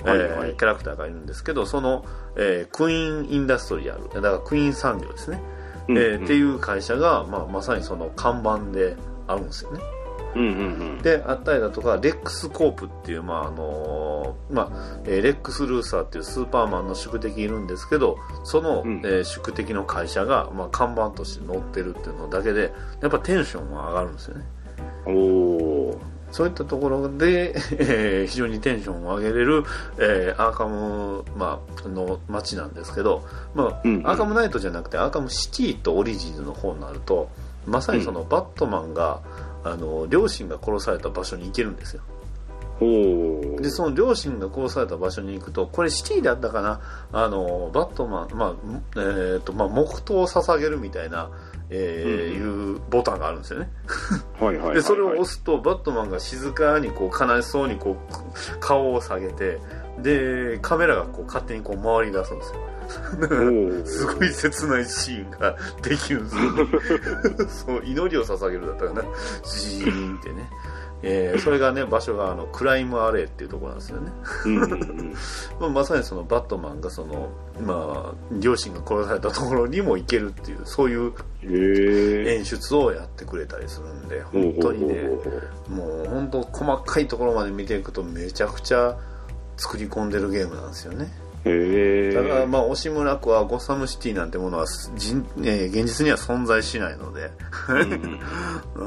えーはいはい。キャラクターがいるんですけどその、えークイーン・インダストリアル。だからクイーン産業ですね、うんえーっていう会社が、まあ、まさにその看板であるんですよね。うんうんうん。であったりだとかレックス・コープっていう、まああのまあえーレックス・ルーサーっていうスーパーマンの宿敵いるんですけどその、うん。えー宿敵の会社が、まあ、看板として載ってるっていうのだけでやっぱテンションは上がるんですよね。おーそういったところで、えー非常にテンションを上げれる、えーアーカム、まあの街なんですけど、まあうんうん。アーカムナイトじゃなくてアーカムシティとオリジンズの方になるとまさにそのバットマンが、あの両親が殺された場所に行けるんですよ。でその両親が殺された場所に行くとこれシティだったかな？あのバットマン、まあえーとまあ、黙祷を捧げるみたいな、えーいうボタンがあるんですよね。はいはいはいはい。でそれを押すとバットマンが静かにこう悲しそうにこう顔を下げてでカメラがこう勝手にこう回り出すんですよ。すごい切ないシーンができるんですよ そう祈りを捧げるだったかな。ジーンってね、えーそれがね場所があのクライムアレーっていうところなんですよね。まあ、まさにそのバットマンがその、まあ、両親が殺されたところにも行けるっていうそういう。演出をやってくれたりするんで本当にねもう本当細かいところまで見ていくとめちゃくちゃ作り込んでるゲームなんですよねただまあ惜しむなくはゴッサムシティなんてものは人、えー現実には存在しないので、うんうん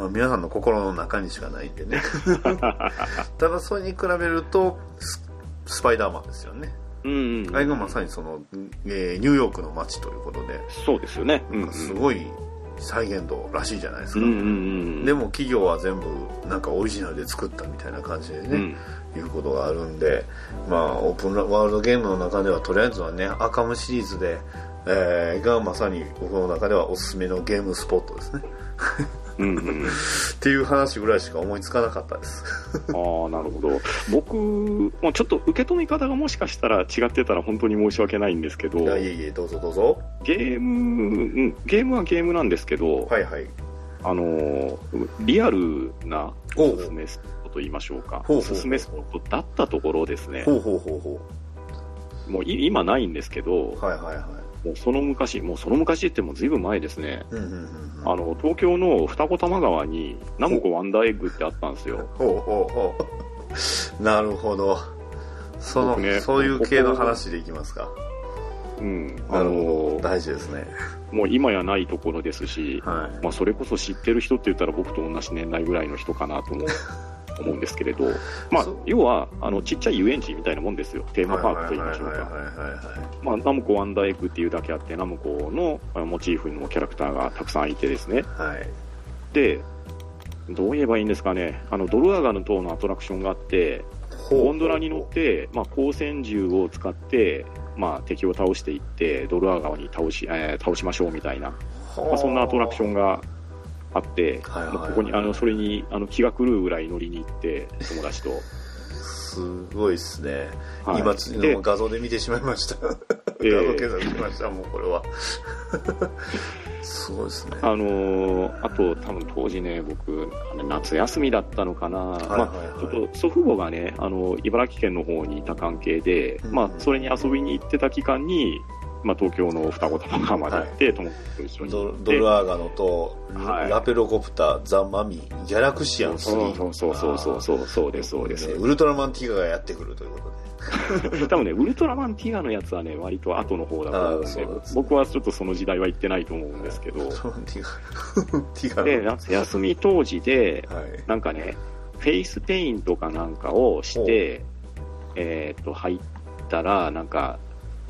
うん 皆さんの心の中にしかないんでね ただそれに比べるとススパイダーマンですよねうんうん。あれがまさにその、えーニューヨークの街ということで、そうですよね。うんうん。すごい再現度らしいじゃないですか、うんうんうん。でも企業は全部なんかオリジナルで作ったみたいな感じでね、うん。いうことがあるんで、まあ、オープンワールドゲームの中ではとりあえずはねアカムシリーズで、えーがまさに僕の中ではおすすめのゲームスポットですね。うんうん。っていう話ぐらいしか思いつかなかったです。ああ、なるほど。僕、もうちょっと受け止め方がもしかしたら違ってたら本当に申し訳ないんですけどい、やいえいえどうぞどうぞ。ゲーム、うんゲームはゲームなんですけど、はいはい。あのー、リアルなほうおすと言いましょうか。ほうほうおすすめスポットだったところですね。ほうほうほうほもうい今ないんですけど、うはいはいはい。もうその昔、もうその昔ってもうずいぶん前ですね。うんうんうんうん。あの、東京の二子玉川にナムコワンダーエッグってあったんですよ。ほうほうほう。なるほど。その、僕ねそういう系の話でいきますか。うん。あの、大事ですね。もう今やないところですし、はい。まあそれこそ知ってる人って言ったら僕と同じ年代ぐらいの人かなと思 思うんですけれど、まあ要は、あの、ちっちゃい遊園地みたいなもんですよ。テーマパークと言いましょうか。ナムコワンダーエッグっていうだけあって、ナムコのモチーフのキャラクターがたくさんいてですね。はい。で、どう言えばいいんですかね。あの、ドルアガの塔のアトラクションがあって、ゴンドラに乗って、まあ、光線銃を使って、まあ、敵を倒していって、ドルア川に倒し、えー倒しましょうみたいな、まあ、そんなアトラクションがあって、はいはいはいまあここに、あの、それに、あの、気が狂うぐらい乗りに行って、友達と。すごいっすね。はい今の画像で見てしまいました。画像えー検索しました、もうこれは。すごいですね。あのーあと、多分当時ね、僕、夏休みだったのかな、はいはいまあ、ちょっと祖父母がね、あの、茨城県の方にいた関係で、うんまあ、それに遊びに行ってた期間に、まあ、東京の双子玉川まで行って、友達と一緒にド。ドルアーガノと、はいラペロコプター、ザ・マミー、ギャラクシアン3。そうそうそうそうそう、そうです、そうですね。ウルトラマンティガがやってくるということで。多分ね、ウルトラマンティガのやつはね、割と後の方だと思うんでね僕はちょっとその時代は行ってないと思うんですけどティガ。ティガの。で、夏休み当時で、はい。なんかね、フェイスペイントかなんかをして、えーっと、入ったら、なんか、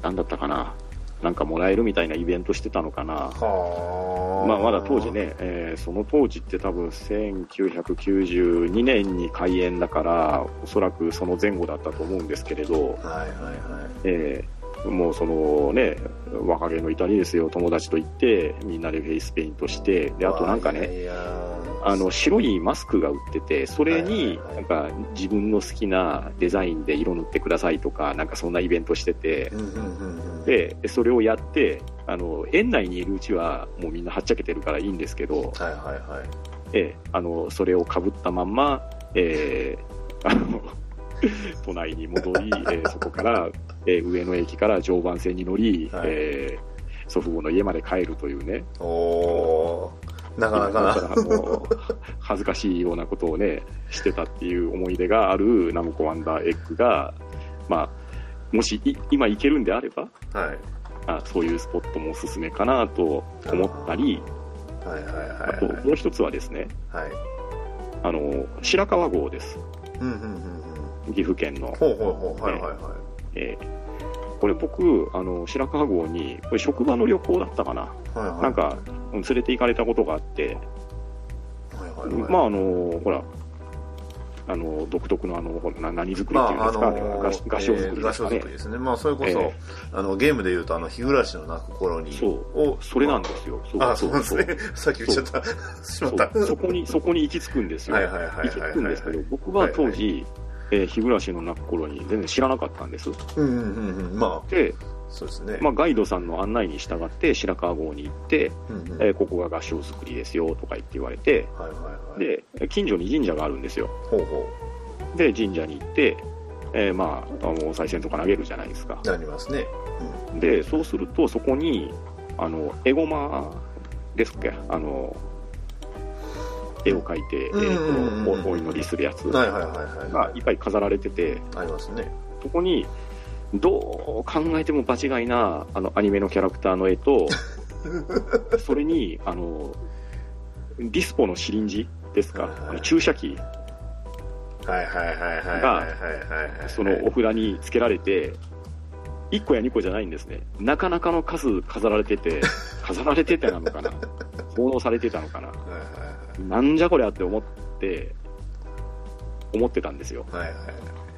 なんだったかな、なんかもらえるみたいなイベントしてたのかな。はあ。まあ、まだ当時。ね、えーその当時って多分1992年に開園だから、おそらくその前後だったと思うんですけれど、はいはいはい。えーもうそのね、若気の至りですよ、友達と行って、みんなでフェイスペイントして、で、あとなんかね、あの、白いマスクが売ってて、それになんか自分の好きなデザインで色塗ってくださいとか、なんかそんなイベントしてて。で、でそれをやって、あの、園内にいるうちはもうみんなはっちゃけてるからいいんですけど、はいはいはい。えーあの、それを被ったまんま、えーあの、都内に戻り、えーそこから、えー上野駅から常磐線に乗り、はい。えー祖父母の家まで帰るというね、おー、なかなからもう恥ずかしいようなことをね、してたっていう思い出があるナムコワンダーエッグが、まあ、もしい今行けるんであれば、な。はい。あそういうスポットもおすすめかなと思ったり、はいはいあ。ともう一つはですね、はい。あの、白川郷です。うんうんうんうん。岐阜県の。これ僕、あの、白川郷に、これ職場の旅行だったかな。はいはい。なんか、うん連れて行かれたことがあって、はいはいはい。まあ、あの、ほら、あの、独特のあの、な何作りっていうんですか、まああの合合唱作りですかね。ですね。まあ、それこそ、えあの、ゲームで言うと、あの、日暮らしの泣く頃に、そうを、それなんですよ。そうあ、そうですね。さっき言っちゃった。しまった。そこに、そこに行き着くんですよ。はいはいはいはいはい行き着くんですけど、僕は当時、えー日暮らしの泣く頃に全然知らなかったんです。うんうんうんうん。まで、あ、そうですね。まあ、ガイドさんの案内に従って白川郷に行って、うんうんえーここが合唱作りですよとか言って言われて、はいはいはい。で、近所に神社があるんですよ。ほうほで、神社に行って、えーまあ、あの、お賽銭とか投げるじゃないですか。う。なりますね。で、そうすると、そこに、あの、エゴマですっけ？あの、絵を描いて、えうんうんうんうんーと、おお祈りするやつ。がいっぱい飾られてて、ありますね。そこに、どう考えても場違いなあのアニメのキャラクターの絵と それにあのディスポのシリンジですか、はいはい、注射器。がそのお札につけられて1個や2個じゃないんですね。なかなかの数飾られてて 飾られててなのかな？奉納されてたのかな、はいはいはい、なんじゃこりゃって思って思ってたんですよ、はいはい。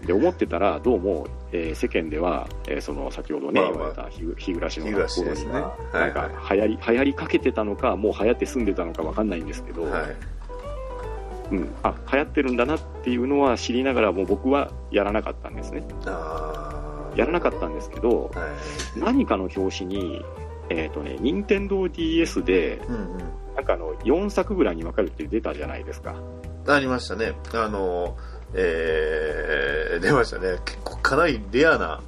で、思ってたら、どうも、えー世間では、えーその先ほどね、まあまあ言われた日日暮らしの頃ですねには、はいなんか流行り、流行りかけてたのか、もう流行って住んでたのかわかんないんですけど、はい。うん、あ、流行ってるんだなっていうのは知りながらも僕はやらなかったんですね。やらなかったんですけど、はい。何かの表紙に、えっ、とね、任天堂 DS で、うんうん。なんかあの、4作ぐらいに分かるって出たじゃないですか。ありましたね。あの、えー、出ましたね。結構かなりレアな、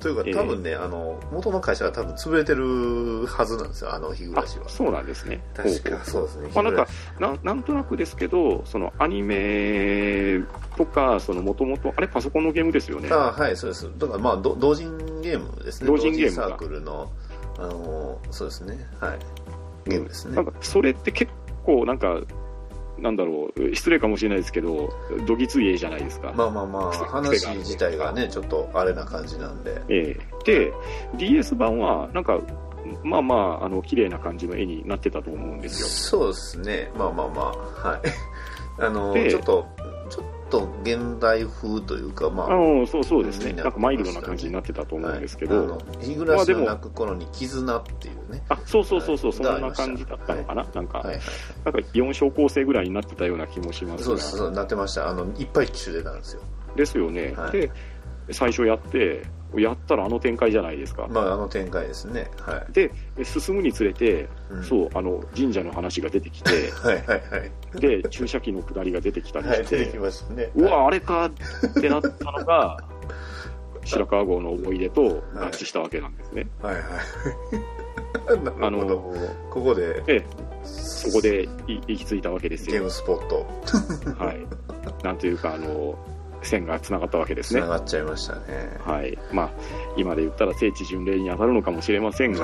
というかええ多分ね、あの、元の会社が多分潰れてるはずなんですよ、あの日暮あらしは。そうなんですね。確かそうですね。まあなんか日な、なんとなくですけど、そのアニメとか、そのもともと、あれパソコンのゲームですよねあはい、そうです。だからまあ、ど同人ゲームですね。同人ゲームかサークルの、あの、そうですね。はい。ゲームですねなん。か、それって結構なんか、なんだろう、失礼かもしれないですけど、どぎつい絵じゃないですか。まあまあまあ、話自体がね、ちょっとあれな感じなんで。ええで、DS 版は、なんか、まあまあ、あの、綺麗な感じの絵になってたと思うんですよ。そうですね。まあまあまあ、はい。あの、でちょっと、ちょっと現代風というか、まあ、あのそうそうですね。になんかマイルドな感じになってたと思うんですけど、日暮らしの泣く頃に絆っていうね。あ、そうそうそうそう、はいそんな感じだったのかな、なんか、はいはい。なんか4小構成ぐらいになってたような気もしますが。そうです、そうなってました。あの、いっぱい機種出たんですよ。ですよね、はいで、最初やって、やったらあの展開じゃないですか。まあ、あの展開ですね。はい。で、進むにつれて、うんそう、あの、神社の話が出てきて、はいはいはい。で、注射器の下りが出てきたりはい、して、出てきましたね。うわ、あれかってなったのが、白川郷の思い出と合致したわけなんですね。はいはい。なあるほど。の、ここで、で、そこでい行き着いたわけですよ。ゲームスポット、はい。なんというか、あの、線が繋がったわけですね繋。がっちゃいましたね。はい。まあ、今で言ったら聖地巡礼に当たるのかもしれませんが、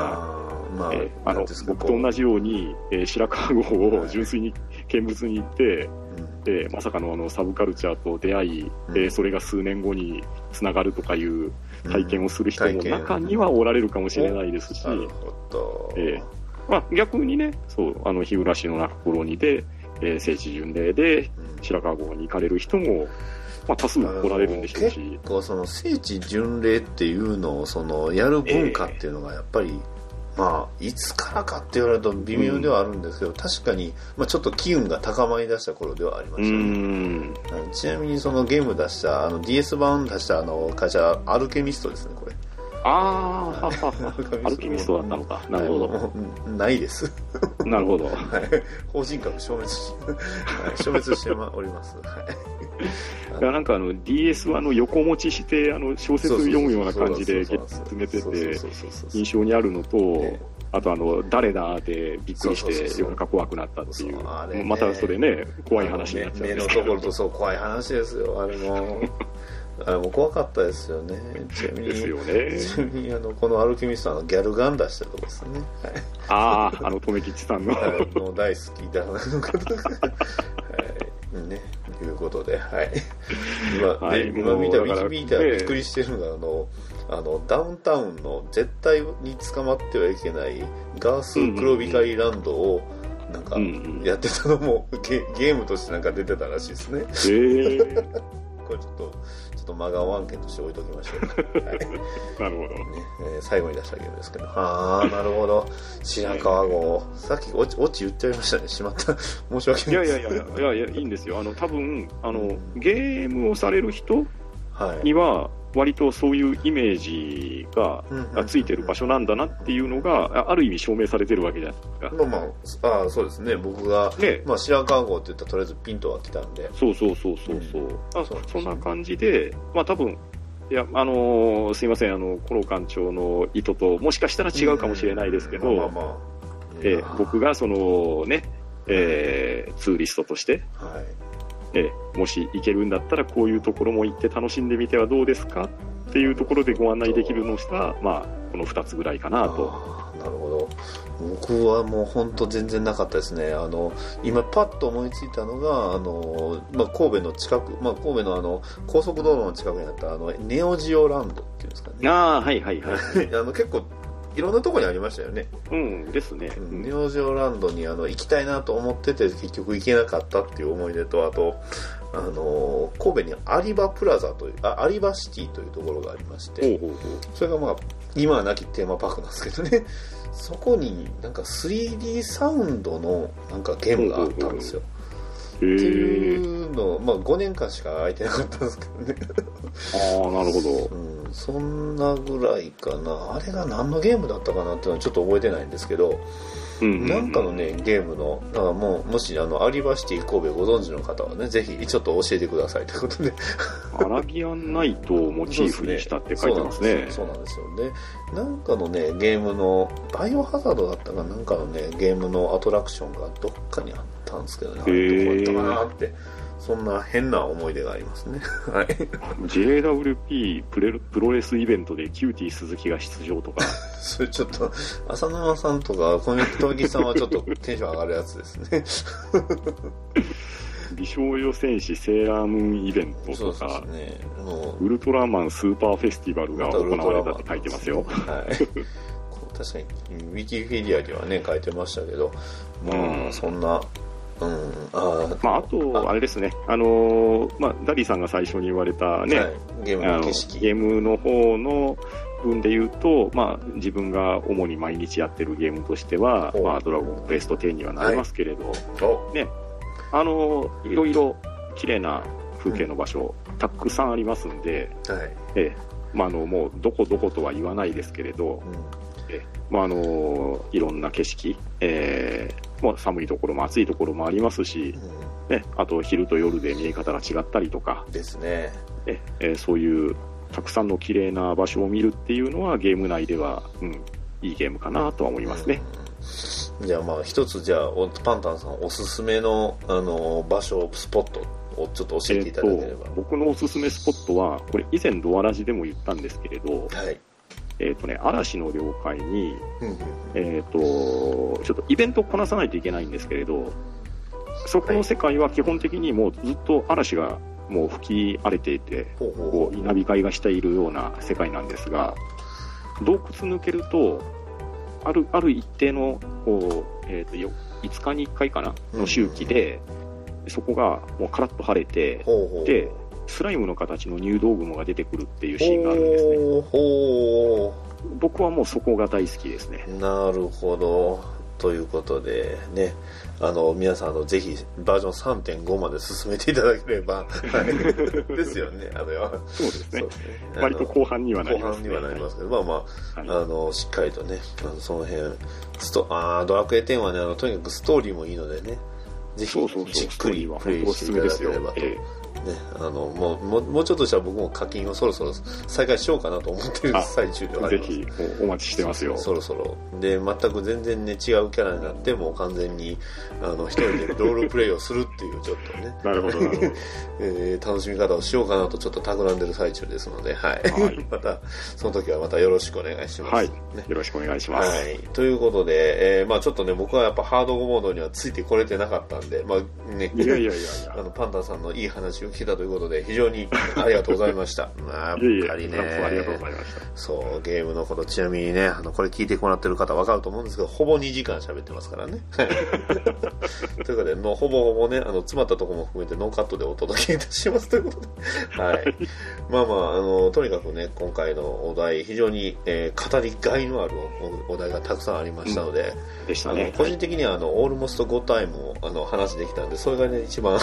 まあ、えーあの僕と同じように、えー白川郷を純粋に見物に行って、えーまさかのあのサブカルチャーと出会い、うん。えーそれが数年後につながるとかいう体験をする人も中にはおられるかもしれないですし。えまあ、逆にね、そう、あの、日暮の泣く頃にで、えー聖地巡礼でうん。白川郷に行かれる人も、まあ、多数おられるんでしょうし、結構その聖地巡礼っていうのをそのやる文化っていうのがやっぱり、まあいつからかって言われると微妙ではあるんですけど、確かに、まあ、ちょっと機運が高まりだした頃ではありましたね、ちなみにそのゲーム出したあの DS 版出したあの会社アルケミストですねこれ。あー、はははアルケミストだったのか。なるほど。ないです。なるほど。はい。法人格消滅し、はい、消滅しております。はいなんかあの DS はあの横持ちしてあの小説読むような感じで詰めてて印象にあるのとね、あとあの誰だでびっくりして夜中怖くなったっていそうまたそれね、怖い話になっちゃうん目のですけど。ところとそう怖い話ですよあれもあれも怖かったですよねちなみにですよね。ちなみにあのこのアルケミストはあのギャルガン出したとこですねああ、あの、留吉さんの。はい、はい、もう大好きだの方がはいねいうことで はい。今,、はいで今見たウィキビーターびっくりしてるのがあのあのダウンタウンの絶対に捕まってはいけないガース黒光りランドをなんかやってたのもゲゲームとしてなんか出てたらしいですね。ええ。これちょっとと真顔案件として置いときましょう。か、はいねなるほど。えー最後に出したゲームですけど。ああなるほど。白川郷さっきオチオチ言っちゃいましたね。しまった。申し訳いない。ですやいやいやいやいや、いいんですよ。あの、多分、あの、ゲームをされる人はい。には、割とそういうイメージがついてる場所なんだなっていうのが、あある意味証明されてるわけじゃないですか。まあまあ、ああそうですね、僕が、ね。まあ、白川郷って言ったらとりあえずピントは来たんで、そうそうそうそうそう。あそうそんな感じで、まあ多分、いや、あのーすいません、あの、コロ館長の意図と、もしかしたら違うかもしれないですけど、まあまあまあ、え僕がそのね、えーツーリストとして、はい、えーもし行けるんだったらこういうところも行って楽しんでみてはどうですかっていうところでご案内できるのが、まあ、この2つぐらいかなと。なるほど僕はもう本当全然なかったですねあの今パッと思いついたのがあの、まあ、神戸の近く、まあ、神戸のあの高速道路の近くにあったあのネオジオランドっていうんですかねああ、はいはいはい。あの結構いろんなところにありましたよね、うん、ですね。うん。ネオジオランドにあの行きたいなと思ってて結局行けなかったっていう思い出とあとあの神戸に有馬プラザというあ有馬シティというところがありまして。それがまあ今はなきテーマパークなんですけどね。そこになんか 3D サウンドのなんかゲームがあったんですよ。へってえ。いうのまあ5年間しか空いてなかったんですけどねああ、なるほど。うんそんなぐらいかなあれが何のゲームだったかなっていうのはちょっと覚えてないんですけどうんなんかのね、ゲームの、だからもう、もし、あの、有馬シティ神戸ご存知の方はね、ぜひ、ちょっと教えてくださいということで。アラビアンナイトをモチーフにしたって書いてますね。そうなんですよ。そうなんですよね。なんかのね、ゲームの、バイオハザードだったかなんかのね、ゲームのアトラクションがどっかにあったんですけどね、あれどこだったかなって。そんな変な思い出がありますね。はい。JWP プレプロレスイベントでキューティー鈴木が出場とか、それちょっと、浅沼さんとか、小雪富木さんはちょっとテンション上がるやつですね。美少女戦士セーラームーンイベントとか、すね。もウルトラマンスーパーフェスティバルが行われたって書いてますよ。はい。確かに、ウィキペディアにはね、書いてましたけど、まあ、うんそんな、うん、あー。まあ、あと、あれですね、あのーまあ、ダディさんが最初に言われたね、はい、ゲームあのの景色。ゲームの方の分で言うと、まあ、自分が主に毎日やってるゲームとしてはまあ、ドラゴンクエスト10にはなりますけれど、お。ね、あのいろいろ綺麗な風景の場所、たくさんありますんで、はい。ええ。まあ、あのもうどこどことは言わないですけれど、うまあ、あのいろんな景色、えーまあ、寒いところも暑いところもありますし、ん。うね、あと昼と夜で見え方が違ったりとか、ん。ですね。ええーそういうたくさんの綺麗な場所を見るっていうのはゲーム内では、うん、いいゲームかなとは思いますね。うん。じゃあまあ、一つじゃあ、おパンタンさんおすすめの、あの、場所、スポットをちょっと教えていただければ。と僕のおすすめスポットは、これ以前ドアラジでも言ったんですけれど、はい。えっ、とね、嵐の了解に、えっ、と、ちょっとイベントをこなさないといけないんですけれど、そこの世界は基本的にもうずっと嵐がもう吹き荒れていて、こう稲光がしているような世界なんですが、洞窟抜けると、あるある一定のこう、えー、とよ5日に1回かなの周期で、そこがもうカラッと晴れて。で、スライムの形の入道雲が出てくるっていうシーンがあるんですね。ほうほ僕はもうそこが大好きですね。う。なるほど。ということで、ね、あの、皆さん、あの、ぜひ、バージョン3.5まで進めていただければ、はい。ですよね、あの、そうですねそう。ですね。割と後半にはなりますね。後半にはなりますけど、まあまあ、はいあの、しっかりとね、あのその辺、スト、あードラクエ10はね、あの、とにかくストーリーもいいのでね、ぜひじっくりプレイしていただければ。と。えね、あの、もう、もう、もうちょっとしたら僕も課金をそろそろ再開しようかなと思ってるあ最中ではあえります。ぜひおお待ちしてますよ。そろそろ。で、全く全然ね、違うキャラになって、もう完全に、あの、一人でロールプレイをするっていう、ちょっとね、なるほど、なるほど。えー楽しみ方をしようかなとちょっと企んでる最中ですので、はい。はい また、その時はまたよろしくお願いします。はいね。よろしくお願いします。はい。ということで、えーまあちょっとね、僕はやっぱハードモードにはついてこれてなかったんで、まあね、いやいやいやいや。あの、パンダさんのいい話を聞けたということで、非常に ありがとうございました。まあ、やっぱりねありがとうございました。そう、ゲームのこと、ちなみにね、あの、これ聞いてもらってる方わかると思うんですけど、ほぼ2時間喋ってますからね。ということで、のほぼほぼね、あの、詰まったところも含めてノーカットでお届けいたしますということで。はい。まあまあ、あの、とにかくね、今回のお題、非常に、えー語りがいのあるおお題がたくさんありましたので、あのでしたね。個人的にはあの、オールモスト5タイムをあの話できたんで、それがね、一番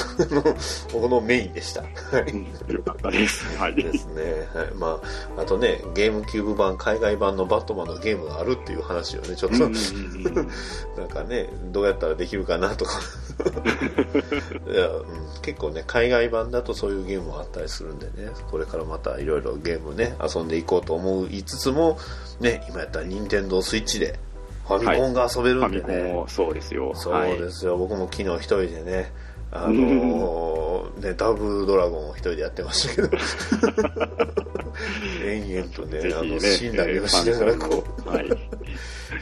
僕のメインでした。はい。うんよかったです。はい。ですね。はい。まあ、あとね、ゲームキューブ版、海外版のバットマンのゲームがあるっていう話をね、ちょっと、なんかね、どうやったらできるかなとか。いや、うん、結構ね、海外版だとそういうゲームもあったりするんでね、これからまたいろいろゲームね、遊んでいこうと思いつつも、ね、今やったら任天堂スイッチでファミコンが遊べファるんでね。ミコンを、そうですよ。そうですよ、僕も昨日一人でね、あのーね、ダブルドラゴンを一人でやってましたけど、延々とね、ね、あの、死んだりをしながらこう、はい。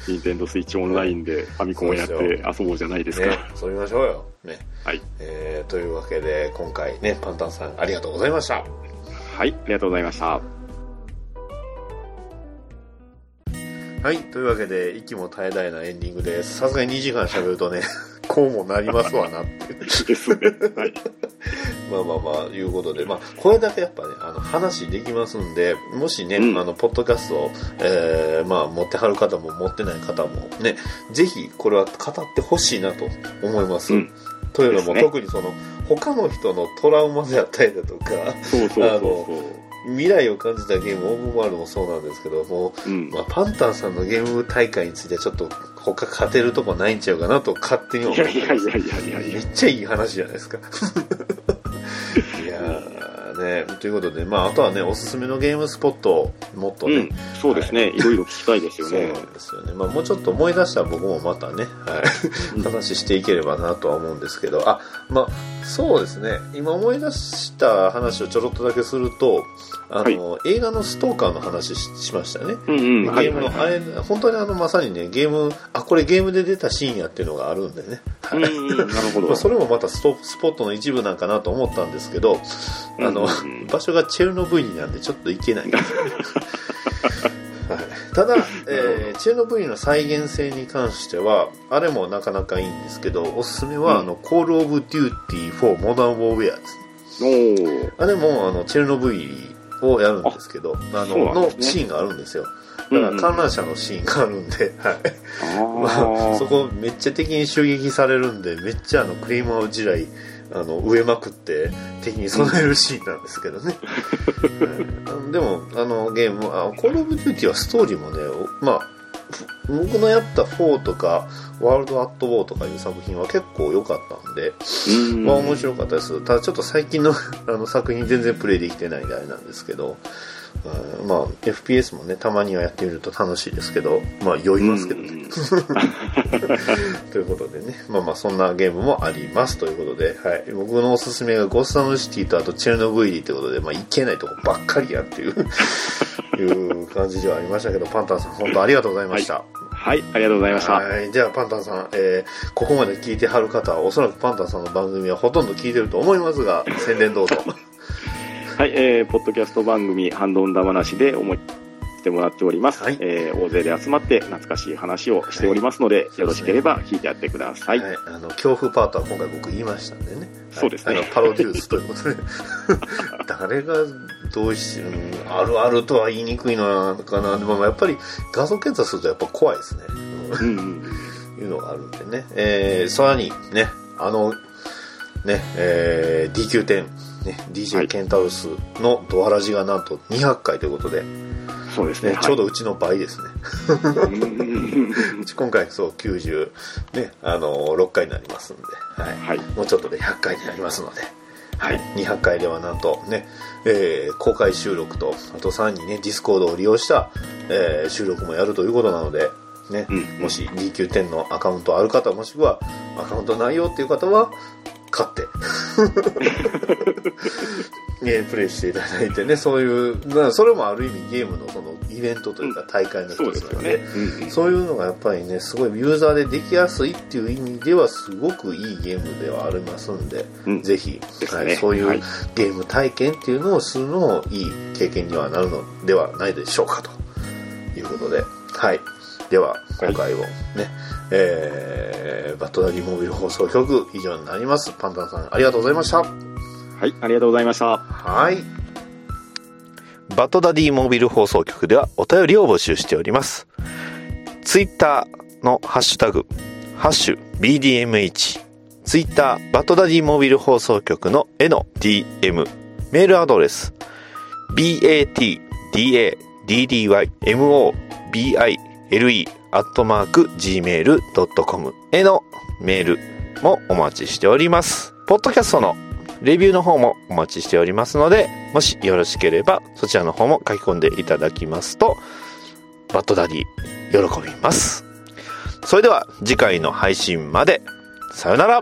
任天堂スイッチオンラインで ファミコンをやって遊ぼうじゃないですか。ね、遊びましょうよ。ね。はい。えー、というわけで、今回ね、パンタンさんありがとうございました。はい、ありがとうございました。はい、というわけで、息も絶え絶えなエンディングです。さすがに2時間喋るとね、こうもなりますわなって。ですね。はい。まあまあまあ、いうことで、まあ、これだけやっぱね、あの、話できますんで、もしね、うんあの、ポッドキャストを、えー、まあ、持ってはる方も持ってない方もね、ぜひ、これは語ってほしいなと思います。うんというのも、ね特にその、他の人のトラウマであったりだとか、そうそうそうそ未来を感じたゲーム、オープンワールドもそうなんですけども、う。うん。まあ、パンタンさんのゲーム大会についてはちょっと他勝てるとこないんちゃうかなと勝手に思いってます。やいやいやいやいやいや。めっちゃいい話じゃないですか。いやーね。ということで、まあ、あとはね、おすすめのゲームスポットをもっとね、うん、そうですね、い、ろいろ聞きたいですよね。そうなんですよね。まあ、もうちょっと思い出したら僕もまたね、はい、話していければなとは思うんですけど、あ、まあ、そうですね。今思い出した話をちょろっとだけすると、あの、映画のストーカーの話ししましたよね。うんうん、ゲームの、あれ、本当にあの、まさにね、ゲーム、あ、これゲームで出たシーンやっていうのがあるんでね。うんうん、なるほど。まあそれもまたストスポットの一部なんかなと思ったんですけど、あの、うんうん。場所がチェルノブイリなんでちょっと行けない。はい、ただ、えーチェルノブイリの再現性に関してはあれもなかなかいいんですけどおすすめは、うん。あのコール・オブ・デューティー・フォー・モダン・ウォーフェアですあれもあのチェルノブイリをやるんですけどあのね。のシーンがあるんですよ。だから観覧車のシーンがあるんで、はい。あ まあ、ーそこめっちゃ敵に襲撃されるんでめっちゃあのクレイモア地雷あの植えまくって敵に備えるシーンなんですけどね、うんでもあのゲームあコール・オブ・デューティーはストーリーもねおまあふ僕のやった4とかワールド・アット・ウォーとかいう作品は結構良かったんで、うん。まあ面白かったです。ただちょっと最近の あの作品全然プレイできてないんであれなんですけど、うんまあ FPS もねたまにはやってみると楽しいですけどまあ酔いますけどね、うん ということでね、まあまあそんなゲームもありますということで、はい。僕のおすすめがゴッサムシティとあとチェルノブイリということで、まあいけないとこばっかりやっていう、いう感じではありましたけど、パンタンさん本当ありがとうございました。はい、ありがとうございました。はい。じゃあパンタンさん、えー、ここまで聞いてはる方はおそらくパンタンさんの番組はほとんど聞いてると思いますが、宣伝どうぞ。はい、えー、ポッドキャスト番組、ハンドンダ話で思いしてもらっております。はいえー、大勢で集まって懐かしい話をしておりますので、よろしければ聞いてやってください。はい。あの、恐怖パートは今回僕言いましたんでね。はいそうですねあの、パロデュースということで。誰がどうし、うん、あるあるとは言いにくいのかな。でもやっぱり画像検査するとやっぱ怖いですね。うんうんいうのがあるんでね。えー、さらにね、あの、ね、えー、DQ10、ね、は DJ いケンタウスのドアラジがなんと200回ということで、そうですね。ね、ちょうどうちの倍ですね。はいうち今回そう90、ね、あの6回になりますんで、はい。はい。もうちょっとで100回になりますので、はい。200回ではなんとね、えー公開収録と、あとさらにね、ディスコードを利用した、えー収録もやるということなので、ね、うんもし DQ10 のアカウントある方、もしくはアカウントないよっていう方は、買って、ゲームプレイしていただいてね、そういう、それもある意味ゲームのそのイベントというか大会の一つなので、そういうのがやっぱりね、すごいユーザーでできやすいっていう意味ではすごくいいゲームではありますんで、うん。ぜひ、ね。はい、そういうはい。ゲーム体験っていうのをするのもいい経験にはなるのではないでしょうかということで、はい。では、今回をね、えー、バットダディモービル放送局以上になります。パンタンさんありがとうございました。はい、ありがとうございました。はい。バトダディモービル放送局ではお便りを募集しております。ツイッターのハッシュタグ、ハッシュ BDMH、ツイッターバトダディモービル放送局の絵の DM、メールアドレス、batdaddymobile アットマーク gmail.com へのメールもお待ちしております。ポッドキャストのレビューの方もお待ちしておりますので、もしよろしければそちらの方も書き込んでいただきますと、バッドダディ喜びます。それでは次回の配信まで、さよなら